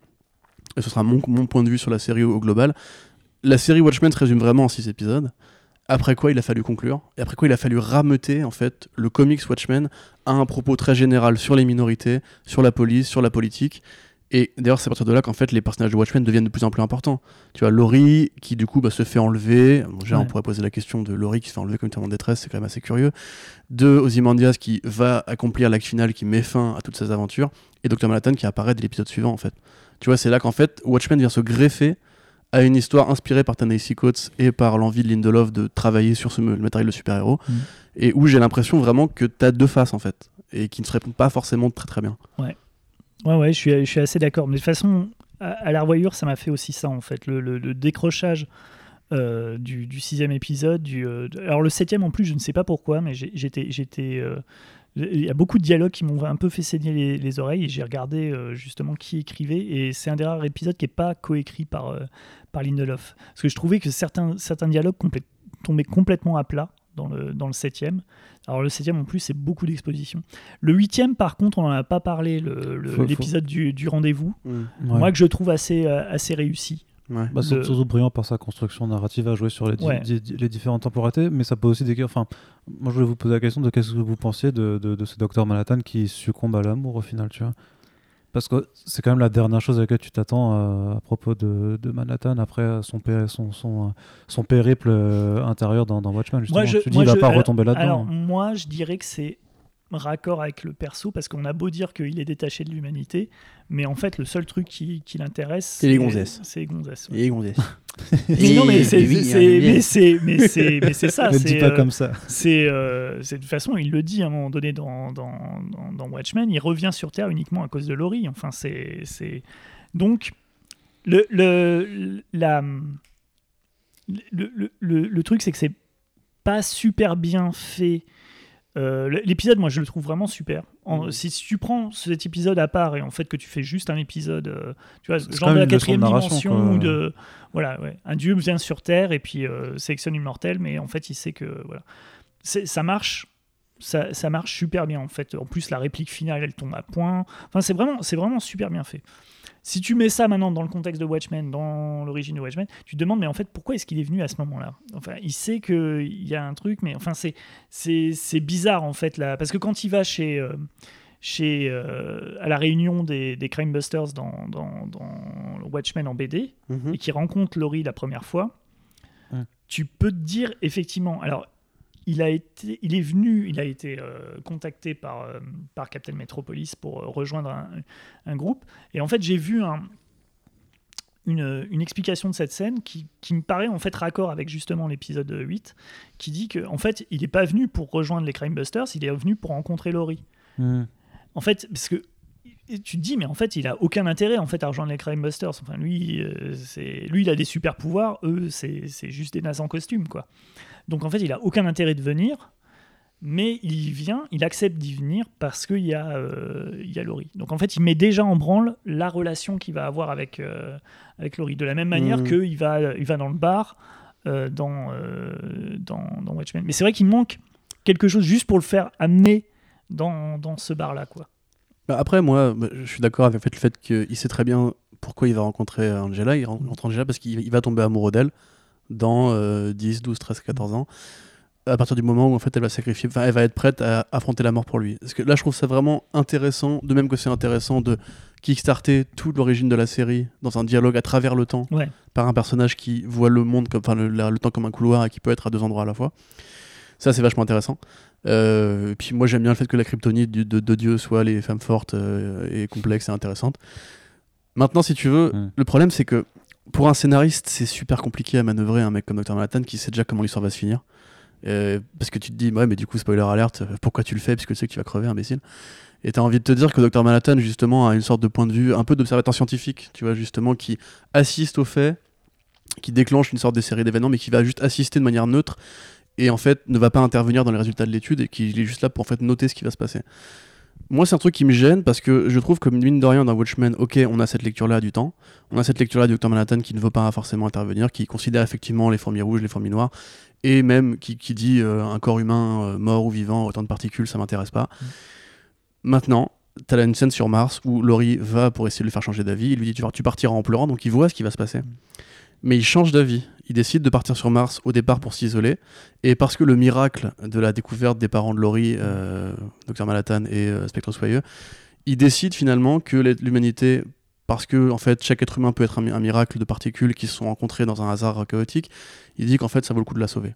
et ce sera mon, point de vue sur la série au, au global, la série Watchmen se résume vraiment en 6 épisodes. Après quoi, il a fallu conclure. Et après quoi, il a fallu rameuter en fait le comics Watchmen à un propos très général sur les minorités, sur la police, sur la politique. Et d'ailleurs, c'est à partir de là qu'en fait les personnages de Watchmen deviennent de plus en plus importants. Tu vois, Laurie qui du coup bah, se fait enlever. Bon, déjà, on pourrait poser la question de Laurie qui se fait enlever comme tellement en détresse, c'est quand même assez curieux. De Ozymandias qui va accomplir l'acte final qui met fin à toutes ses aventures. Et Dr. Manhattan qui apparaît dès l'épisode suivant en fait. Tu vois, c'est là qu'en fait Watchmen vient se greffer à une histoire inspirée par Ta-Nehisi Coates et par l'envie de Lindelof de travailler sur ce, le matériel de super-héros, Mhm. et où j'ai l'impression vraiment que tu as deux faces en fait, et qui ne se répondent pas forcément très très bien. Ouais, ouais, je suis, je suis assez d'accord. Mais de toute façon, à, la revoyure, ça m'a fait aussi ça, en fait. Le, décrochage euh, du, sixième épisode. Euh, alors, le septième, en plus, je ne sais pas pourquoi, mais j'étais. euh, il y a beaucoup de dialogues qui m'ont un peu fait saigner les, les oreilles et j'ai regardé justement qui écrivait et c'est un des rares épisodes qui n'est pas coécrit par, par Lindelof. Parce que je trouvais que certains, dialogues tombaient complètement à plat dans le, dans le septième. Alors le septième en plus c'est beaucoup d'exposition. Le huitième par contre on n'en a pas parlé, l'épisode du, du rendez-vous. Ouais. Moi que je trouve assez, euh, assez réussi. Ouais. Bah, surtout brillant par sa construction narrative à jouer sur les, di- Ouais. di- les différentes temporalités, mais ça peut aussi décrire. Enfin, moi, je voulais vous poser la question de qu'est-ce que vous pensiez de, de, de ce docteur Manhattan qui succombe à l'amour au final, tu vois? Parce que c'est quand même la dernière chose à laquelle tu t'attends euh, à propos de, de Manhattan après son, son, son, euh, son périple euh, intérieur dans, dans Watchmen. Justement. Moi, je, tu dis, moi, il va je- pas alors- retomber Alors là-dedans. moi je dirais que c'est raccord avec le perso parce qu'on a beau dire qu'il est détaché de l'humanité, mais en fait le seul truc qui, qui l'intéresse C'est les gonzesses. C'est les gonzesses. ouais. Et Gonzès. Mais non mais c'est oui, c'est- oui, mais c'est mais c'est mais c'est ça. ne dis c'est, pas euh, comme ça. C'est euh, c'est- de toute façon, il le dit à un moment donné dans, dans, dans, dans Watchmen, il revient sur Terre uniquement à cause de Laurie. Enfin, c'est c'est- donc le le la le, le, le- le truc c'est que c'est pas super bien fait Euh, L'épisode, moi, je le trouve vraiment super. En- Mhm. si, tu prends cet épisode à part et en fait que tu fais juste un épisode, euh, tu vois, genre de la quatrième dimension ou de, voilà, ouais, un dieu vient sur Terre et puis euh, sélectionne une mortelle, mais en fait, il sait que voilà, ça marche. Ça, ça marche super bien en fait. En plus, la réplique finale, elle tombe à point. Enfin, c'est vraiment, c'est vraiment super bien fait. Si tu mets ça maintenant dans le contexte de Watchmen, dans l'origine de Watchmen, tu te demandes, mais en fait, pourquoi est-ce qu'il est venu à ce moment-là? Enfin, il sait qu'il y a un truc, mais enfin, c'est, bizarre, en fait, là. Parce que quand il va chez, euh, chez euh, à la réunion des, des Crime Busters dans, dans, dans Watchmen en BD, Mhm. et qui rencontre Laurie la première fois, tu peux te dire, effectivement, alors, il, a été, il est venu, il a été euh, contacté par, euh, par Captain Metropolis pour euh, rejoindre un, un groupe. Et en fait, j'ai vu un, une, une explication de cette scène qui, qui me paraît en fait raccord avec justement l'épisode 8, qui dit que en fait, il n'est pas venu pour rejoindre les Crime Busters, il est venu pour rencontrer Laurie. Hmm. En fait, parce que et tu te dis, mais en fait, il a aucun intérêt en fait à rejoindre les Crime Busters. Enfin, lui, euh, c'est lui, il a des super pouvoirs. Eux, c'est c'est juste des nazes en costume, quoi. Donc en fait, il a aucun intérêt de venir, mais il y vient, il accepte d'y venir parce qu'il y a euh, il y a Laurie. Donc en fait, il met déjà en branle la relation qu'il va avoir avec euh, avec Laurie. De la même manière Mhm. qu'il va il va dans le bar euh, dans, euh, dans dans Watchmen. Mais c'est vrai qu'il manque quelque chose juste pour le faire amener dans, dans ce bar là, quoi. Bah, après, moi, bah, je suis d'accord avec le fait, qu'il sait très bien pourquoi il va rencontrer Angela. Il rencontre Angela parce qu'il il va tomber amoureux d'elle dans euh, 10, 12, 13, 14 ans. À partir du moment où en fait elle va sacrifier, enfin elle va être prête à affronter la mort pour lui. Parce que là, je trouve ça vraiment intéressant, de même que c'est intéressant de kickstarter toute l'origine de la série dans un dialogue à travers le temps Ouais. par un personnage qui voit le monde comme, enfin le, le temps comme un couloir et qui peut être à deux endroits à la fois. Ça, c'est vachement intéressant. Euh, et puis moi, j'aime bien le fait que la kryptonite du- de, de Dieu soit les femmes fortes euh, et complexes et intéressantes. Maintenant, si tu veux, le problème, c'est que pour un scénariste, c'est super compliqué à manœuvrer un mec comme Dr. Manhattan qui sait déjà comment l'histoire va se finir. Parce que tu te dis, ouais, mais du coup, spoiler alerte, pourquoi tu le fais? Puisque tu sais que tu vas crever, imbécile. Et t'as envie de te dire que Dr. Manhattan, justement, a une sorte de point de vue, un peu d'observateur scientifique, tu vois, justement, qui assiste aux faits, qui déclenche une sorte de série d'événements, mais qui va juste assister de manière neutre et en fait ne va pas intervenir dans les résultats de l'étude et qui est juste là pour en fait noter ce qui va se passer. Moi, c'est un truc qui me gêne parce que je trouve que mine de rien dans Watchmen, ok, on a cette lecture-là du temps, on a cette lecture-là du Dr Manhattan qui ne veut pas forcément intervenir, qui considère effectivement les fourmis rouges, les fourmis noires, et même qui, qui dit euh, un corps humain euh, mort ou vivant, autant de particules, ça m'intéresse pas. Maintenant, t'as là une scène sur Mars où Laurie va pour essayer de le faire changer d'avis, il lui dit tu, vas- tu partiras en pleurant, donc il voit ce qui va se passer. Mais il change d'avis. Il décide de partir sur Mars au départ pour s'isoler. Et parce que le miracle de la découverte des parents de Laurie, euh, Dr et euh, Spectre Soyeux, il décide finalement que l'humanité, parce que en fait chaque être humain peut être un, mi- un miracle de particules qui se sont rencontrées dans un hasard chaotique, il dit qu'en fait ça vaut le coup de la sauver.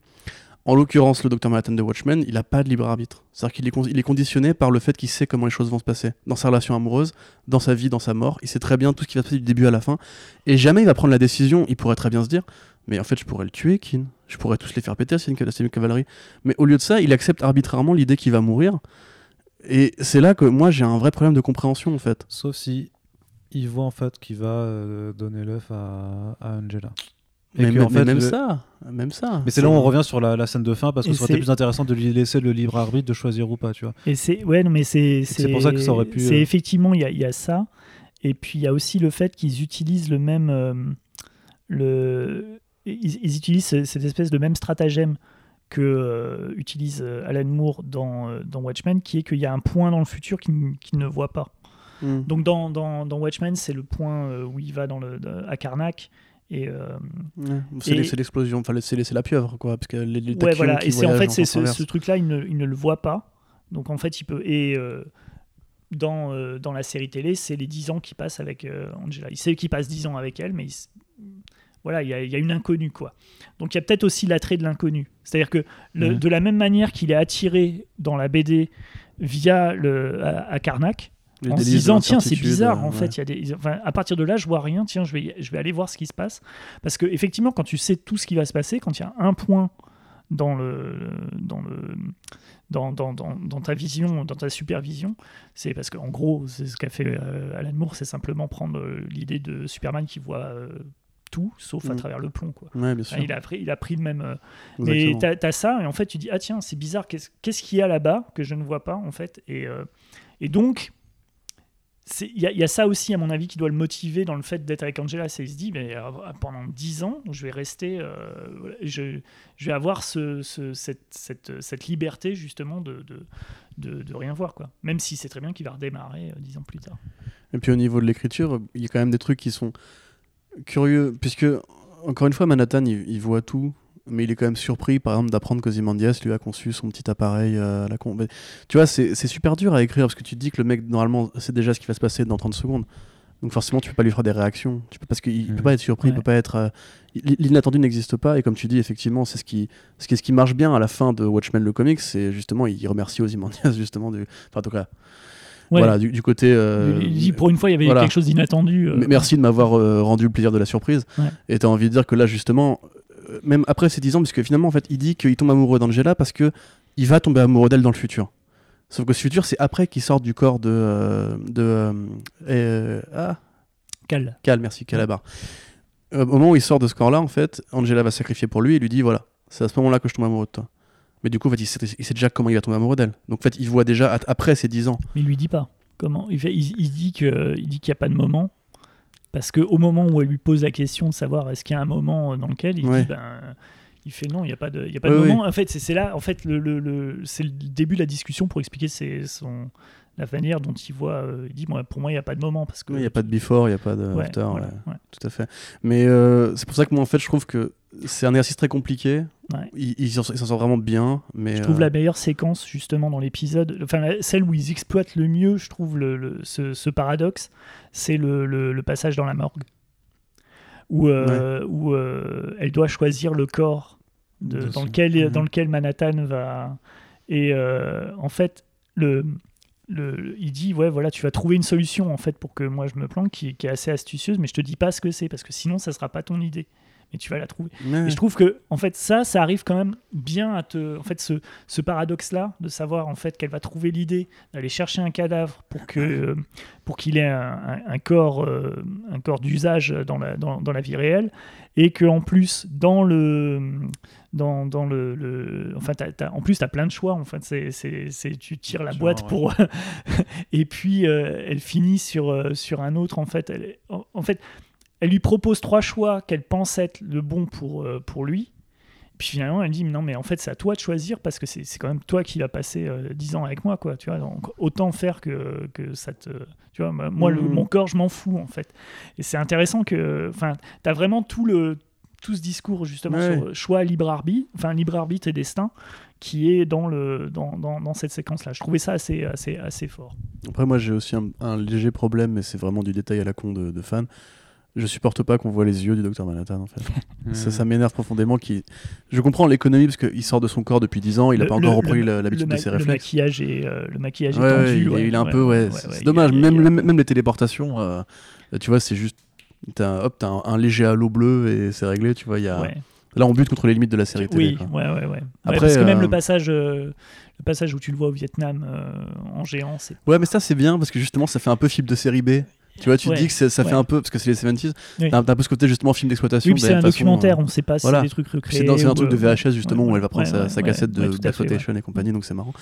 En l'occurrence, le Dr Manhattan de Watchmen, il n'a pas de libre arbitre. C'est-à-dire qu'il est, est conditionné par le fait qu'il sait comment les choses vont se passer. Dans sa relation amoureuse, dans sa vie, dans sa mort, il sait très bien tout ce qui va se passer du début à la fin. Et jamais il va prendre la décision, il pourrait très bien se dire mais en fait, je pourrais le tuer, Kin. Je pourrais tous les faire péter, c'est une, cavalerie. Mais au lieu de ça, il accepte arbitrairement l'idée qu'il va mourir. Et c'est là que moi, j'ai un vrai problème de compréhension, en fait. Sauf si il voit en fait qu'il va euh, donner l'œuf à, à Angela. Et Mais, que, mais- en mais fait, même le- ça, même ça. Mais c'est là où on revient sur la, la scène de fin parce que Et ça aurait été c'est- plus intéressant de lui laisser le libre arbitre de choisir ou pas, tu vois. Et c'est ouais non mais c'est c'est pour ça que ça aurait pu, C'est euh, effectivement il y, a- il y a ça et puis il y a aussi le fait qu'ils utilisent le même euh, le ils, ils utilisent ce- cette espèce de même stratagème que euh, utilise euh, Alan Moore dans, euh, dans Watchmen qui est qu'il y a un point dans le futur qu'il ne voit pas. Mm. Donc dans, dans, dans Watchmen c'est le point où il va dans le à Karnak et euh, Ouais. C'est l'explosion, enfin, c'est la pieuvre, quoi. Parce que les, les Ouais, voilà. Et c'est en fait c'est ce, truc-là, il ne, il ne le voit pas. Donc en fait, il peut. Et euh, dans, euh, dans la série télé, c'est les 10 ans qui passent avec Angela. Il sait qu'il passe 10 ans avec elle, mais il voilà, il y, a, il y a une inconnue, quoi. Donc il y a peut-être aussi l'attrait de l'inconnu. C'est-à-dire que le- Mhm. de la même manière qu'il est attiré dans la BD via le, à, à Karnak, Les en se disant tiens c'est bizarre euh, en ouais. fait il y a des enfin, à partir de là je vois rien tiens je vais je vais aller voir ce qui se passe parce que effectivement quand tu sais tout ce qui va se passer quand il y a un point dans le dans le dans, dans, dans, dans ta vision dans ta supervision c'est parce qu'en gros c'est ce qu'a fait euh, Alan Moore c'est simplement prendre euh, l'idée de Superman qui voit euh, tout, sauf à Mm. travers le plomb. Quoi. Ouais, bien sûr. Enfin, il, a pris, il a pris le même. euh, mais t'as as ça, et en fait, tu dis, ah tiens, c'est bizarre, qu'est-ce qu'il y a là-bas que je ne vois pas, en fait Et, euh, et donc, il y, y a ça aussi, à mon avis, qui doit le motiver dans le fait d'être avec Angela. C'est il se dit, mais, euh, pendant 10 ans, je vais rester. euh, je, je vais avoir ce, ce- cette, cette, cette liberté, justement, de, de, de, de rien voir, quoi. Même si c'est très bien qu'il va redémarrer euh, 10 ans plus tard. Et puis au niveau de l'écriture, il y a quand même des trucs qui sont curieux, puisque, encore une fois, Manhattan, il, il voit tout, mais il est quand même surpris, par exemple, d'apprendre qu'Ozymandias lui a conçu son petit appareil euh, à la con. mais Tu vois, c'est super dur à écrire, parce que tu te dis que le mec, normalement, sait déjà ce qui va se passer dans 30 secondes. Donc forcément, tu peux pas lui faire des réactions, tu peux, parce qu'il peut pas être surpris, il peut pas être... euh, L'inattendu n'existe pas, et comme tu dis, effectivement, c'est ce qui, ce qui, ce qui marche bien à la fin de Watchmen le comics, c'est justement, il remercie Ozymandias, justement, du... Enfin, en tout cas, Ouais. voilà, du, du côté... euh, il dit, pour une fois, il y avait voilà. quelque chose d'inattendu. euh, Merci de m'avoir euh, rendu le plaisir de la surprise. Ouais. Et t'as envie de dire que là, justement, euh, même après ces 10 ans, parce que finalement, en fait, il dit qu'il tombe amoureux d'Angela parce que il va tomber amoureux d'elle dans le futur. Sauf que ce futur, c'est après qu'il sort du corps de. euh, de euh, ah, Cal. Cal, merci, Calabar. Au moment où il sort de ce corps-là, en fait, Angela va sacrifier pour lui et lui dit voilà, c'est à ce moment-là que je tombe amoureux de toi. Mais du coup, en fait, il sait, il sait déjà comment il va tomber amoureux d'elle. Donc, en fait, il voit déjà, après ces 10 ans, Mais il lui dit pas. Comment il, fait- il, il dit qu'il n'y a pas de moment. Parce qu'au moment où elle lui pose la question de savoir est-ce qu'il y a un moment dans lequel il Ouais. dit ben, il fait non, il n'y a pas de, il y a pas Oui, de oui. moment. En fait, c'est là, en fait, le, le- le- c'est le début de la discussion pour expliquer ses- son, la manière dont il voit. euh, il dit moi, pour moi, il n'y a pas de moment parce que il n'y a pas de before, il n'y a pas de Ouais, after. voilà, ouais. ouais. Tout à fait. Mais euh, c'est pour ça que moi, en fait, je trouve que c'est un exercice très compliqué. Ouais. Il, il s'en il s'en sort vraiment bien. Mais, Je trouve euh, la meilleure séquence justement dans l'épisode, enfin celle où ils exploitent le mieux, je trouve le, le- ce, ce paradoxe, c'est le, passage dans la morgue, où, euh, où euh, elle doit choisir le corps de- De dans, son- lequel, Mhm. dans lequel Manhattan va. Et en fait, le, le, il dit ouais voilà tu vas trouver une solution en fait pour que moi je me planque qui, qui est assez astucieuse, mais je te dis pas ce que c'est parce que sinon ça sera pas ton idée, mais tu vas la trouver. ouais. Et je trouve que en fait ça, ça arrive quand même bien à te, en fait ce, ce paradoxe là de savoir en fait qu'elle va trouver l'idée d'aller chercher un cadavre pour que euh, pour qu'il ait un, un- un corps euh, un corps d'usage dans la dans, dans la vie réelle. Et que en plus dans le dans, dans le, le- enfin t'as- t'as- en plus tu as plein de choix en fait. C'est c'est c'est- tu tires la boîte pour et puis euh, elle finit sur euh, sur un autre en fait. Elle en, en fait elle lui propose trois choix qu'elle pense être le bon pour, euh, pour lui. Puis finalement, elle dit non, mais en fait, c'est à toi de choisir parce que c'est quand même toi qui vas passer euh, 10 ans avec moi, quoi. Tu vois, donc autant faire que, que ça te. Tu vois, moi, le- Mhm. mon corps, je m'en fous, en fait. Et c'est intéressant que. Enfin, t'as vraiment tout le tout ce discours justement Ouais. sur choix libre arbitre, enfin libre arbitre et destin, qui est dans le dans, dans, dans cette séquence-là. Je trouvais ça assez assez assez fort. Après, moi, j'ai aussi un, un léger problème, mais c'est vraiment du détail à la con de, de fan. Je supporte pas qu'on voit les yeux du docteur Manhattan, en fait. ça ça m'énerve profondément. Qui... Je comprends l'économie, parce qu'il sort de son corps depuis 10 ans, il a Le- pas encore le- repris le- l'habitude le de ses ma- le réflexes. maquillage est euh, le maquillage Ouais, est tendu. il, ouais, il est un ouais, peu, ouais, c'est dommage. a- Même, les téléportations, euh, tu vois, c'est juste. T'as hop, t'as un, un léger halo bleu et c'est réglé, tu vois. Il y a... Là, on bute contre les limites de la série télé. Oui, quoi. ouais, ouais, ouais. Après, parce que même euh, le passage, euh, le passage où tu le vois au Vietnam euh, en géant, c'est Ouais, mais ça, c'est bien parce que justement, ça fait un peu film de série B. Tu vois, tu Ouais, te dis que ça fait un peu, parce que c'est les 70s, Oui. t'as un peu ce côté justement film d'exploitation. Puis c'est un façon, documentaire, euh, on sait pas si voilà. c'est des trucs recréés. C'est dans, un truc de euh, VHS justement où elle va prendre sa, cassette de. Blaxploitation et compagnie, donc c'est marrant.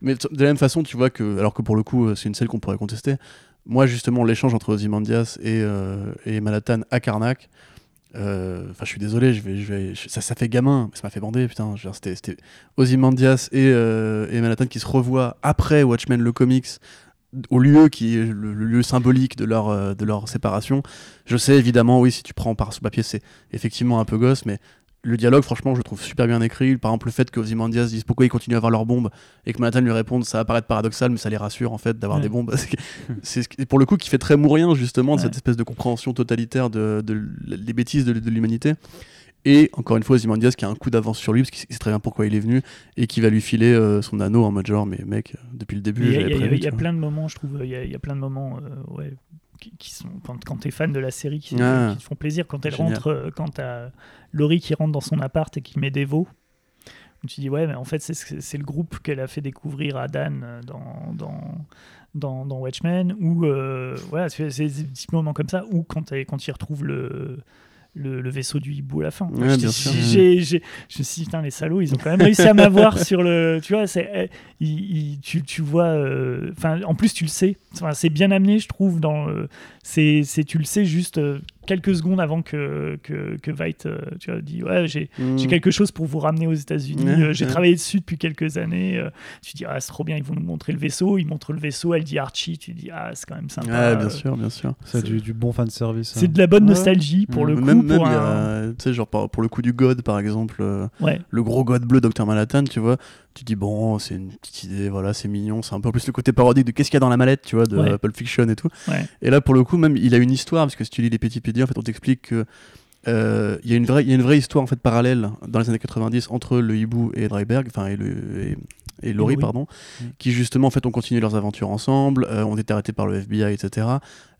Mais de la même façon, tu vois que, alors que pour le coup, euh, c'est une scène qu'on pourrait contester. Moi, justement, l'échange entre Ozymandias et, euh, et Manhattan à Karnak, euh, enfin, je suis désolé, je vais, je vais, je- ça, ça fait gamin, ça m'a fait bander, putain. C'était Ozymandias et, euh, et Manhattan qui se revoient après Watchmen le comics au lieu qui est le, le lieu symbolique de leur, euh, de leur séparation. Je sais évidemment, oui, si tu prends par ce papier, c'est effectivement un peu gosse, mais le dialogue, franchement, je le trouve super bien écrit. Par exemple, le fait que Ozymandias dise pourquoi ils continuent à avoir leurs bombes et que Manhattan lui réponde, ça va paraître paradoxal, mais ça les rassure en fait d'avoir Ouais. des bombes. C'est pour le coup qui fait très mourien justement de Ouais. cette espèce de compréhension totalitaire de, de l- des bêtises de, de l'humanité. Et encore une fois, Ozymandias qui a un coup d'avance sur lui parce qu'il sait très bien pourquoi il est venu et qui va lui filer euh, son anneau en mode genre, mais mec, euh, depuis le début, Il y a, j'avais prévu. il y a plein de moments, je trouve, il y a, il y a plein de moments euh, ouais, qui, qui sont, quand, quand tu es fan de la série, qui, Ah. qui te font plaisir. Quand elle Génial. rentre, euh, quand tu as Laurie qui rentre dans son appart et qui met des veaux, où tu dis, ouais, mais en fait, c'est ce- c'est le groupe qu'elle a fait découvrir à Dan dans, dans, dans, dans Watchmen, ou voilà, c'est c'est des petits moments comme ça, ou quand, quand il retrouve le. Le, le vaisseau du hibou à la fin. Ouais, bien sûr. je me suis dit, putain, les salauds, ils ont quand même réussi à m'avoir sur le. Tu vois, c'est, eh, il- il- tu, tu vois. euh, en plus, tu le sais. C'est bien amené, je trouve. Dans, euh, c'est, c'est, tu le sais juste euh, quelques secondes avant que, que, que Veidt euh, tu vois, dit Ouais, j'ai, j'ai Mm. quelque chose pour vous ramener aux États-Unis. Euh, j'ai travaillé dessus depuis quelques années. Euh, tu dis, ah, c'est trop bien, ils vont nous montrer le vaisseau. Ils montrent le vaisseau, elle dit Archie. Tu dis, ah, c'est quand même sympa. Ouais, bien sûr, bien sûr. C'est du, du bon fan service. C'est de la bonne Ouais. nostalgie pour le coup. même, un- a, tu sais, genre pour le coup du God, par exemple, euh, Ouais. le gros God bleu Dr Manhattan, tu vois, tu dis bon, c'est une petite idée, voilà, c'est mignon, c'est un peu plus le côté parodique de qu'est-ce qu'il y a dans la mallette, tu vois, de Ouais. euh, Pulp Fiction et tout. Ouais. Et là, pour le coup, même, il a une histoire, parce que si tu lis les Pédis, en fait, on t'explique que euh, il y a une vraie, il y a une vraie histoire en fait parallèle dans les années 90 entre le hibou et Dryberg, enfin et le et, et Laurie, pardon, qui justement en fait ont continué leurs aventures ensemble, euh, ont été arrêtés par le FBI, etc.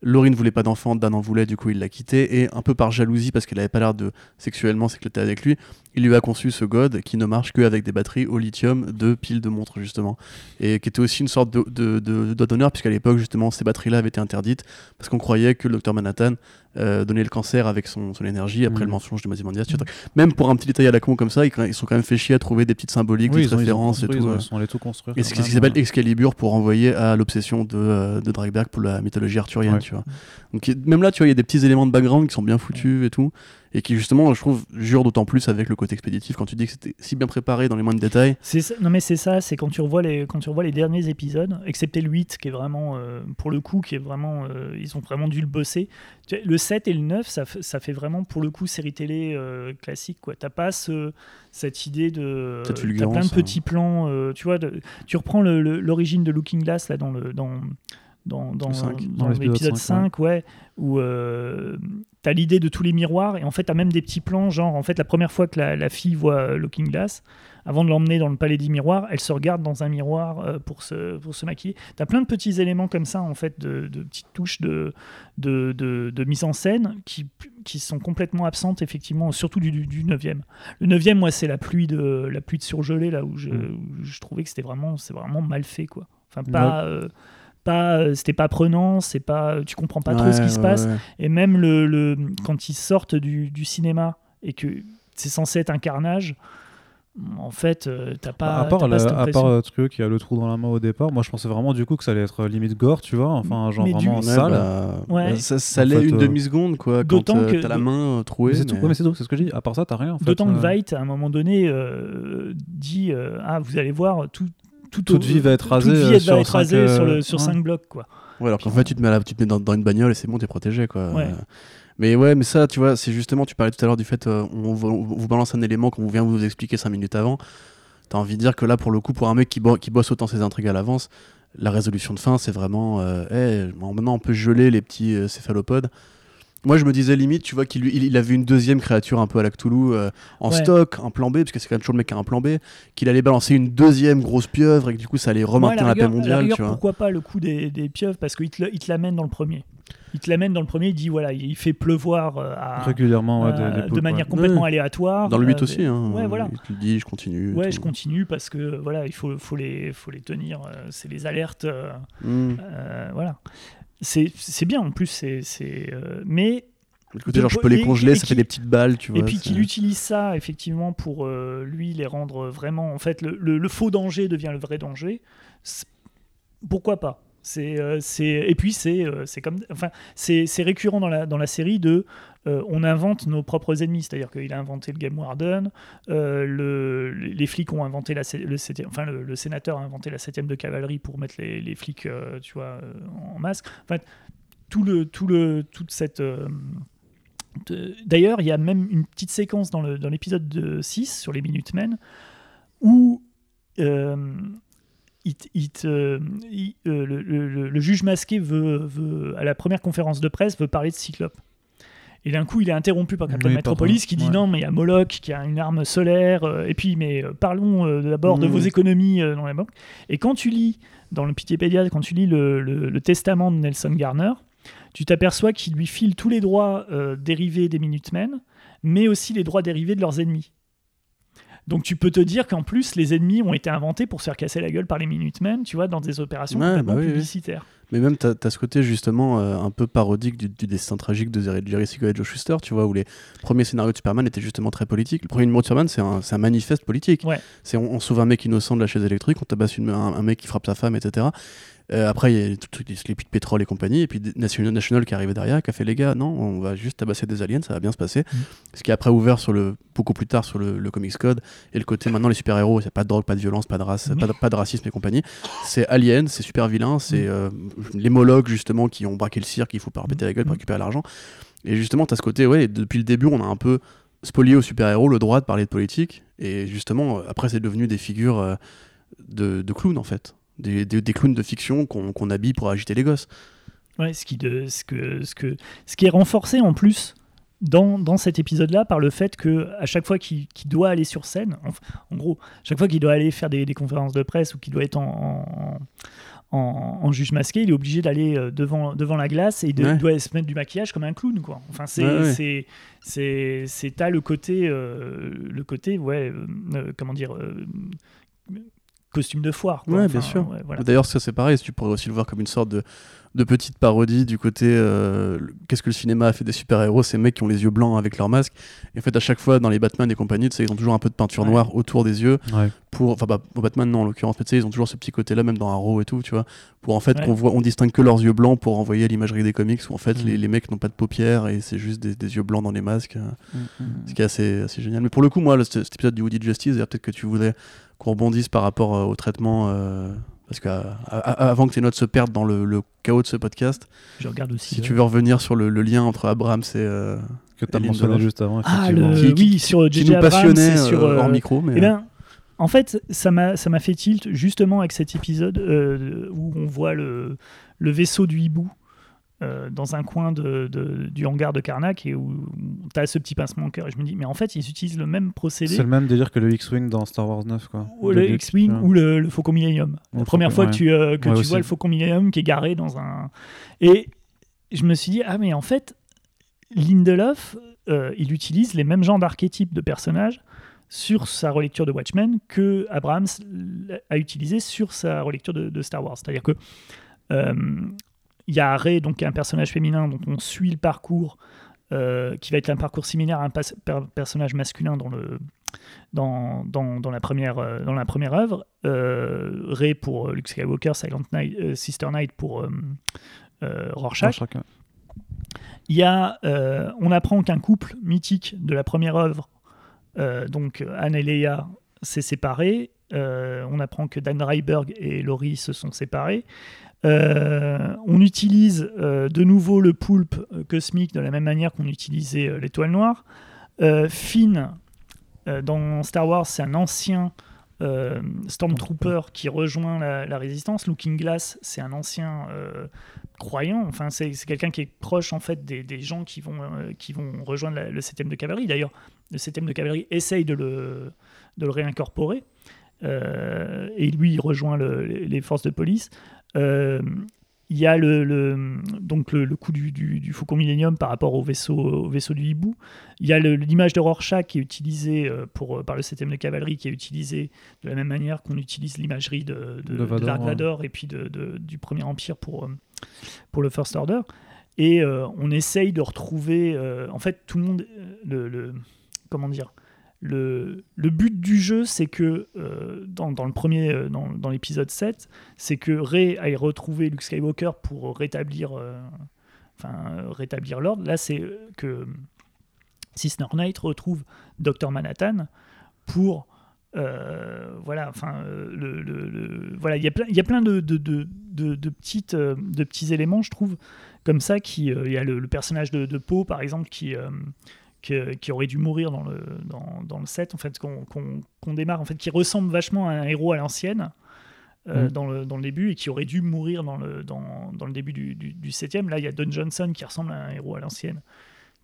Laurie ne voulait pas d'enfant, Dan en voulait, du coup il l'a quitté et un peu par jalousie parce qu'elle avait pas l'air de sexuellement s'éclater avec lui, il lui a conçu ce God qui ne marche qu'avec des batteries au lithium de piles de montres justement et qui était aussi une sorte de, de, d'honneur puisqu'à l'époque justement ces batteries-là avaient été interdites parce qu'on croyait que le docteur Manhattan euh, donnait le cancer avec son, son énergie après le mensonge de Mazimondias. tu vois. Même pour un petit détail à la con comme ça, ils, ils sont quand même fait chier à trouver des petites symboliques, Oui, des références et tout. ils ont- euh. ils sont allés tout construire. Et c'est ce qui même, s'appelle. Excalibur pour renvoyer à l'obsession de, euh, de Dryberg pour la mythologie arthurienne, Ouais. Tu vois. Donc même là, tu vois, il y a des petits éléments de background qui sont bien foutus et tout, et qui justement, je trouve, jurent d'autant plus avec le côté expéditif quand tu dis que c'était si bien préparé dans les moindres détails. Ça- non mais c'est ça, c'est quand tu revois les quand tu revois les derniers épisodes, excepté le 8 qui est vraiment euh, pour le coup qui est vraiment euh, ils ont vraiment dû le bosser. Le 7 et le 9 ça, ça fait vraiment pour le coup série télé euh, classique quoi. T'as pas ce, cette idée de Cette t'as plein de hein. petits plans euh, tu vois de- tu reprends l'origine de Looking Glass là dans le dans dans, dans, l'épisode l'épisode 5, 5, ouais, où euh, t'as l'idée de tous les miroirs, et en fait, t'as même des petits plans, genre, en fait, la première fois que la, la fille voit euh, Looking Glass, avant de l'emmener dans le palais des miroirs, elle se regarde dans un miroir euh, pour, se, pour se maquiller. T'as plein de petits éléments comme ça, en fait, de, de petites touches de, de, de, de mise en scène qui, qui sont complètement absentes, effectivement, surtout du, du, du 9e. Le 9e, moi, c'est la pluie de, la pluie de surgelé, là, où je, Mm. où je trouvais que c'était vraiment, vraiment mal fait, quoi. Enfin, pas. euh, pas, euh, c'était pas prenant, c'est pas, tu comprends pas trop ce qui Ouais, se ouais, passe. ouais. Et même le, le- quand ils sortent du, du cinéma et que c'est censé être un carnage, en fait, euh, t'as pas. Bah, à part, pas cette à part impression. euh, Trio qui a le trou dans la main au départ, moi je pensais vraiment du coup que ça allait être limite gore, tu vois, enfin genre Mais du- vraiment Ouais, sale. bah, Ouais. bah, ça, ça En fait, une euh, demi-seconde, quoi, quand d'autant euh, que- t'as la main trouée. Mais c'est tout, mais- ouais, mais c'est tout, c'est ce que je dis. À part ça, t'as rien. En fait, D'autant que Veidt, à un moment donné, euh, dit euh, Ah, vous allez voir, tout, tout Toute vie va être rasée, toute vie euh, va sur être cinq, rasée euh, sur, le, sur ouais. 5 blocs. Quoi. Ouais, alors qu'en fait, tu te mets, la- tu te mets dans, dans une bagnole et c'est bon, t'es protégé, quoi. Ouais. Euh, Mais ouais, mais ça, tu vois, c'est justement, tu parlais tout à l'heure du fait, euh, on, vous- on vous balance un élément qu'on vient vous expliquer 5 minutes avant. T'as envie de dire que là, pour le coup, pour un mec qui, bo- qui bosse autant ses intrigues à l'avance, la résolution de fin, c'est vraiment, euh, hey, maintenant on peut geler les petits euh, céphalopodes. Moi, je me disais limite, tu vois, qu'il il, il avait une deuxième créature un peu à la Cthulhu euh, en Ouais. stock, un plan B, parce que c'est quand même toujours le mec qui a un plan B, qu'il allait balancer une deuxième grosse pieuvre et que du coup, ça allait Moi, à remonter la, paix la mondiale, rigueur, tu vois. pourquoi pas le coup des, des pieuvres Parce qu'il te, il te l'amène dans le premier. Il te l'amène dans le premier, il dit voilà, il fait pleuvoir euh, à, régulièrement ouais, euh, des, des de manière ouais. complètement Ouais. aléatoire. Dans le 8 euh, aussi, hein. Ouais, voilà. Tu le dis, je continue. Ouais, tout. je continue parce que voilà, il faut, faut, les, faut les tenir. euh, c'est les alertes. euh, Mm. euh, voilà. C'est bien en plus. c'est c'est, euh, mais Le côté, genre, je peux les congeler, et ça fait des petites balles, tu vois. et puis qu'il utilise ça effectivement pour euh, lui les rendre vraiment. En fait, le, le- le faux danger devient le vrai danger. Pourquoi pas? C'est, euh, c'est, et puis c'est, euh, c'est comme, enfin, c'est, c'est récurrent dans la, dans la série de, euh, on invente nos propres ennemis, c'est-à-dire qu'il a inventé le Game Warden, euh, le, les flics ont inventé la, enfin le, sénateur a inventé la 7 de cavalerie pour mettre les, flics, euh, tu vois, en masque. Tout le, tout le, toute cette D'ailleurs, il y a même une petite séquence dans, l'épisode de 6 sur les Minutemen où le, juge masqué veut, à la première conférence de presse, veut parler de Cyclope. Et d'un coup, il est interrompu par Captain Oui, Metropolis qui dit Ouais. non, mais il y a Moloch qui a une arme solaire. euh, et puis, mais euh, parlons euh, d'abord de vos économies dans la banque. Et quand tu lis dans le Wikipédia, quand tu lis le, le- le testament de Nelson Garner, tu t'aperçois qu'il lui file tous les droits dérivés des Minutemen, mais aussi les droits dérivés de leurs ennemis. Donc tu peux te dire qu'en plus, les ennemis ont été inventés pour se faire casser la gueule par les Minutemen, tu vois, dans des opérations Ouais, bah oui, oui. publicitaires. Mais même, t'as as ce côté justement euh, un peu parodique du, du destin tragique de Jerry Siegel et Joe Shuster, tu vois, où les premiers scénarios de Superman étaient justement très politiques. Le premier numéro de Superman, c'est un, manifeste politique. Ouais. C'est on, on sauve un mec innocent de la chaise électrique, on tabasse une- un, un mec qui frappe sa femme, etc. Euh, après, il y a tout, tout, les puits de pétrole et compagnie, et puis National, National qui est arrivé derrière, qui a fait les gars, non, on va juste tabasser des aliens, ça va bien se passer. Mhm. Ce qui est après ouvert sur le, beaucoup plus tard sur le, le Comics Code, et le côté maintenant les super-héros, il n'y a pas de drogue, pas de violence, pas de race, pas, de, pas de racisme et compagnie. C'est aliens, c'est super vilain, c'est Mhm. euh, les Molochs justement qui ont braqué le cirque, il faut pas répéter la gueule pour Mhm. récupérer l'argent. Et justement, tu as ce côté, ouais, depuis le début, on a un peu spolié aux super-héros le droit de parler de politique, et justement, après, c'est devenu des figures euh, de, de clowns en fait. Des, des- des clowns de fiction qu'on qu'on habille pour agiter les gosses. Ouais, ce, qui de, ce, que, ce, que, ce qui est renforcé en plus dans, dans cet épisode-là par le fait que à chaque fois qu'il qu'il doit aller sur scène, en, en gros, chaque fois qu'il doit aller faire des, des conférences de presse ou qu'il doit être en, en, en- juge masqué, il est obligé d'aller euh, devant, devant la glace et de, Ouais. il doit se mettre du maquillage comme un clown. Quoi. Enfin, c'est, Ouais, ouais. c'est, t'as le côté, euh, le côté, ouais, euh, euh, comment dire, euh, costume de foire. Quoi. Ouais, bien sûr. ouais, voilà. D'ailleurs, ça c'est pareil, tu pourrais aussi le voir comme une sorte de, de petite parodie du côté euh, qu'est-ce que le cinéma a fait des super-héros, ces mecs qui ont les yeux blancs avec leur masque. Et en fait, à chaque fois, dans les Batman et compagnie, tu sais, ils ont toujours un peu de peinture Ouais. noire autour des yeux. Ouais. pour enfin bah, au Batman non en l'occurrence mais ils ont toujours ce petit côté là même dans Arrow et tout tu vois pour en fait Ouais. qu'on voit on distingue que leurs yeux blancs pour envoyer à l'imagerie des comics où en fait Mm. les, les mecs n'ont pas de paupières et c'est juste des, des yeux blancs dans les masques euh, Mm, ce qui est assez, assez génial mais pour le coup moi cet cet épisode du Woody Justice peut-être que tu voudrais qu'on rebondisse par rapport euh, au traitement euh, parce qu'avant que tes notes se perdent dans le, le chaos de ce podcast Je regarde aussi. si euh, tu veux revenir sur le, le lien entre Abrams et euh, Que tu as mentionné juste avant, Ah, effectivement. le, Qui- oui, sur qui J.J. nous Abrams, passionnait c'est sur, euh, hors euh, micro mais Eh ben, en fait, ça m'a ça m'a fait tilt justement avec cet épisode euh, où on voit le, le vaisseau du hibou euh, dans un coin de, de- du hangar de Karnak et où tu as ce petit pincement au cœur. Et je me dis, mais en fait, ils utilisent le même procédé. C'est le même délire que le X-Wing dans Star Wars 9. Quoi. Ou le X-Wing ou le, le Faucon Millennium. Ou La première fois ouais. que tu, euh, que Ouais, tu aussi. vois le Faucon Millennium qui est garé dans un. Et je me suis dit, ah, mais en fait, Lindelof, euh, il utilise les mêmes genres d'archétypes de personnages sur sa relecture de Watchmen que Abrams a utilisé sur sa relecture de, de Star Wars. C'est-à-dire que euh, il y a Rey, donc qui est un personnage féminin dont on suit le parcours, euh, qui va être un parcours similaire à un per- personnage masculin dans le dans, dans, dans la première euh, dans la première œuvre. Euh, Rey pour euh, Luke Skywalker, Silent Night, euh, Sister Night pour Rorschach. Rorschach, ouais. Il y a, on apprend qu'un couple mythique de la première œuvre, donc Anne et Leia, s'est séparé. On apprend que Dan Reiberg et Laurie se sont séparés. Euh, on utilise euh, de nouveau le poulpe euh, cosmique de la même manière qu'on utilisait l'étoile noire. Finn, dans Star Wars, c'est un ancien Stormtrooper qui rejoint la, résistance. Looking Glass, c'est un ancien croyant. Enfin, c'est quelqu'un qui est proche en fait des, gens qui vont, qui vont rejoindre le 7 de cavalerie. D'ailleurs, le 7 de cavalerie essaye de le, de le réincorporer. Et lui, il rejoint le- les, les forces de police. Euh, il y a le, le- donc le, le coup du, du, du Faucon Millennium par rapport au vaisseau, au vaisseau du hibou. Il y a l'image de Rorschach qui est utilisée euh, pour, par le 7 de cavalerie, qui est utilisée de la même manière qu'on utilise l'imagerie de, de, De Vador, de Dark ouais. Vador et puis de, du Premier Empire pour, euh, pour le First Order. Et euh, on essaye de retrouver. euh, en fait, tout le monde. Le, le- comment dire le, le but du jeu, c'est que euh, dans, dans le premier, euh, dans, dans l'épisode 7, c'est que Rey aille retrouver Luke Skywalker pour rétablir, euh, enfin, rétablir l'ordre. Là, c'est que Sister Knight retrouve Dr Manhattan pour voilà, enfin, le, le- voilà, il y a plein, il y a plein de, de, de, de- de petites, de petits éléments, je trouve, comme ça. Qui, il y a le, personnage de, Poe, par exemple, qui, qui, qui aurait dû mourir dans le, dans, dans le set, en fait, qu'on démarre, en fait, qui ressemble vachement à un héros à l'ancienne. euh, Mm. dans, le, dans le début et qui aurait dû mourir dans le, dans, dans le début du, du, du septième. Là, il y a Don Johnson qui ressemble à un héros à l'ancienne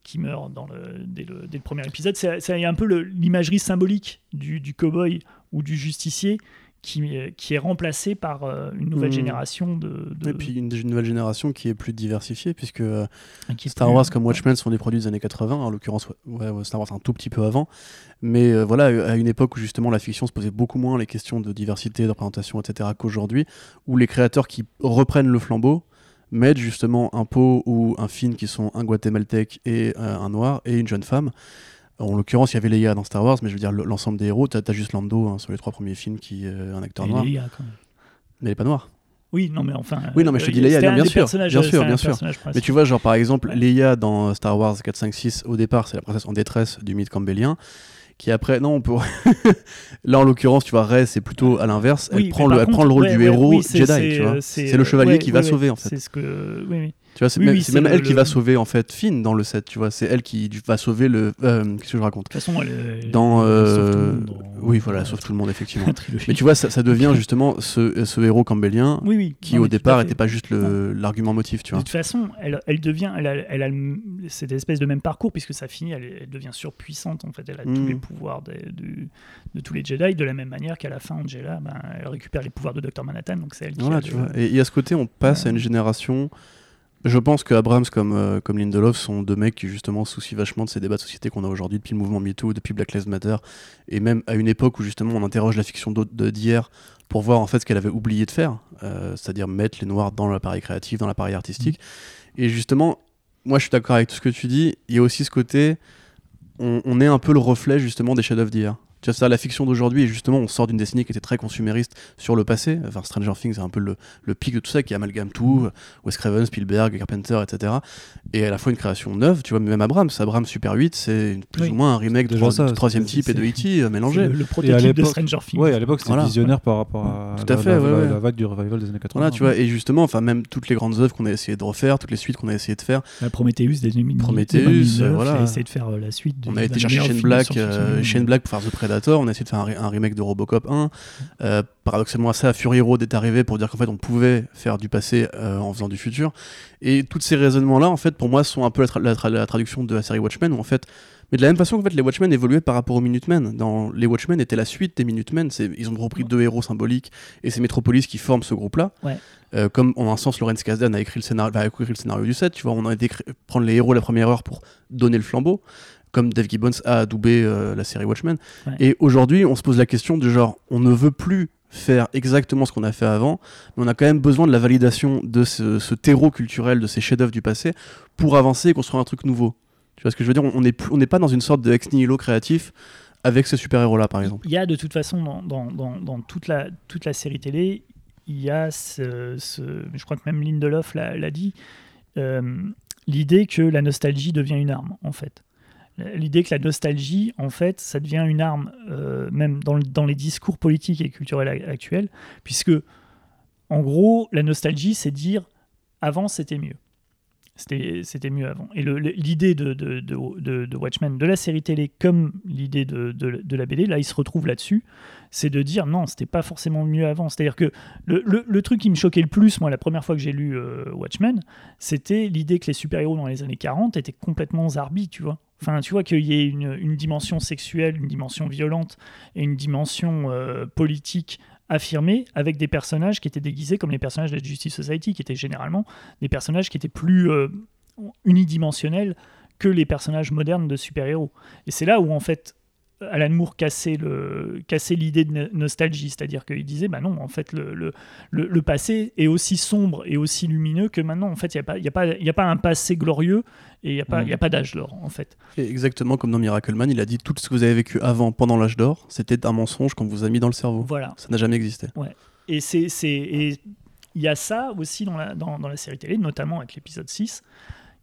qui meurt dans le, dès, le, dès le premier épisode. C'est c'est- il y a un peu l'imagerie symbolique du, du cow-boy ou du justicier qui, qui est remplacé par euh, une nouvelle Mhm. génération de, de- Et puis une, une nouvelle génération qui est plus diversifiée, puisque euh, qui est Star plus- Wars comme Watchmen sont des produits des années 80, en l'occurrence ouais, ouais, Star Wars un tout petit peu avant, mais euh, voilà, à une époque où justement la fiction se posait beaucoup moins les questions de diversité, de représentation, etc. qu'aujourd'hui, où les créateurs qui reprennent le flambeau mettent justement un Poe ou un Finn qui sont un guatémaltèque et euh, un noir et une jeune femme. En l'occurrence, il y avait Leia dans Star Wars, mais je veux dire, le- l'ensemble des héros, t'as as juste Lando hein, sur les trois premiers films qui est euh, un acteur Et noir, Leia, quand même. mais il est pas noir. Oui, non, mais enfin. Oui, non, mais je te euh, dis Leia, bien sûr, bien sûr, bien sûr. Mais tu vois, genre par exemple, Ouais. Leia dans Star Wars 4, 5, 6, au départ, c'est la princesse en détresse du mythe campbellien. Qui après, non, on peut. Là, en l'occurrence, tu vois, Rey, c'est plutôt à l'inverse. Oui, elle prend, le, elle contre, prend le rôle ouais, du ouais, héros oui, Jedi, tu vois. euh, C'est le chevalier ouais, qui va sauver, en fait. C'est ce que. Oui, oui. Tu vois, c'est Oui, même, oui, c'est c'est même le- elle qui va sauver, en fait, Finn dans le set, tu vois. C'est elle qui va sauver le. euh, Qu'est-ce que je raconte? De toute façon, elle, Dans. elle euh, sauve tout le monde dans- Oui, voilà, sauf la tout le monde, effectivement. Mais tu vois, ça, ça devient justement ce, ce héros campbellien oui, qui, Non, au départ, n'était pas juste le- l'argument motif, tu De vois. toute façon, elle, elle devient, elle a, elle a cette espèce de même parcours puisque ça finit, elle, elle devient surpuissante en fait. Elle a tous Mm. les pouvoirs du- de tous les Jedi, de la même manière qu'à la fin, Angela, ben, elle récupère les pouvoirs de Dr Manhattan, donc c'est elle qui Voilà, a tu le- vois. Et, et à ce côté, on passe à une génération. Je pense que Abrams comme, euh, comme Lindelof sont deux mecs qui justement soucient vachement de ces débats de société qu'on a aujourd'hui depuis le mouvement MeToo, depuis Black Lives Matter, et même à une époque où justement on interroge la fiction d'hier pour voir en fait ce qu'elle avait oublié de faire, euh, c'est-à-dire mettre les noirs dans l'appareil créatif, dans l'appareil artistique. Et justement, moi je suis d'accord avec tout ce que tu dis, il y a aussi ce côté, on, on est un peu le reflet justement des chefs-d'œuvre d'hier. Tu vois, ça, la fiction d'aujourd'hui, et justement, on sort d'une décennie qui était très consumériste sur le passé. Enfin, Stranger Things, c'est un peu le, le pic de tout ça, qui amalgame tout. Wes Craven, Spielberg, Carpenter, etc. Et à la fois une création neuve, tu vois, même Abrams. Abrams Super 8, c'est plus Oui. ou moins un remake de, de troisième type et de E.T. euh, c'est mélangé. le, le prototype de l'époque- Stranger Things. Ouais, à l'époque, c'était Voilà. visionnaire par rapport à, Tout à la, fait, la- ouais, la- ouais. la vague du revival des années 80. Voilà, tu vois, et justement, enfin, même toutes les grandes œuvres qu'on a essayé de refaire, toutes les suites qu'on a essayé de faire, La Prometheus des 2000 Prometheus, 2009, euh, voilà. a essayé de faire euh, la suite. On de- a été chercher Shane Black, euh. Shane Black pour faire The Predator. On a essayé de faire un, re- un remake de Robocop 1. Euh, paradoxalement, ça, Fury Road est arrivé pour dire qu'en fait, on pouvait faire du passé euh, en faisant du futur. Et tous ces raisonnements-là, en fait, pour moi, sont un peu la, tra- la tra- la traduction de la série Watchmen, où en fait, mais de la même façon qu'en fait, les Watchmen évoluaient par rapport aux Minutemen. Dans les Watchmen étaient la suite des Minutemen. Ils ont repris deux héros symboliques et c'est Metropolis qui forment ce groupe-là. Ouais. Euh, comme en un sens, Lawrence Kasdan a écrit le scénario, va écrire le scénario du set. Tu vois, on a été prendre les héros la première heure pour donner le flambeau comme Dave Gibbons a adoubé euh, la série Watchmen. Ouais. Et aujourd'hui, on se pose la question du genre, on ne veut plus faire exactement ce qu'on a fait avant, mais on a quand même besoin de la validation de ce, ce terreau culturel, de ces chefs-d'œuvre du passé, pour avancer et construire un truc nouveau. Tu vois ce que je veux dire? On n'est on pas dans une sorte de ex nihilo créatif avec ce super-héros-là, par exemple. Il y a de toute façon dans, dans, dans, dans toute, la, toute la série télé, il y a ce, ce- je crois que même Lindelof l'a l'a dit, euh, l'idée que la nostalgie devient une arme en fait. L'idée que la nostalgie, en fait, ça devient une arme, euh, même dans, le- dans les discours politiques et culturels actuels, puisque, en gros, la nostalgie, c'est dire avant c'était mieux. C'était mieux avant. Et l'idée de, de, de, Watchmen, de la série télé, comme l'idée de, la BD, là, il se retrouve là-dessus, c'est de dire non, c'était pas forcément mieux avant. C'est-à-dire que le, le- truc qui me choquait le plus, moi, la première fois que j'ai lu euh, Watchmen, c'était l'idée que les super-héros dans les années 40 étaient complètement zarbi, tu vois. Enfin, tu vois qu'il y ait une, une dimension sexuelle, une dimension violente et une dimension euh, politique affirmée avec des personnages qui étaient déguisés comme les personnages de Justice Society, qui étaient généralement des personnages qui étaient plus euh, unidimensionnels que les personnages modernes de super-héros. Et c'est là où, en fait, Alan Moore cassait l'idée de no- nostalgie, c'est-à-dire qu'il disait, bah non, en fait, le, le, le- passé est aussi sombre et aussi lumineux que maintenant, en fait, il n'y a, pas- il y a, pas- il y a pas un passé glorieux et il n'y a pas, Mm. il y a pas d'âge d'or, en fait. Et exactement comme dans Miracleman, il a dit tout ce que vous avez vécu avant, pendant l'âge d'or, c'était un mensonge qu'on vous a mis dans le cerveau. Voilà. Ça n'a jamais existé. Et c'est il y a ça aussi dans la, dans, dans la série télé, notamment avec l'épisode 6,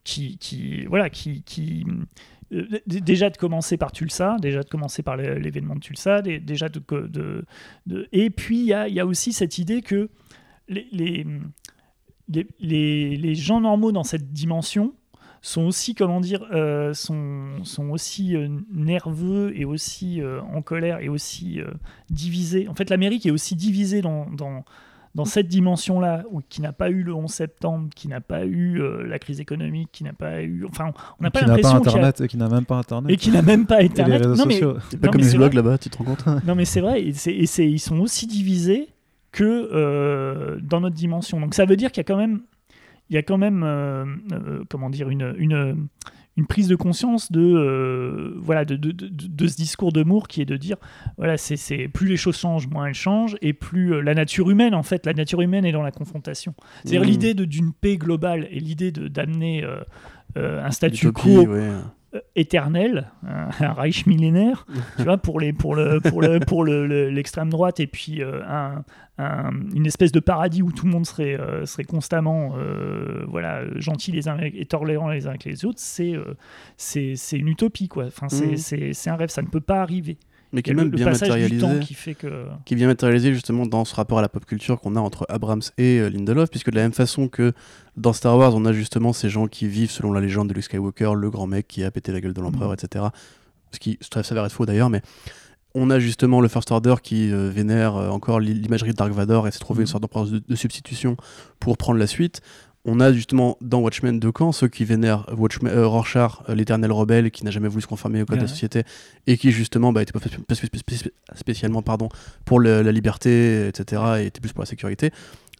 qui, qui voilà qui, qui déjà de commencer par Tulsa, déjà de commencer par l'é- l'événement de Tulsa, dé- déjà et puis il y a, aussi cette idée que les, gens normaux dans cette dimension sont aussi, comment dire, euh, sont, aussi euh, nerveux et aussi euh, en colère et aussi euh, divisés. En fait, l'Amérique est aussi divisée dans, dans cette dimension-là, qui n'a pas eu le 11 septembre, qui n'a pas eu euh, la crise économique, qui n'a pas eu. Enfin, on n'a pas Qui n'a pas l'impression. a- Internet et qui n'a même pas Internet. Et qui n'a même pas Et les Internet. réseaux Non, mais, sociaux. C'est pas Non, comme les blogs vrai. là-bas, tu te rends compte? Non, mais c'est vrai, et, et ils sont aussi divisés que euh, dans notre dimension. Donc ça veut dire qu'il y a quand même, il y a quand même euh, euh, comment dire, une, une, une prise de conscience de, euh, voilà, de, de, de- de ce discours de Moore qui est de dire voilà, c'est, c'est- plus les choses changent, moins elles changent, et plus euh, la nature humaine, en fait, la nature humaine est dans la confrontation. C'est-à-dire Mmh. l'idée d'une paix globale et l'idée d'amener euh, un statu Utopie, quo ouais. Éternel, un, un Reich millénaire, tu vois, pour les pour le pour le pour le- le- l'extrême droite et puis euh, un, un- une espèce de paradis où tout le monde serait euh, serait constamment euh, voilà gentil les uns et tolérant les uns avec les autres, c'est c'est une utopie quoi. Enfin c'est c'est c'est un rêve, ça ne peut pas arriver. Mais qui est même le bien matérialisé. qui fait que qui est bien matérialisé justement dans ce rapport à la pop culture qu'on a entre Abrams et euh, Lindelof, puisque de la même façon que dans Star Wars, on a justement ces gens qui vivent selon la légende de Luke Skywalker, le grand mec qui a pété la gueule de l'empereur, Mhm. etc. Ce qui ça s'avère être faux d'ailleurs, mais on a justement le First Order qui euh, vénère euh, encore l'i- l'imagerie de Dark Vador et s'est trouvé Mhm. une sorte d'empereur de, de substitution pour prendre la suite. On a justement dans Watchmen deux camps, ceux qui vénèrent Watchmen, euh, Rorschach, euh, l'éternel rebelle, qui n'a jamais voulu se conformer au code de la société, et qui justement bah, était pas fait spécialement pardon, pour le- la liberté, etc., et était plus pour la sécurité.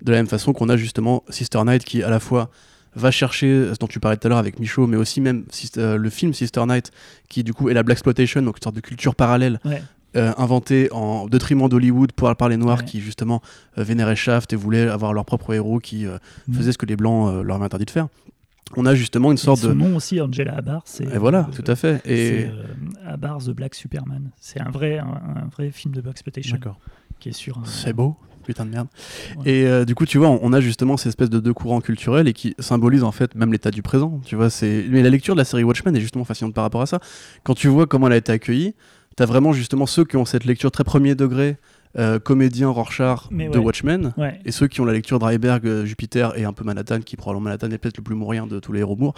De la même façon qu'on a justement Sister Night qui à la fois va chercher ce dont tu parlais tout à l'heure avec Michaud, mais aussi même euh, le film Sister Night, qui du coup est la Black Exploitation, donc une sorte de culture parallèle ouais. Euh, inventée en détriment d'Hollywood par, par les Noirs Ouais. qui justement euh, vénéraient Shaft et voulaient avoir leur propre héros qui euh, Mhm. faisaient ce que les Blancs euh, leur avaient interdit de faire. On a justement une sorte son de... nom aussi Angela Abar, c'est Et voilà, tout à fait. Et Abar the Black Superman. C'est un vrai un, un vrai film de Black exploitation D'accord. qui est sur un- c'est beau, putain de merde. Ouais. Et euh, du coup, tu vois, on, a justement cette espèce de deux courants culturels et qui symbolisent en fait même l'état du présent. Tu vois, c'est. Mais la lecture de la série Watchmen est justement fascinante par rapport à ça. Quand tu vois comment elle a été accueillie, t'as vraiment justement ceux qui ont cette lecture très premier degré, euh, comédien Rorschach Mais de ouais. Watchmen. Ouais. Et ceux qui ont la lecture Dreiberg, euh, Jupiter et un peu Manhattan, qui probablement Manhattan est peut-être le plus mourien de tous les héros Moore.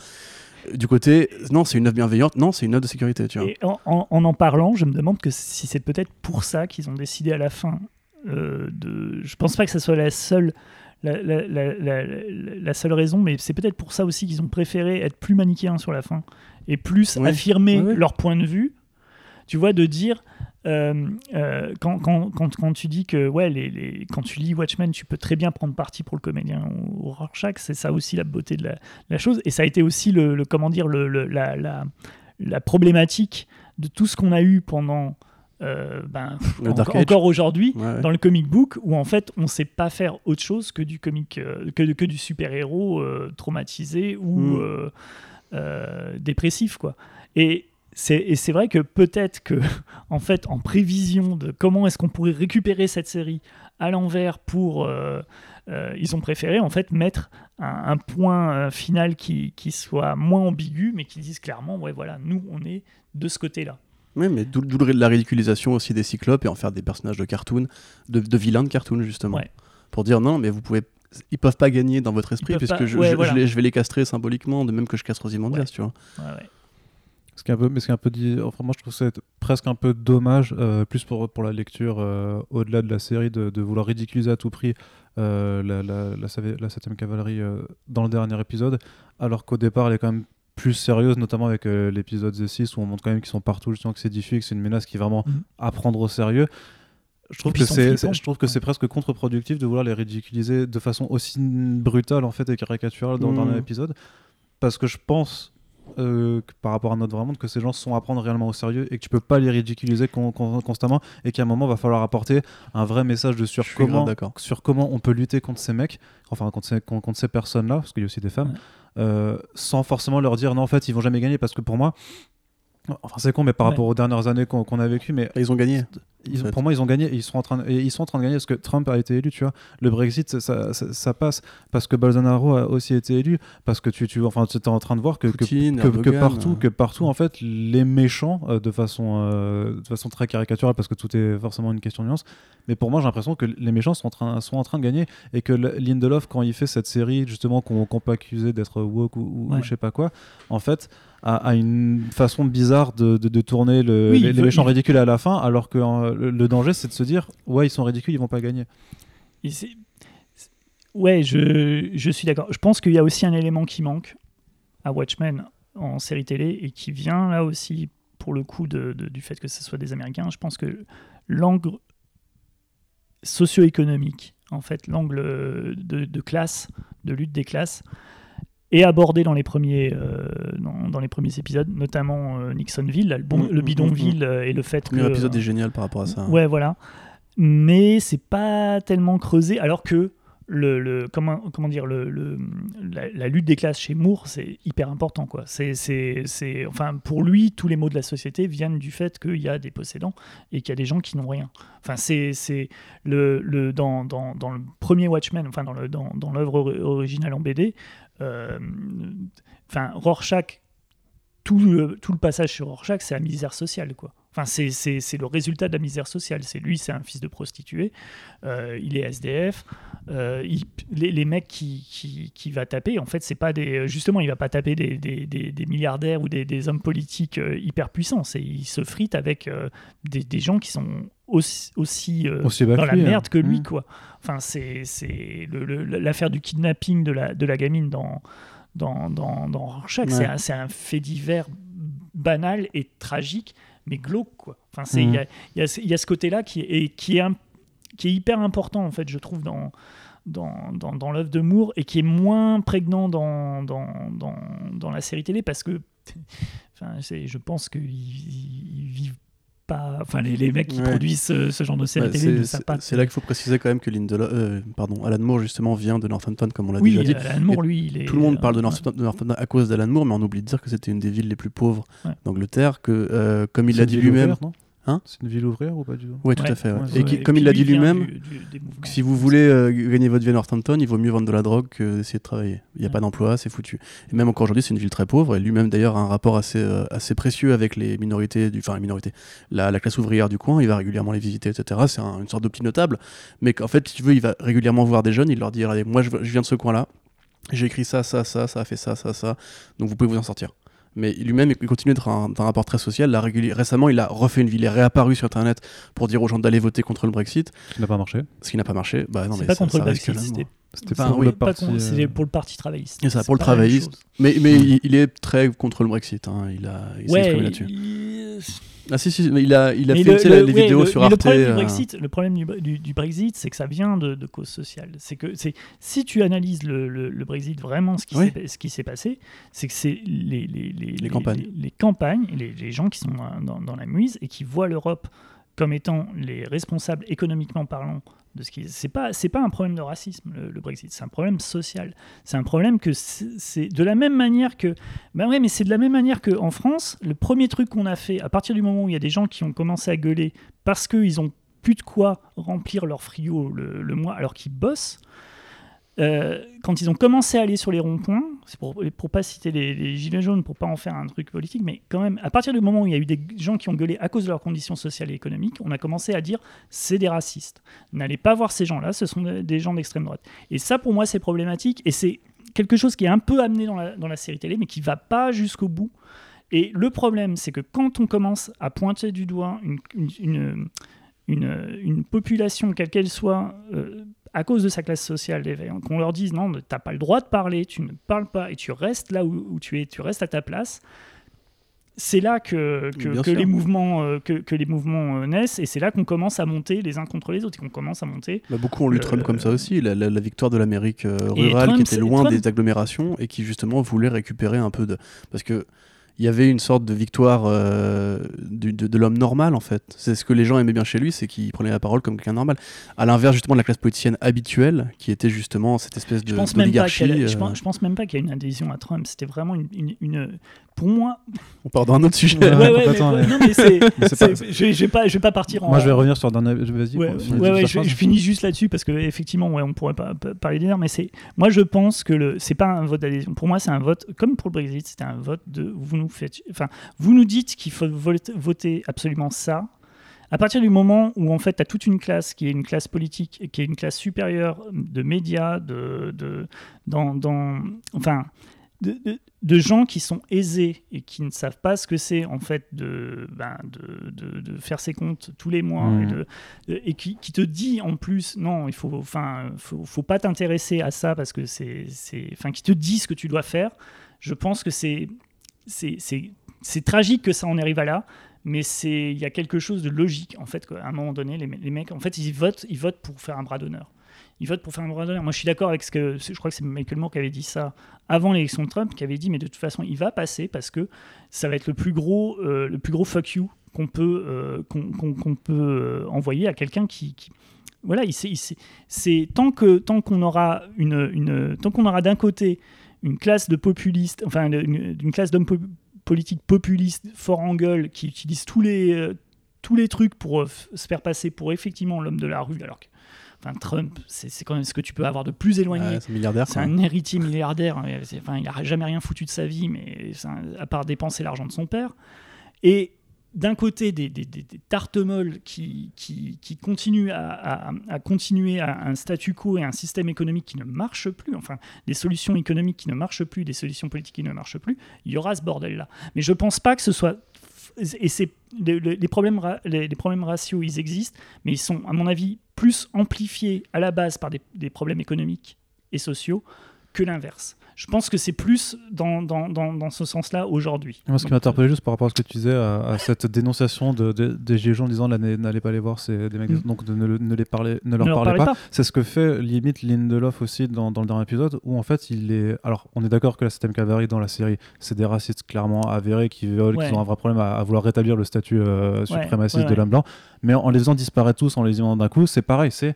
Euh, Du côté, non, c'est une œuvre bienveillante, non, c'est une œuvre de sécurité, tu vois. Et en, en- en en parlant, je me demande que si c'est peut-être pour ça qu'ils ont décidé à la fin euh, de. Je pense pas que ce soit la seule. La, la- la- la- la- la seule raison, mais c'est peut-être pour ça aussi qu'ils ont préféré être plus manichéens sur la fin et plus affirmer leur point de vue. Tu vois, de dire euh, euh, quand, quand, quand, quand tu dis que ouais, les, les- quand tu lis Watchmen, tu peux très bien prendre parti pour le comédien ou Rorschach, c'est ça aussi la beauté de la, la chose. Et ça a été aussi le, le- comment dire le, le- la, la, la problématique de tout ce qu'on a eu pendant euh, ben, en- encore aujourd'hui Ouais, ouais. dans le comic book où en fait on sait pas faire autre chose que du comic euh, que, que du super héros traumatisé ou Mm. dépressif quoi et et c'est vrai que peut-être que en fait en prévision de comment est-ce qu'on pourrait récupérer cette série à l'envers pour euh, euh, ils ont préféré en fait mettre un, un point euh, final qui, qui soit moins ambigu mais qui dise clairement ouais voilà nous on est de ce côté là Oui, mais d'où la ridiculisation aussi des cyclopes et en faire des personnages de cartoon, de, de vilains de cartoon justement. Ouais. Pour dire non, mais vous pouvez. Ils peuvent pas gagner dans votre esprit puisque pas- je, ouais, je- voilà. je les- je vais les castrer symboliquement, de même que je castre Ozymandias, Ouais. tu vois. Ouais. Ce qui est un peu, mais ce qui est un peu dit, enfin, moi je trouve que c'est presque un peu dommage, euh, plus pour, pour la lecture euh, au-delà de la série, de, de vouloir ridiculiser à tout prix euh, la, la, la, savi- la 7ème cavalerie dans le dernier épisode, alors qu'au départ elle est quand même plus sérieuse, notamment avec l'épisode Z6 où on montre quand même qu'ils sont partout, justement que c'est diffus, que c'est une menace qui est vraiment Mhm. à prendre au sérieux. Je trouve que c'est, je trouve que c'est presque contre-productif de vouloir les ridiculiser de façon aussi brutale en fait et caricaturale dans le Mhm. dernier épisode, parce que je pense euh, que par rapport à notre vrai monde que ces gens sont à prendre réellement au sérieux et que tu peux pas les ridiculiser con- con- constamment et qu'à un moment va falloir apporter un vrai message de sur comment sur comment on peut lutter contre ces mecs enfin contre ces, con- contre ces personnes là parce qu'il y a aussi des femmes Ouais. euh, sans forcément leur dire non en fait ils vont jamais gagner parce que pour moi enfin c'est con mais par Ouais. rapport aux dernières années qu'on a vécues mais Et ils ont gagné. ils- En fait. pour moi, ils ont gagné et ils sont en train de, et ils sont en train de gagner parce que Trump a été élu, tu vois. Le Brexit, ça, ça, ça- ça passe parce que Bolsonaro a aussi été élu, parce que tu, tu enfin, tu es en train de voir que, que, Poutine, que, que Erdogan, partout, euh. que partout, en fait, les méchants, euh, de façon, euh, de façon très caricaturale, parce que tout est forcément une question de nuance. Mais pour moi, j'ai l'impression que les méchants sont en train, sont en train de gagner et que Lindelof, quand il fait cette série, justement, qu'on qu'on peut accuser d'être woke ou, ou- ou Ouais. je sais pas quoi, en fait, a une façon bizarre de, de, de tourner le- Oui, les, méchants il- ridicules à la fin, alors que euh, le, le danger, c'est de se dire, ouais, ils sont ridicules, ils vont pas gagner. Et ouais, je, je suis d'accord. Je pense qu'il y a aussi un élément qui manque à Watchmen en série télé et qui vient là aussi pour le coup de, de- du fait que ce soit des Américains. Je pense que l'angle socio-économique, en fait, l'angle de, de classe, de lutte des classes, est abordé dans les premiers, euh, dans, dans les premiers épisodes, notamment euh, Nixonville, là, le, bon- Mm, le mm, bidonville euh, et le fait que épisode est génial par rapport à ça. Ouais, voilà. Mais c'est pas tellement creusé, alors que le, le- comment, comment dire le, le- la, la lutte des classes chez Moore, c'est hyper important. Quoi. C'est, c'est, enfin, pour lui, tous les maux de la société viennent du fait qu'il y a des possédants et qu'il y a des gens qui n'ont rien. Enfin, c'est, c'est le, le, dans, dans, dans le premier Watchmen, enfin, dans, le, dans, dans l'œuvre ori- originale en BD, enfin, Rorschach, tout le, tout le passage sur Rorschach, c'est la misère sociale, quoi. Enfin, c'est, le résultat de la misère sociale. C'est lui, c'est un fils de prostituée. euh, il est SDF. euh, il- les, les mecs qui, qui, qui va taper, en fait, c'est pas des. Justement, il va pas taper des, des, des- des milliardaires ou des, hommes politiques euh, hyper puissants. C'est, il se frite avec euh, des, des gens qui sont aussi, aussi, euh, dans la hein. merde que lui, Mm. quoi. Enfin, c'est, l'affaire du kidnapping de la, de la gamine dans, dans, dans, dans Rorschach. Ouais. C'est, un, un fait divers banal et tragique, mais glauque, quoi. Enfin, c'est, il Mhm. y, y y a ce côté-là qui est, qui, est un- qui est hyper important, en fait, je trouve, dans, dans, dans, dans l'œuvre de Moore et qui est moins prégnant dans, dans, dans, dans la série télé parce que enfin, je pense qu'ils ils vivent pas. Enfin, les, les mecs qui Ouais. produisent ce, ce genre de série Bah, télé c'est- ne savent pas. c'est là qu'il faut préciser quand même que Lindelof, euh, pardon, Alan Moore justement vient de Northampton comme on l'a Oui, déjà dit. Alan Moore, lui, il est. Tout le monde parle de Northampton, à cause d'Alan Moore, mais on oublie de dire que c'était une des villes les plus pauvres Ouais. d'Angleterre, que euh, comme il l'a dit lui-même. non? Hein C'est une ville ouvrière ou pas du tout Oui, tout Ouais, à fait. ouais. ouais, Et ouais, qui- et comme il l'a dit lui-même, si vous voulez euh, gagner votre vie à Northampton, il vaut mieux vendre de la drogue que d'essayer de travailler. Il n'y a Ouais. pas d'emploi, c'est foutu. Et même encore aujourd'hui, c'est une ville très pauvre. Et lui-même, d'ailleurs, a un rapport assez, euh, assez précieux avec les minorités, du, enfin les minorités, la, la classe ouvrière du coin. Il va régulièrement les visiter, etc. C'est un- une sorte de petit notable. Mais qu'en fait, si tu veux, il va régulièrement voir des jeunes. Il leur dit Allez, moi, je, je viens de ce coin-là. J'ai écrit ça, ça, ça, ça a fait ça, ça, ça. Donc vous pouvez vous en sortir. Mais lui-même, il continue d'être un, un rapport très social. Là, récemment, il a refait une ville, il est réapparu sur Internet pour dire aux gens d'aller voter contre le Brexit, Qui n'a pas marché. ce qui n'a pas marché. Bah non, C'est mais pas ça- contre ça le Brexit, c'était oui, pas parti. euh, pour le parti travailliste. Et ça, C'est pour le travailliste. Mais, mais il, il est très contre le Brexit. hein. Il a, il s'est Ouais, exprimé là-dessus. il- Ah si, si, mais il a, il a Mais fait le- tu sais, le- les ouais, vidéos le- sur Arte. Le problème, du euh, Brexit, le problème du, du- du Brexit, c'est que ça vient de, de causes sociales. C'est que c'est si tu analyses le, le- le Brexit vraiment, ce qui Oui. s'est ce qui s'est passé, c'est que c'est les, les, les, les- campagnes. les, campagnes, les, les gens qui sont dans, dans- dans la muise et qui voient l'Europe comme étant les responsables économiquement parlant ce qui c'est pas c'est pas un problème de racisme le, Brexit. C'est un problème social. C'est un problème que c'est c'est de la même manière que ben ouais mais c'est de la même manière que en France le premier truc qu'on a fait à partir du moment où il y a des gens qui ont commencé à gueuler parce qu'ils ont plus de quoi remplir leur frigo le, le mois alors qu'ils bossent euh, quand ils ont commencé à aller sur les ronds-points, c'est pour, pour pas citer les, gilets jaunes, pour pas en faire un truc politique, mais quand même, à partir du moment où il y a eu des gens qui ont gueulé à cause de leurs conditions sociales et économiques, on a commencé à dire c'est des racistes. N'allez pas voir ces gens-là, ce sont des- gens d'extrême droite. Et ça, pour moi, c'est problématique et c'est quelque chose qui est un peu amené dans la, série télé, mais qui va pas jusqu'au bout. Et le problème, c'est que quand on commence à pointer du doigt une population, quelle qu'elle soit, euh, à cause de sa classe sociale, les- qu'on leur dise non, t'as pas le droit de parler, tu ne parles pas et tu restes là où, où tu es, tu restes à ta place. C'est là que, les mouvements, euh, que, que les mouvements euh, naissent et c'est là qu'on commence à monter les uns contre les autres et qu'on commence à monter. bah, beaucoup ont lu Euh, Trump comme ça aussi, la, la- la victoire de l'Amérique euh, rurale Trump, qui était loin des agglomérations et qui justement voulait récupérer un peu de... Parce que il y avait une sorte de victoire euh, du- de, de l'homme normal en fait. C'est ce que les gens aimaient bien chez lui, c'est qu'il prenait la parole comme quelqu'un normal. À l'inverse justement de la classe politicienne habituelle, qui était justement cette espèce de Je pense même pas d'oligarchie. qu'elle- je, euh, pense, je pense même pas qu'il y a une adhésion à Trump. C'était vraiment une, une- une- pour moi. On part dans un autre sujet. Ouais, Ouais, mais, non, mais c'est, je, vais- pas, je vais pas partir en. Moi, je vais revenir sur d'un. Vas-y. Ouais, quoi, ouais, finis ouais, juste la je, finis juste là-dessus parce que effectivement, ouais, on pourrait pas, pas parler des mais c'est moi je pense que le c'est pas un vote d'adhésion. Pour moi, c'est un vote comme pour le Brexit, c'était un vote de vous nous faites, enfin vous nous dites qu'il faut voter, voter absolument ça. À partir du moment où en fait tu as toute une classe qui est une classe politique, qui est une classe supérieure de médias, de, de dans, dans enfin de, de- de gens qui sont aisés et qui ne savent pas ce que c'est en fait de, ben, de, faire ses comptes tous les mois et, et qui, qui te dit en plus non il faut enfin faut, faut pas t'intéresser à ça parce que c'est c'est enfin qui te dit ce que tu dois faire. Je pense que c'est c'est c'est c'est tragique que ça en arrive à là mais c'est il y a quelque chose de logique en fait qu'à un moment donné les, les mecs en fait ils votent ils votent pour faire un bras d'honneur ils votent pour faire un bras d'honneur moi je suis d'accord avec ce que je crois que c'est Michael Moore qui avait dit ça avant l'élection de Trump qui avait dit mais de toute façon il va passer parce que ça va être le plus gros euh, le plus gros fuck you qu'on peut euh, qu'on peut euh, envoyer à quelqu'un qui, voilà il c'est tant que tant qu'on aura une, tant qu'on aura d'un côté une classe de populistes enfin une, classe d'hommes po- politiques populistes fort en gueule qui utilisent tous les tous les trucs pour se faire passer pour effectivement l'homme de la rue alors que enfin, Trump c'est quand même ce que tu peux avoir de plus éloigné Ouais, c'est un milliardaire. c'est quoi. un héritier milliardaire. hein, Enfin, il n'a jamais rien foutu de sa vie, mais un- à part dépenser l'argent de son père. Et d'un côté, des, des, des, des tartemolles qui, qui, qui continuent à, à- à continuer à un statu quo et un système économique qui ne marche plus, enfin, des solutions économiques qui ne marchent plus, des solutions politiques qui ne marchent plus, il y aura ce bordel-là. Mais je pense pas que ce soit. Et c'est les, problèmes, les, raciaux, ils existent, mais ils sont, à mon avis, plus amplifiés à la base par des problèmes économiques et sociaux que l'inverse. Je pense que c'est plus dans, dans, dans, dans ce sens-là aujourd'hui. Moi, ce qui m'a interpellé juste par rapport à ce que tu disais, à, à cette dénonciation de, de- des Gilets jaunes en disant n'allez pas les voir, c'est des mecs, Mm. donc de ne, ne les parler, ne leur ne leur parlez parlez pas. C'est ce que fait limite Lindelof aussi dans, le dernier épisode, où en fait il est. Alors, on est d'accord que la 7 Cavalry dans la série, c'est des racistes clairement avérés qui veulent, Ouais. qui ont un vrai problème à, à vouloir rétablir le statut euh, suprémaciste ouais, de l'homme blanc, mais en les faisant disparaître tous, en les ayant d'un coup, c'est pareil, c'est.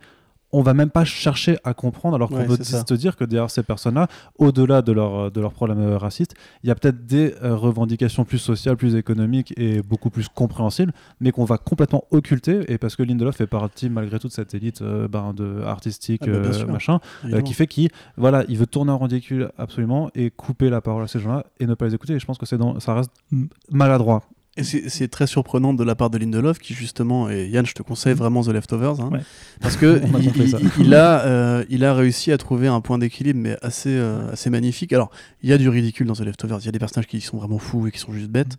On va même pas chercher à comprendre, alors qu'on Ouais, ça. te dire que derrière ces personnes-là, au-delà de leurs de leurs problèmes euh, racistes, il y a peut-être des euh, revendications plus sociales, plus économiques et beaucoup plus compréhensibles, mais qu'on va complètement occulter. Et parce que Lindelof fait partie malgré tout de cette élite euh, ben, de artistique, Ah bah, euh, sûr. machin, euh, qui fait qu'il voilà, il veut tourner en ridicule absolument et couper la parole à ces gens-là et ne pas les écouter. Et je pense que c'est ça reste Mm. maladroit. Et c'est très surprenant de la part de Lindelof qui justement, et Yann, je te conseille vraiment The Leftovers, hein, Ouais. parce que il, a, euh, il a réussi à trouver un point d'équilibre, mais assez, euh, assez magnifique. Alors, il y a du ridicule dans The Leftovers, il y a des personnages qui sont vraiment fous et qui sont juste bêtes,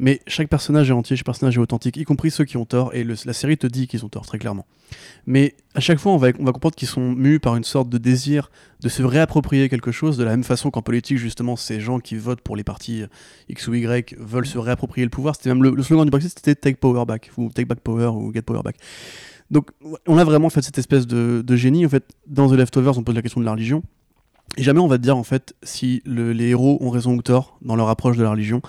mais chaque personnage est entier, chaque personnage est authentique, y compris ceux qui ont tort, et la série te dit qu'ils ont tort, très clairement. Mais à chaque fois, on va, comprendre qu'ils sont mus par une sorte de désir de se réapproprier quelque chose, de la même façon qu'en politique, justement, ces gens qui votent pour les partis X ou Y veulent se réapproprier le pouvoir. C'était même le, le slogan du Brexit, c'était Take Power Back, ou Take Back Power, ou Get Power Back. Donc, on a vraiment fait cette espèce de, de génie. En fait, dans The Leftovers, on pose la question de la religion. Et jamais on va te dire, en fait, si le- les héros ont raison ou tort dans leur approche de la religion.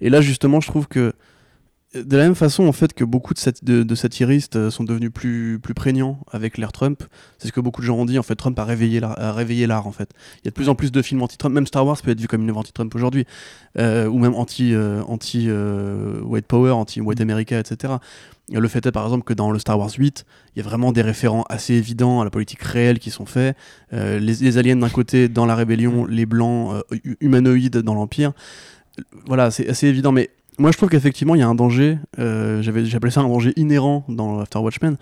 Et là, justement, je trouve que de la même façon en fait que beaucoup de, sat- de, de satiristes euh, sont devenus plus, plus prégnants avec l'ère Trump, c'est ce que beaucoup de gens ont dit en fait Trump a réveillé l'art, en fait. Il y a de plus en plus de films anti-Trump, même Star Wars peut être vu comme une œuvre anti-Trump aujourd'hui, euh, ou même anti euh, anti euh, white power, anti white America, etc. Et Le fait est par exemple que dans le Star Wars 8, il y a vraiment des référents assez évidents à la politique réelle qui sont faits. Euh, les, aliens d'un côté dans la rébellion, les blancs euh, hu- humanoïdes dans l'Empire. Voilà, c'est assez évident, mais moi, je trouve qu'effectivement, il y a un danger, euh, j'avais j'appelais ça un danger inhérent dans After Watchmen,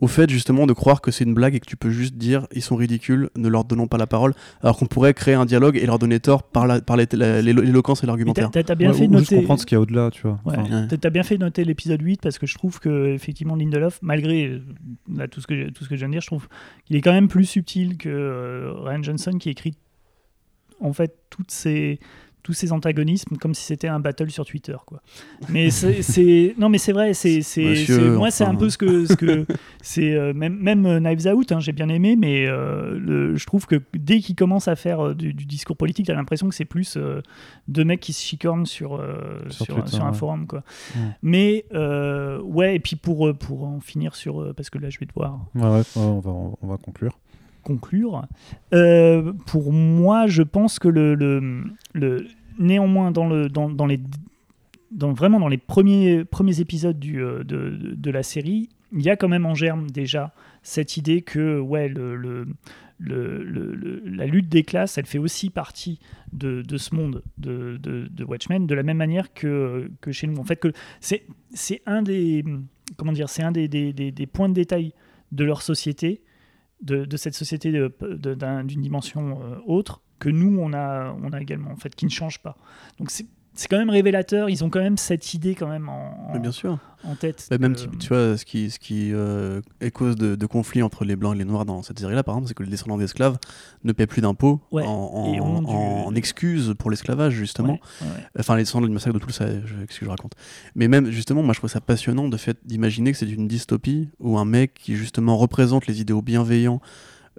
au fait justement de croire que c'est une blague et que tu peux juste dire ils sont ridicules, ne leur donnons pas la parole, alors qu'on pourrait créer un dialogue et leur donner tort par la- par l'é- la- l'élo- l'éloquence et l'argumentaire. t'as- t'as bien Ouais, fait ou noter. comprendre ce qu'il y a au-delà, tu vois. Ouais. Enfin, Ouais. T'as- bien fait de noter l'épisode 8 parce que je trouve que effectivement Lindelof, malgré euh, là, tout, ce que, je- tout ce que je viens de dire, je trouve qu'il est quand même plus subtil que euh, Ryan Johnson qui écrit en fait toutes ces, tous ces antagonismes comme si c'était un battle sur Twitter. Quoi. Mais c'est- non mais c'est vrai, c'est moi c'est un peu ce que, ce que c'est euh, même, même euh, Knives Out, hein, j'ai bien aimé, mais euh, le- je trouve que dès qu'il commence à faire euh, du, du discours politique, t'as l'impression que c'est plus deux mecs qui se chicornent sur, Sur sur, Twitter, sur un ouais. forum. Quoi. Ouais. Mais ouais, et puis pour, pour en finir sur. parce que là, je vais devoir ouais, on, va, on va conclure. Conclure. Euh, pour moi, je pense que le, le, le- néanmoins dans le dans, dans les dans, vraiment dans les premiers premiers épisodes du, euh, de, de, la série, il y a quand même en germe déjà cette idée que ouais le, le le- la lutte des classes, elle fait aussi partie de, de ce monde de, de, Watchmen, de la même manière que, que chez nous. En fait, que c'est c'est un des comment dire, c'est un des, des- des points de détail de leur société, de, cette société d'une dimension euh, autre, que nous, on a, on a également, en fait, qui ne change pas. Donc c'est quand même révélateur. Ils ont quand même cette idée quand même en, Mais bien sûr. en tête. Bah, même de- type, tu vois, ce qui, ce qui euh, est cause de, de conflits entre les blancs et les noirs dans cette série-là, par exemple, c'est que les descendants d'esclaves ne paient plus d'impôts Ouais, en, en, du- en pour l'esclavage, justement. Ouais, ouais. Enfin, les descendants du massacre de je, qu'est-ce que je raconte. Mais même, justement, moi, je trouve ça passionnant de fait d'imaginer que c'est une dystopie où un mec qui, justement, représente les idéaux bienveillants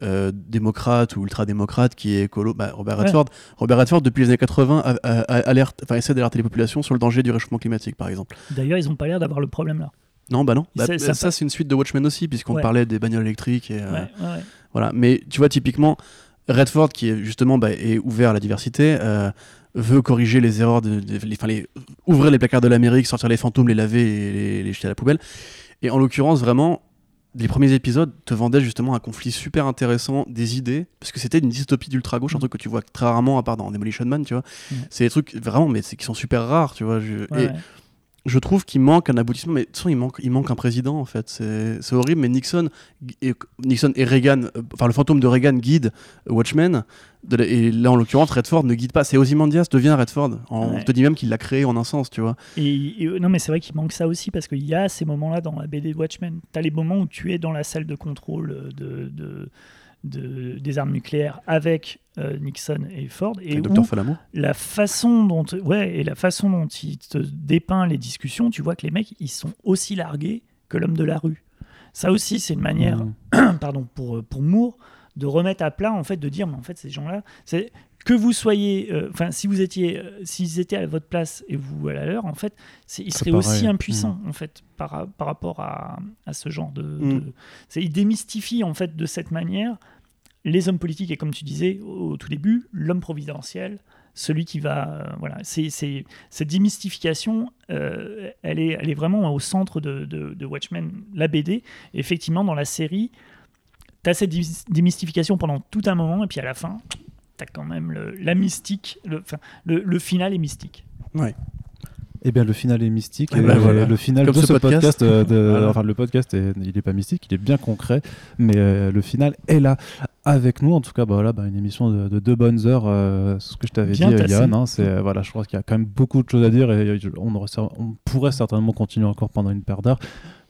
euh, démocrate ou ultra-démocrate qui est écolo, bah, Robert Ouais. Redford. Robert Redford, depuis les années 80, a- a- a- alerte, enfin, essaie d'alerter les populations sur le danger du réchauffement climatique, par exemple. D'ailleurs, ils n'ont pas l'air d'avoir le problème là. Non, bah non. Bah, Ça- ça, c'est une suite de Watchmen aussi, puisqu'on Ouais. parlait des bagnoles électriques. Et, euh, Ouais, voilà. Mais tu vois, typiquement, Redford, qui est justement bah, est ouvert à la diversité, euh, veut corriger les erreurs, de, de- les, enfin, les- ouvrir les placards de l'Amérique, sortir les fantômes, les laver et les, les jeter à la poubelle. Et en l'occurrence, vraiment, les premiers épisodes te vendaient justement un conflit super intéressant des idées, parce que c'était une dystopie d'ultra-gauche, un Mm. truc que tu vois très rarement, à part dans Demolition Man, tu vois. Mm. C'est des trucs vraiment, mais c'est qui sont super rares, tu vois. je- Ouais, et ouais. Je trouve qu'il manque un aboutissement, mais de toute façon, il manque, il manque un président, en fait. C'est horrible, mais Nixon et, Nixon et Reagan, euh, enfin, le fantôme de Reagan guide Watchmen, de la- et là, en l'occurrence, Redford ne guide pas. C'est Ozymandias devient Redford. En- Ouais. On te dit même qu'il l'a créé en un sens, tu vois. Et, et, non, mais c'est vrai qu'il manque ça aussi parce qu'il y a ces moments-là dans la BD de Watchmen. Tu as les moments où tu es dans la salle de contrôle de, de- de- des armes nucléaires avec euh, Nixon et Ford et où la façon dont ouais et la façon dont il te dépeint les discussions, tu vois que les mecs ils sont aussi largués que l'homme de la rue. Ça aussi c'est une manière Mmh. pardon, pour, euh, pour Moore, de remettre à plat, en fait, de dire, mais en fait, ces gens-là, c'est que vous soyez, euh, enfin, si vous étiez, euh, s'ils étaient à votre place et vous à la leur, en fait, ils seraient pareil. aussi impuissants, en fait, par, par rapport à, à ce genre de. Mm. de- c'est- ils démystifient, en fait, de cette manière les hommes politiques et, comme tu disais au, tout début, l'homme providentiel. Celui qui va, euh, voilà, c'est cette démystification, euh, elle est, elle est vraiment au centre de, de, de Watchmen, la BD. Et effectivement, dans la série, tu as cette dé- démystification pendant tout un moment, et puis à la fin, tu as quand même le- la mystique, le, enfin, le, le final est mystique. Eh bien, le final est mystique. Eh et ben le- voilà. Le final Comme de ce ce podcast, podcast. euh, de- Voilà. enfin le podcast, est- il est pas mystique, il est bien concret, mais euh, le final est là avec nous. En tout cas, bah, voilà, bah, une émission de, de deux bonnes heures, euh, ce que je t'avais dit, euh. Yann. hein, c'est euh, voilà, je crois qu'il y a quand même beaucoup de choses à dire et on, aurait on pourrait certainement continuer encore pendant une paire d'heures.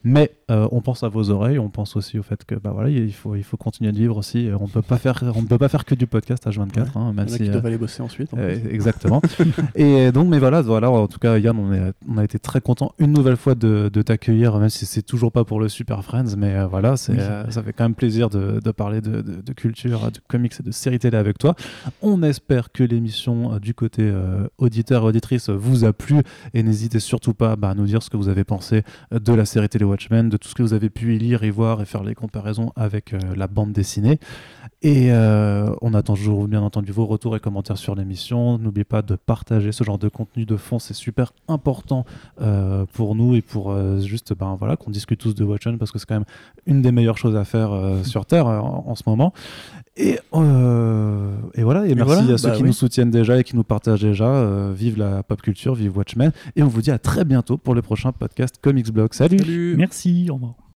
Mais euh, on pense à vos oreilles, on pense aussi au fait que bah voilà, il faut il faut continuer de vivre aussi. On peut pas faire on ne peut pas faire que du podcast H24, hein, même Il y en a si qui euh, doivent aller bosser ensuite. en euh, exactement. et donc, mais voilà, voilà, en tout cas, Yann, on, est, on a été très content une nouvelle fois de, de t'accueillir, même si c'est toujours pas pour le Super Friends, mais euh, voilà, c'est, Oui. euh, ça fait quand même plaisir de, de parler de, de- culture, de comics et de séries télé avec toi. On espère que l'émission euh, du côté euh, auditeur et auditrice vous a plu et n'hésitez surtout pas bah, à nous dire ce que vous avez pensé euh, de la série télé Watchmen, de tout ce que vous avez pu y lire et voir et faire les comparaisons avec euh, la bande dessinée. Et euh, on attend toujours bien entendu vos retours et commentaires sur l'émission. N'oubliez pas de partager ce genre de contenu de fond, c'est super important euh, pour nous et pour euh, juste ben, voilà, qu'on discute tous de Watchmen parce que c'est quand même une des meilleures choses à faire euh, sur Terre en, en ce moment. Et, euh, et voilà, et, Et merci voilà, à ceux bah qui oui. nous soutiennent déjà et qui nous partagent déjà. Euh, vive la pop culture, vive Watchmen. Et on vous dit à très bientôt pour le prochain podcast Comics Blog. Salut Salut Merci, au revoir.